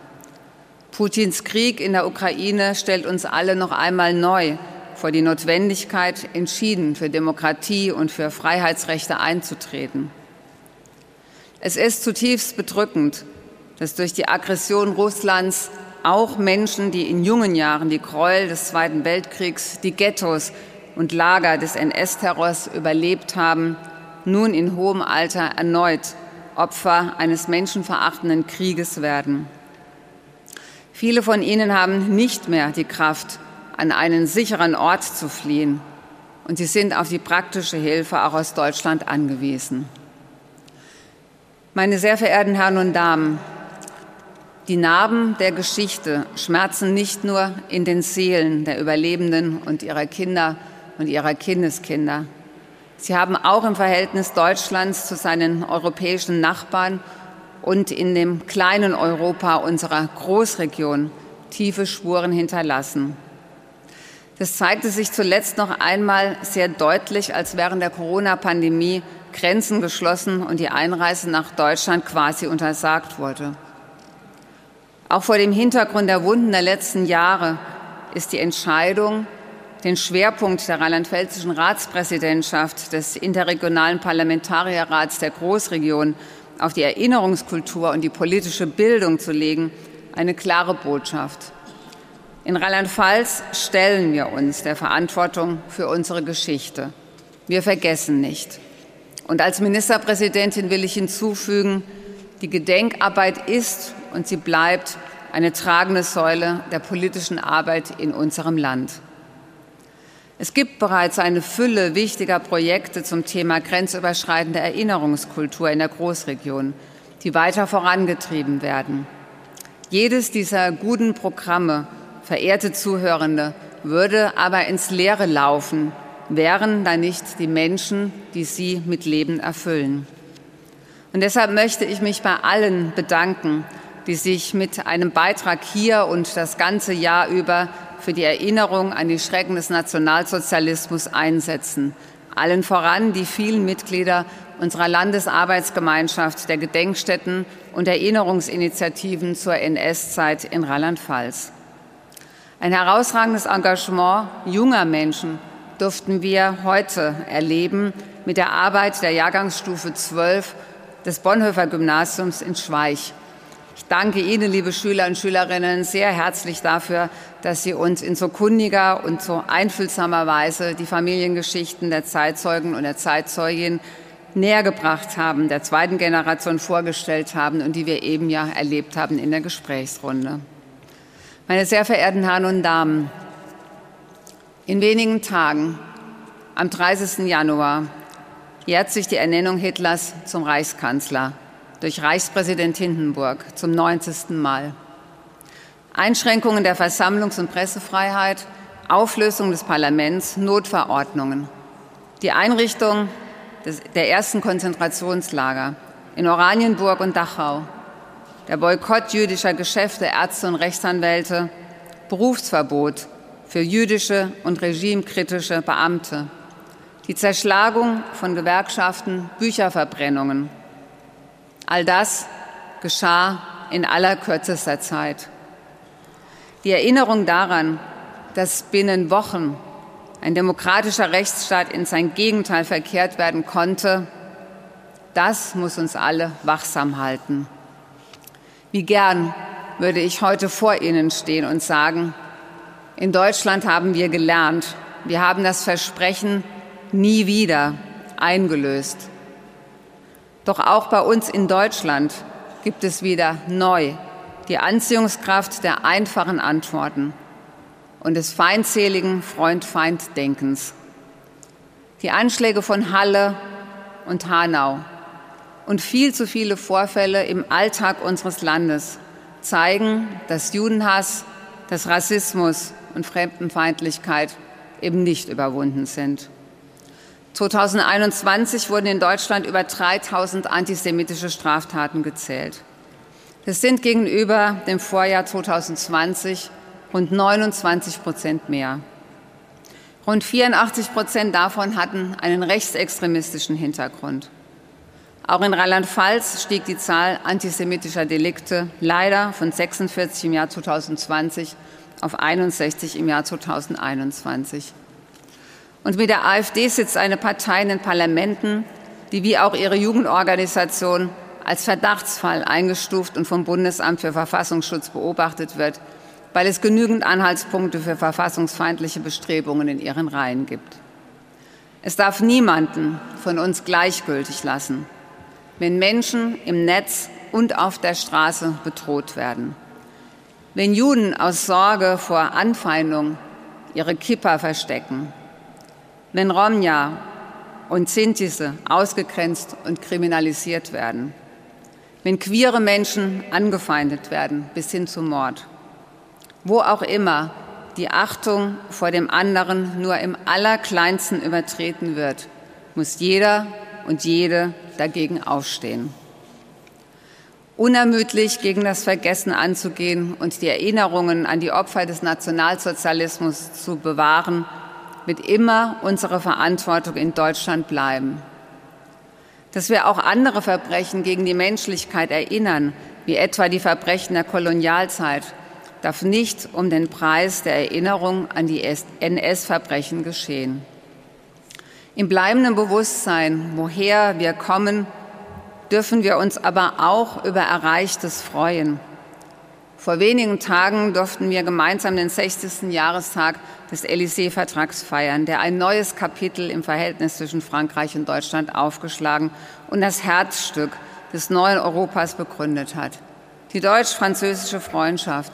Putins Krieg in der Ukraine stellt uns alle noch einmal neu vor die Notwendigkeit, entschieden für Demokratie und für Freiheitsrechte einzutreten. Es ist zutiefst bedrückend, dass durch die Aggression Russlands auch Menschen, die in jungen Jahren die Gräuel des Zweiten Weltkriegs, die Ghettos und Lager des NS-Terrors überlebt haben, nun in hohem Alter erneut Opfer eines menschenverachtenden Krieges werden. Viele von ihnen haben nicht mehr die Kraft, an einen sicheren Ort zu fliehen, und sie sind auf die praktische Hilfe auch aus Deutschland angewiesen. Meine sehr verehrten Herren und Damen, die Narben der Geschichte schmerzen nicht nur in den Seelen der Überlebenden und ihrer Kinder und ihrer Kindeskinder. Sie haben auch im Verhältnis Deutschlands zu seinen europäischen Nachbarn und in dem kleinen Europa unserer Großregion tiefe Spuren hinterlassen. Das zeigte sich zuletzt noch einmal sehr deutlich, als während der Corona-Pandemie Grenzen geschlossen und die Einreise nach Deutschland quasi untersagt wurde. Auch vor dem Hintergrund der Wunden der letzten Jahre ist die Entscheidung, den Schwerpunkt der rheinland-pfälzischen Ratspräsidentschaft des interregionalen Parlamentarierrats der Großregion auf die Erinnerungskultur und die politische Bildung zu legen, eine klare Botschaft. In Rheinland-Pfalz stellen wir uns der Verantwortung für unsere Geschichte. Wir vergessen nicht. Und als Ministerpräsidentin will ich hinzufügen, die Gedenkarbeit ist und sie bleibt eine tragende Säule der politischen Arbeit in unserem Land. Es gibt bereits eine Fülle wichtiger Projekte zum Thema grenzüberschreitende Erinnerungskultur in der Großregion, die weiter vorangetrieben werden. Jedes dieser guten Programme, verehrte Zuhörende, würde aber ins Leere laufen, wären da nicht die Menschen, die sie mit Leben erfüllen. Und deshalb möchte ich mich bei allen bedanken, die sich mit einem Beitrag hier und das ganze Jahr über für die Erinnerung an die Schrecken des Nationalsozialismus einsetzen. Allen voran die vielen Mitglieder unserer Landesarbeitsgemeinschaft der Gedenkstätten und Erinnerungsinitiativen zur NS-Zeit in Rheinland-Pfalz. Ein herausragendes Engagement junger Menschen durften wir heute erleben mit der Arbeit der Jahrgangsstufe 12 des Bonhoeffer Gymnasiums in Schweich. Ich danke Ihnen, liebe Schüler und Schülerinnen, sehr herzlich dafür, dass Sie uns in so kundiger und so einfühlsamer Weise die Familiengeschichten der Zeitzeugen und der Zeitzeugin näher gebracht haben, der zweiten Generation vorgestellt haben und die wir eben ja erlebt haben in der Gesprächsrunde. Meine sehr verehrten Herren und Damen, in wenigen Tagen, am 30. Januar, jährt sich die Ernennung Hitlers zum Reichskanzler durch Reichspräsident Hindenburg zum 90. Mal. Einschränkungen der Versammlungs- und Pressefreiheit, Auflösung des Parlaments, Notverordnungen, die Einrichtung des, der ersten Konzentrationslager in Oranienburg und Dachau, der Boykott jüdischer Geschäfte, Ärzte und Rechtsanwälte, Berufsverbot für jüdische und regimekritische Beamte, die Zerschlagung von Gewerkschaften, Bücherverbrennungen, All das geschah in aller kürzester Zeit. Die Erinnerung daran, dass binnen Wochen ein demokratischer Rechtsstaat in sein Gegenteil verkehrt werden konnte, das muss uns alle wachsam halten. Wie gern würde ich heute vor Ihnen stehen und sagen, in Deutschland haben wir gelernt, wir haben das Versprechen nie wieder eingelöst. Doch auch bei uns in Deutschland gibt es wieder neu die Anziehungskraft der einfachen Antworten und des feindseligen Freund-Feind-Denkens. Die Anschläge von Halle und Hanau und viel zu viele Vorfälle im Alltag unseres Landes zeigen, dass Judenhass, dass Rassismus und Fremdenfeindlichkeit eben nicht überwunden sind. 2021 wurden in Deutschland über 3000 antisemitische Straftaten gezählt. Das sind gegenüber dem Vorjahr 2020 rund 29 Prozent mehr. Rund 84 Prozent davon hatten einen rechtsextremistischen Hintergrund. Auch in Rheinland-Pfalz stieg die Zahl antisemitischer Delikte leider von 46 im Jahr 2020 auf 61 im Jahr 2021. Und mit der AfD sitzt eine Partei in den Parlamenten, die wie auch ihre Jugendorganisation als Verdachtsfall eingestuft und vom Bundesamt für Verfassungsschutz beobachtet wird, weil es genügend Anhaltspunkte für verfassungsfeindliche Bestrebungen in ihren Reihen gibt. Es darf niemanden von uns gleichgültig lassen, wenn Menschen im Netz und auf der Straße bedroht werden. Wenn Juden aus Sorge vor Anfeindung ihre Kippa verstecken, wenn Romja und Sintise ausgegrenzt und kriminalisiert werden, wenn queere Menschen angefeindet werden bis hin zum Mord, wo auch immer die Achtung vor dem anderen nur im allerkleinsten übertreten wird, muss jeder und jede dagegen aufstehen. Unermüdlich gegen das Vergessen anzugehen und die Erinnerungen an die Opfer des Nationalsozialismus zu bewahren, wird immer unsere Verantwortung in Deutschland bleiben. Dass wir auch andere Verbrechen gegen die Menschlichkeit erinnern, wie etwa die Verbrechen der Kolonialzeit, darf nicht um den Preis der Erinnerung an die NS-Verbrechen geschehen. Im bleibenden Bewusstsein, woher wir kommen, dürfen wir uns aber auch über Erreichtes freuen. Vor wenigen Tagen durften wir gemeinsam den 60. Jahrestag des Élysée-Vertrags feiern, der ein neues Kapitel im Verhältnis zwischen Frankreich und Deutschland aufgeschlagen und das Herzstück des neuen Europas begründet hat. Die deutsch-französische Freundschaft,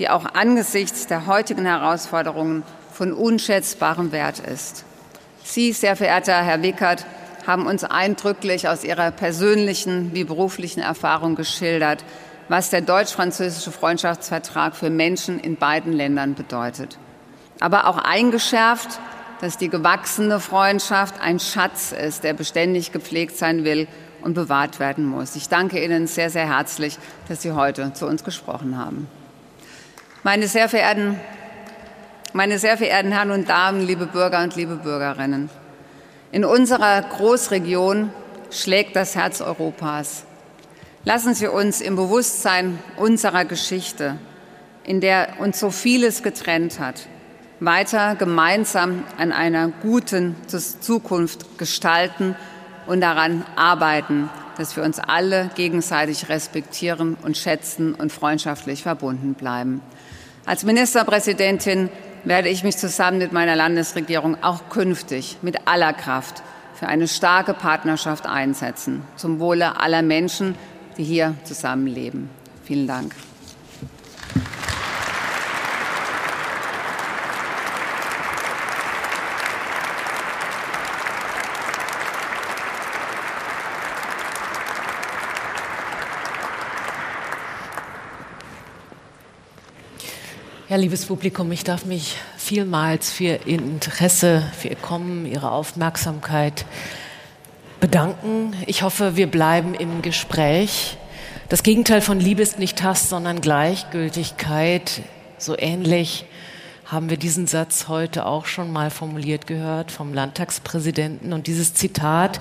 die auch angesichts der heutigen Herausforderungen von unschätzbarem Wert ist. Sie, sehr verehrter Herr Wickert, haben uns eindrücklich aus Ihrer persönlichen wie beruflichen Erfahrung geschildert, was der deutsch-französische Freundschaftsvertrag für Menschen in beiden Ländern bedeutet. Aber auch eingeschärft, dass die gewachsene Freundschaft ein Schatz ist, der beständig gepflegt sein will und bewahrt werden muss. Ich danke Ihnen sehr, sehr herzlich, dass Sie heute zu uns gesprochen haben. Meine sehr verehrten, meine sehr verehrten Herren und Damen, liebe Bürger und liebe Bürgerinnen, in unserer Großregion schlägt das Herz Europas. Lassen Sie uns im Bewusstsein unserer Geschichte, in der uns so vieles getrennt hat, weiter gemeinsam an einer guten Zukunft gestalten und daran arbeiten, dass wir uns alle gegenseitig respektieren und schätzen und freundschaftlich verbunden bleiben. Als Ministerpräsidentin werde ich mich zusammen mit meiner Landesregierung auch künftig mit aller Kraft für eine starke Partnerschaft einsetzen, zum Wohle aller Menschen, die hier zusammenleben. Vielen Dank. Ja, liebes Publikum, ich darf mich vielmals für Ihr Interesse, für Ihr Kommen, Ihre Aufmerksamkeit bedanken. Ich hoffe, wir bleiben im Gespräch. Das Gegenteil von Liebe ist nicht Hass, sondern Gleichgültigkeit. So ähnlich haben wir diesen Satz heute auch schon mal formuliert gehört vom Landtagspräsidenten. Und dieses Zitat,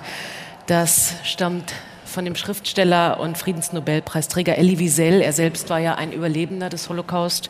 das stammt von dem Schriftsteller und Friedensnobelpreisträger Elie Wiesel. Er selbst war ja ein Überlebender des Holocaust.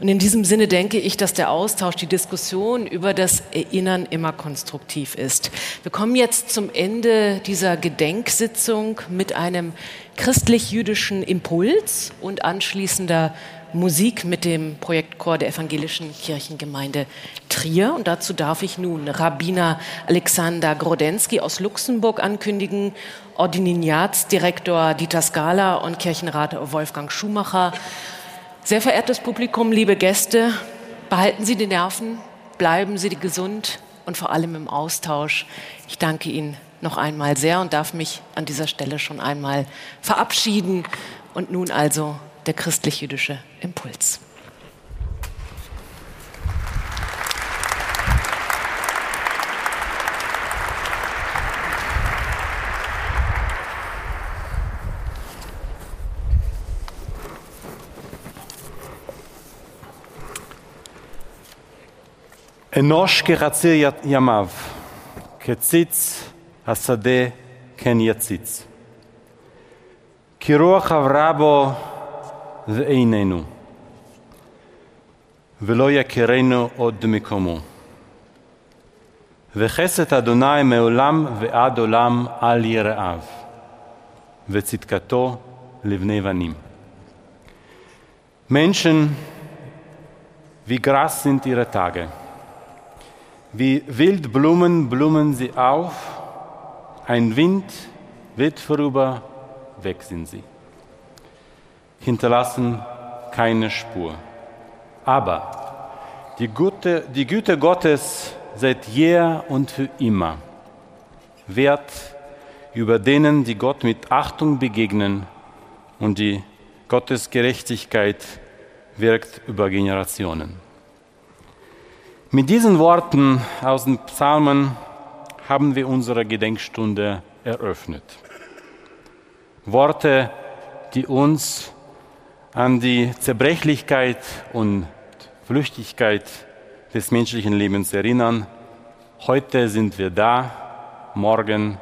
Und in diesem Sinne denke ich, dass der Austausch, die Diskussion über das Erinnern immer konstruktiv ist. Wir kommen jetzt zum Ende dieser Gedenksitzung mit einem christlich-jüdischen Impuls und anschließender Musik mit dem Projektchor der Evangelischen Kirchengemeinde Trier. Und dazu darf ich nun Rabbiner Alexander Grodensky aus Luxemburg ankündigen, Ordinariatsdirektor Dieter Skala und Kirchenrat Wolfgang Schumacher. Sehr verehrtes Publikum, liebe Gäste, behalten Sie die Nerven, bleiben Sie gesund und vor allem im Austausch. Ich danke Ihnen noch einmal sehr und darf mich an dieser Stelle schon einmal verabschieden. Und nun also der christlich-jüdische Impuls. אנוש כחציר ימיו, כציץ השדה כן יציץ. כי רוח עברה בו ואיננו, ולא יכירנו עוד מקומו. וחסד אדוני מעולם ועד עולם על יראיו, וצדקתו לבני בנים. Menschen wie Gras sind ihre Tage. Wie Wildblumen blumen sie auf, ein Wind weht vorüber, weg sind sie hinterlassen keine Spur. Aber die, Gute, die Güte Gottes seit jeher und für immer wert über denen, die Gott mit Achtung begegnen und die Gottes Gerechtigkeit wirkt über Generationen. Mit diesen Worten aus den Psalmen haben wir unsere Gedenkstunde eröffnet. Worte, die uns an die Zerbrechlichkeit und Flüchtigkeit des menschlichen Lebens erinnern. Heute sind wir da, morgen,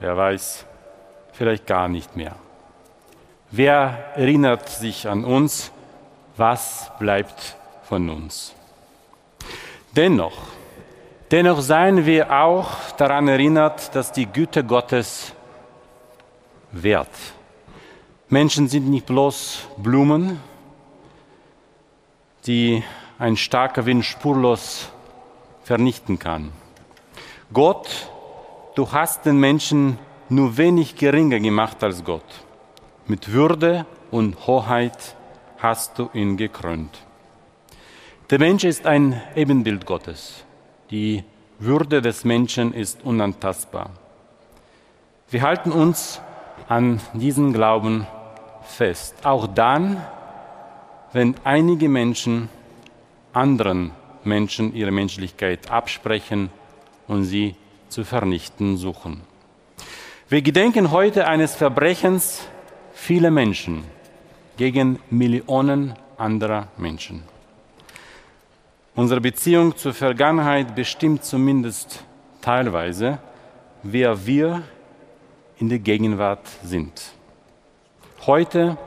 wer weiß, vielleicht gar nicht mehr. Wer erinnert sich an uns? Was bleibt von uns? Dennoch, dennoch seien wir auch daran erinnert, dass die Güte Gottes wert Menschen sind nicht bloß Blumen, die ein starker Wind spurlos vernichten kann. Gott, du hast den Menschen nur wenig geringer gemacht als Gott. Mit Würde und Hoheit hast du ihn gekrönt. Der Mensch ist ein Ebenbild Gottes. Die Würde des Menschen ist unantastbar. Wir halten uns an diesen Glauben fest, auch dann, wenn einige Menschen anderen Menschen ihre Menschlichkeit absprechen und sie zu vernichten suchen. Wir gedenken heute eines Verbrechens vieler Menschen gegen Millionen anderer Menschen. Unsere Beziehung zur Vergangenheit bestimmt zumindest teilweise, wer wir in der Gegenwart sind. Heute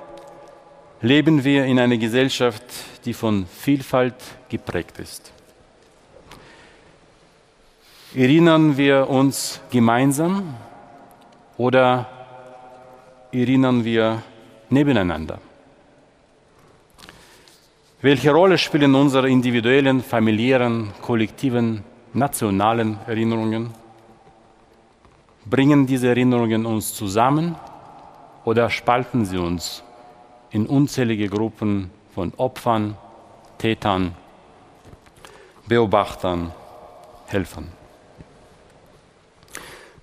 leben wir in einer Gesellschaft, die von Vielfalt geprägt ist. Erinnern wir uns gemeinsam oder erinnern wir nebeneinander? Welche Rolle spielen unsere individuellen, familiären, kollektiven, nationalen Erinnerungen? Bringen diese Erinnerungen uns zusammen oder spalten sie uns in unzählige Gruppen von Opfern, Tätern, Beobachtern, Helfern.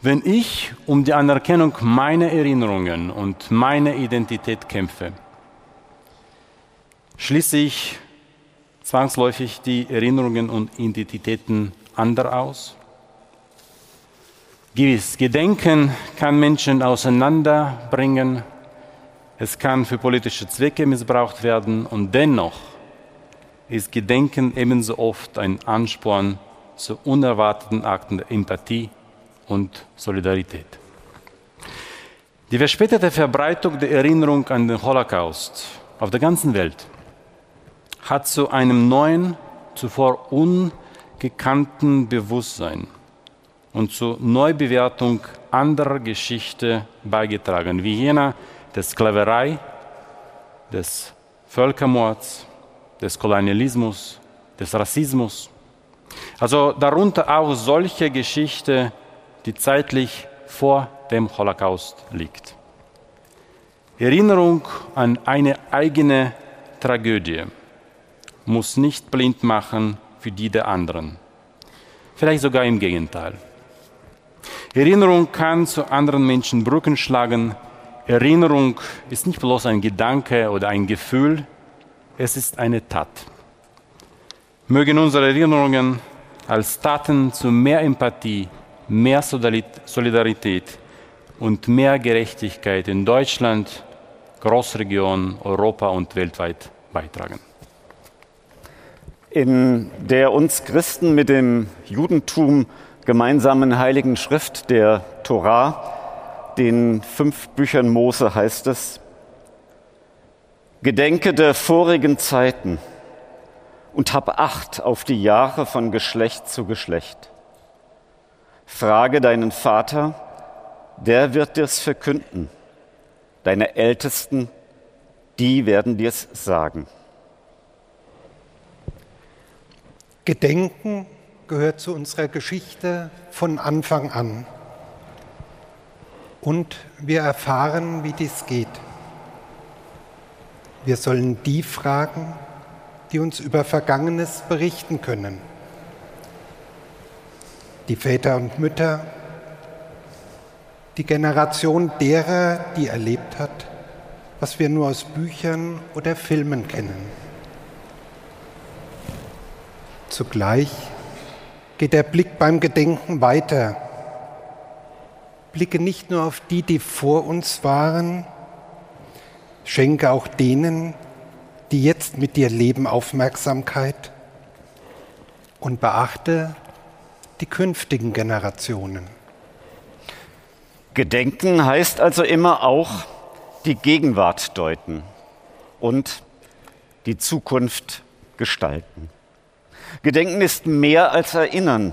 Wenn ich um die Anerkennung meiner Erinnerungen und meiner Identität kämpfe, schließe ich zwangsläufig die Erinnerungen und Identitäten anderer aus? Gewiss, Gedenken kann Menschen auseinanderbringen, es kann für politische Zwecke missbraucht werden und dennoch ist Gedenken ebenso oft ein Ansporn zu unerwarteten Akten der Empathie und Solidarität. Die verspätete Verbreitung der Erinnerung an den Holocaust auf der ganzen Welt hat zu einem neuen, zuvor ungekannten Bewusstsein und zur Neubewertung anderer Geschichte beigetragen, wie jener der Sklaverei, des Völkermords, des Kolonialismus, des Rassismus. Also darunter auch solche Geschichte, die zeitlich vor dem Holocaust liegt. Erinnerung an eine eigene Tragödie muss nicht blind machen für die der anderen. Vielleicht sogar im Gegenteil. Erinnerung kann zu anderen Menschen Brücken schlagen. Erinnerung ist nicht bloß ein Gedanke oder ein Gefühl, es ist eine Tat. Mögen unsere Erinnerungen als Taten zu mehr Empathie, mehr Solidarität und mehr Gerechtigkeit in Deutschland, Großregion, Europa und weltweit beitragen. In der uns Christen mit dem Judentum gemeinsamen heiligen Schrift der Torah, den fünf Büchern Mose heißt es, Gedenke der vorigen Zeiten und hab Acht auf die Jahre von Geschlecht zu Geschlecht. Frage deinen Vater, der wird dir's verkünden. Deine Ältesten, die werden dir's sagen. Gedenken gehört zu unserer Geschichte von Anfang an. Und wir erfahren, wie dies geht. Wir sollen die fragen, die uns über Vergangenes berichten können. Die Väter und Mütter, die Generation derer, die erlebt hat, was wir nur aus Büchern oder Filmen kennen. Zugleich geht der Blick beim Gedenken weiter. Blicke nicht nur auf die, die vor uns waren, schenke auch denen, die jetzt mit dir leben, Aufmerksamkeit und beachte die künftigen Generationen. Gedenken heißt also immer auch die Gegenwart deuten und die Zukunft gestalten. Gedenken ist mehr als Erinnern.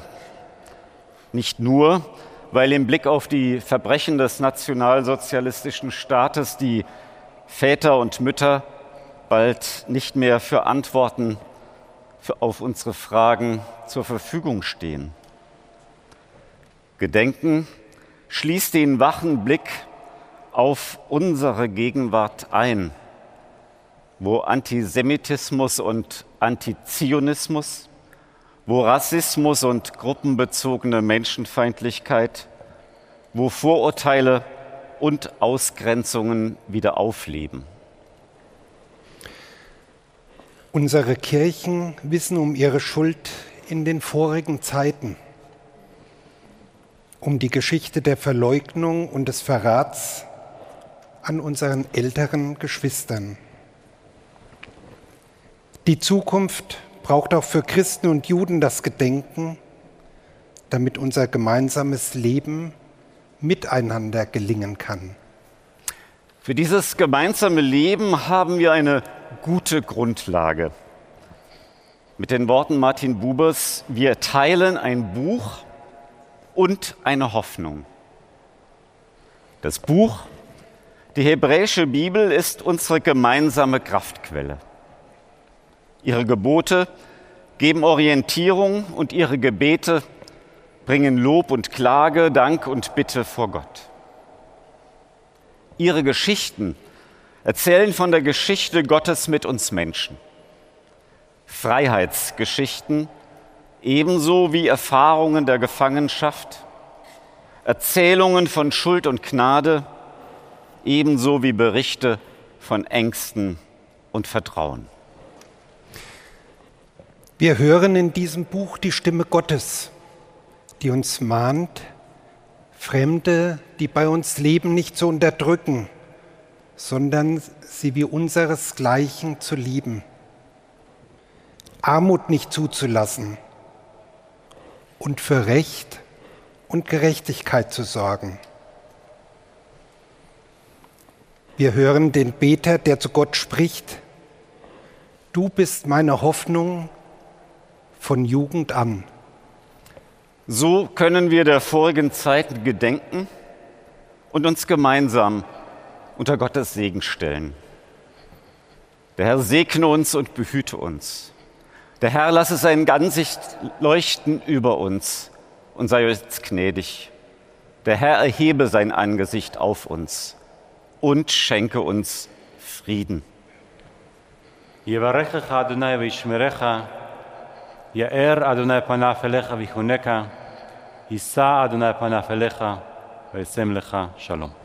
Nicht nur, weil im Blick auf die Verbrechen des nationalsozialistischen Staates die Väter und Mütter bald nicht mehr für Antworten auf unsere Fragen zur Verfügung stehen. Gedenken schließt den wachen Blick auf unsere Gegenwart ein, wo Antisemitismus und Antizionismus, wo Rassismus und gruppenbezogene Menschenfeindlichkeit, wo Vorurteile und Ausgrenzungen wieder aufleben. Unsere Kirchen wissen um ihre Schuld in den vorigen Zeiten, um die Geschichte der Verleugnung und des Verrats an unseren älteren Geschwistern. Die Zukunft braucht auch für Christen und Juden das Gedenken, damit unser gemeinsames Leben miteinander gelingen kann. Für dieses gemeinsame Leben haben wir eine gute Grundlage. Mit den Worten Martin Bubers, wir teilen ein Buch und eine Hoffnung. Das Buch, die hebräische Bibel, ist unsere gemeinsame Kraftquelle. Ihre Gebote geben Orientierung und ihre Gebete bringen Lob und Klage, Dank und Bitte vor Gott. Ihre Geschichten erzählen von der Geschichte Gottes mit uns Menschen. Freiheitsgeschichten ebenso wie Erfahrungen der Gefangenschaft, Erzählungen von Schuld und Gnade, ebenso wie Berichte von Ängsten und Vertrauen. Wir hören in diesem Buch die Stimme Gottes, die uns mahnt, Fremde, die bei uns leben, nicht zu unterdrücken, sondern sie wie unseresgleichen zu lieben. Armut nicht zuzulassen und für Recht und Gerechtigkeit zu sorgen. Wir hören den Beter, der zu Gott spricht. Du bist meine Hoffnung von Jugend an. So können wir der vorigen Zeiten gedenken und uns gemeinsam unter Gottes Segen stellen. Der Herr segne uns und behüte uns. Der Herr lasse sein Angesicht leuchten über uns und sei uns gnädig. Der Herr erhebe sein Angesicht auf uns und schenke uns Frieden. יאר אדוני פניו אליך ויחונקה, יישא אדוני פניו אליך וישם לך שלום.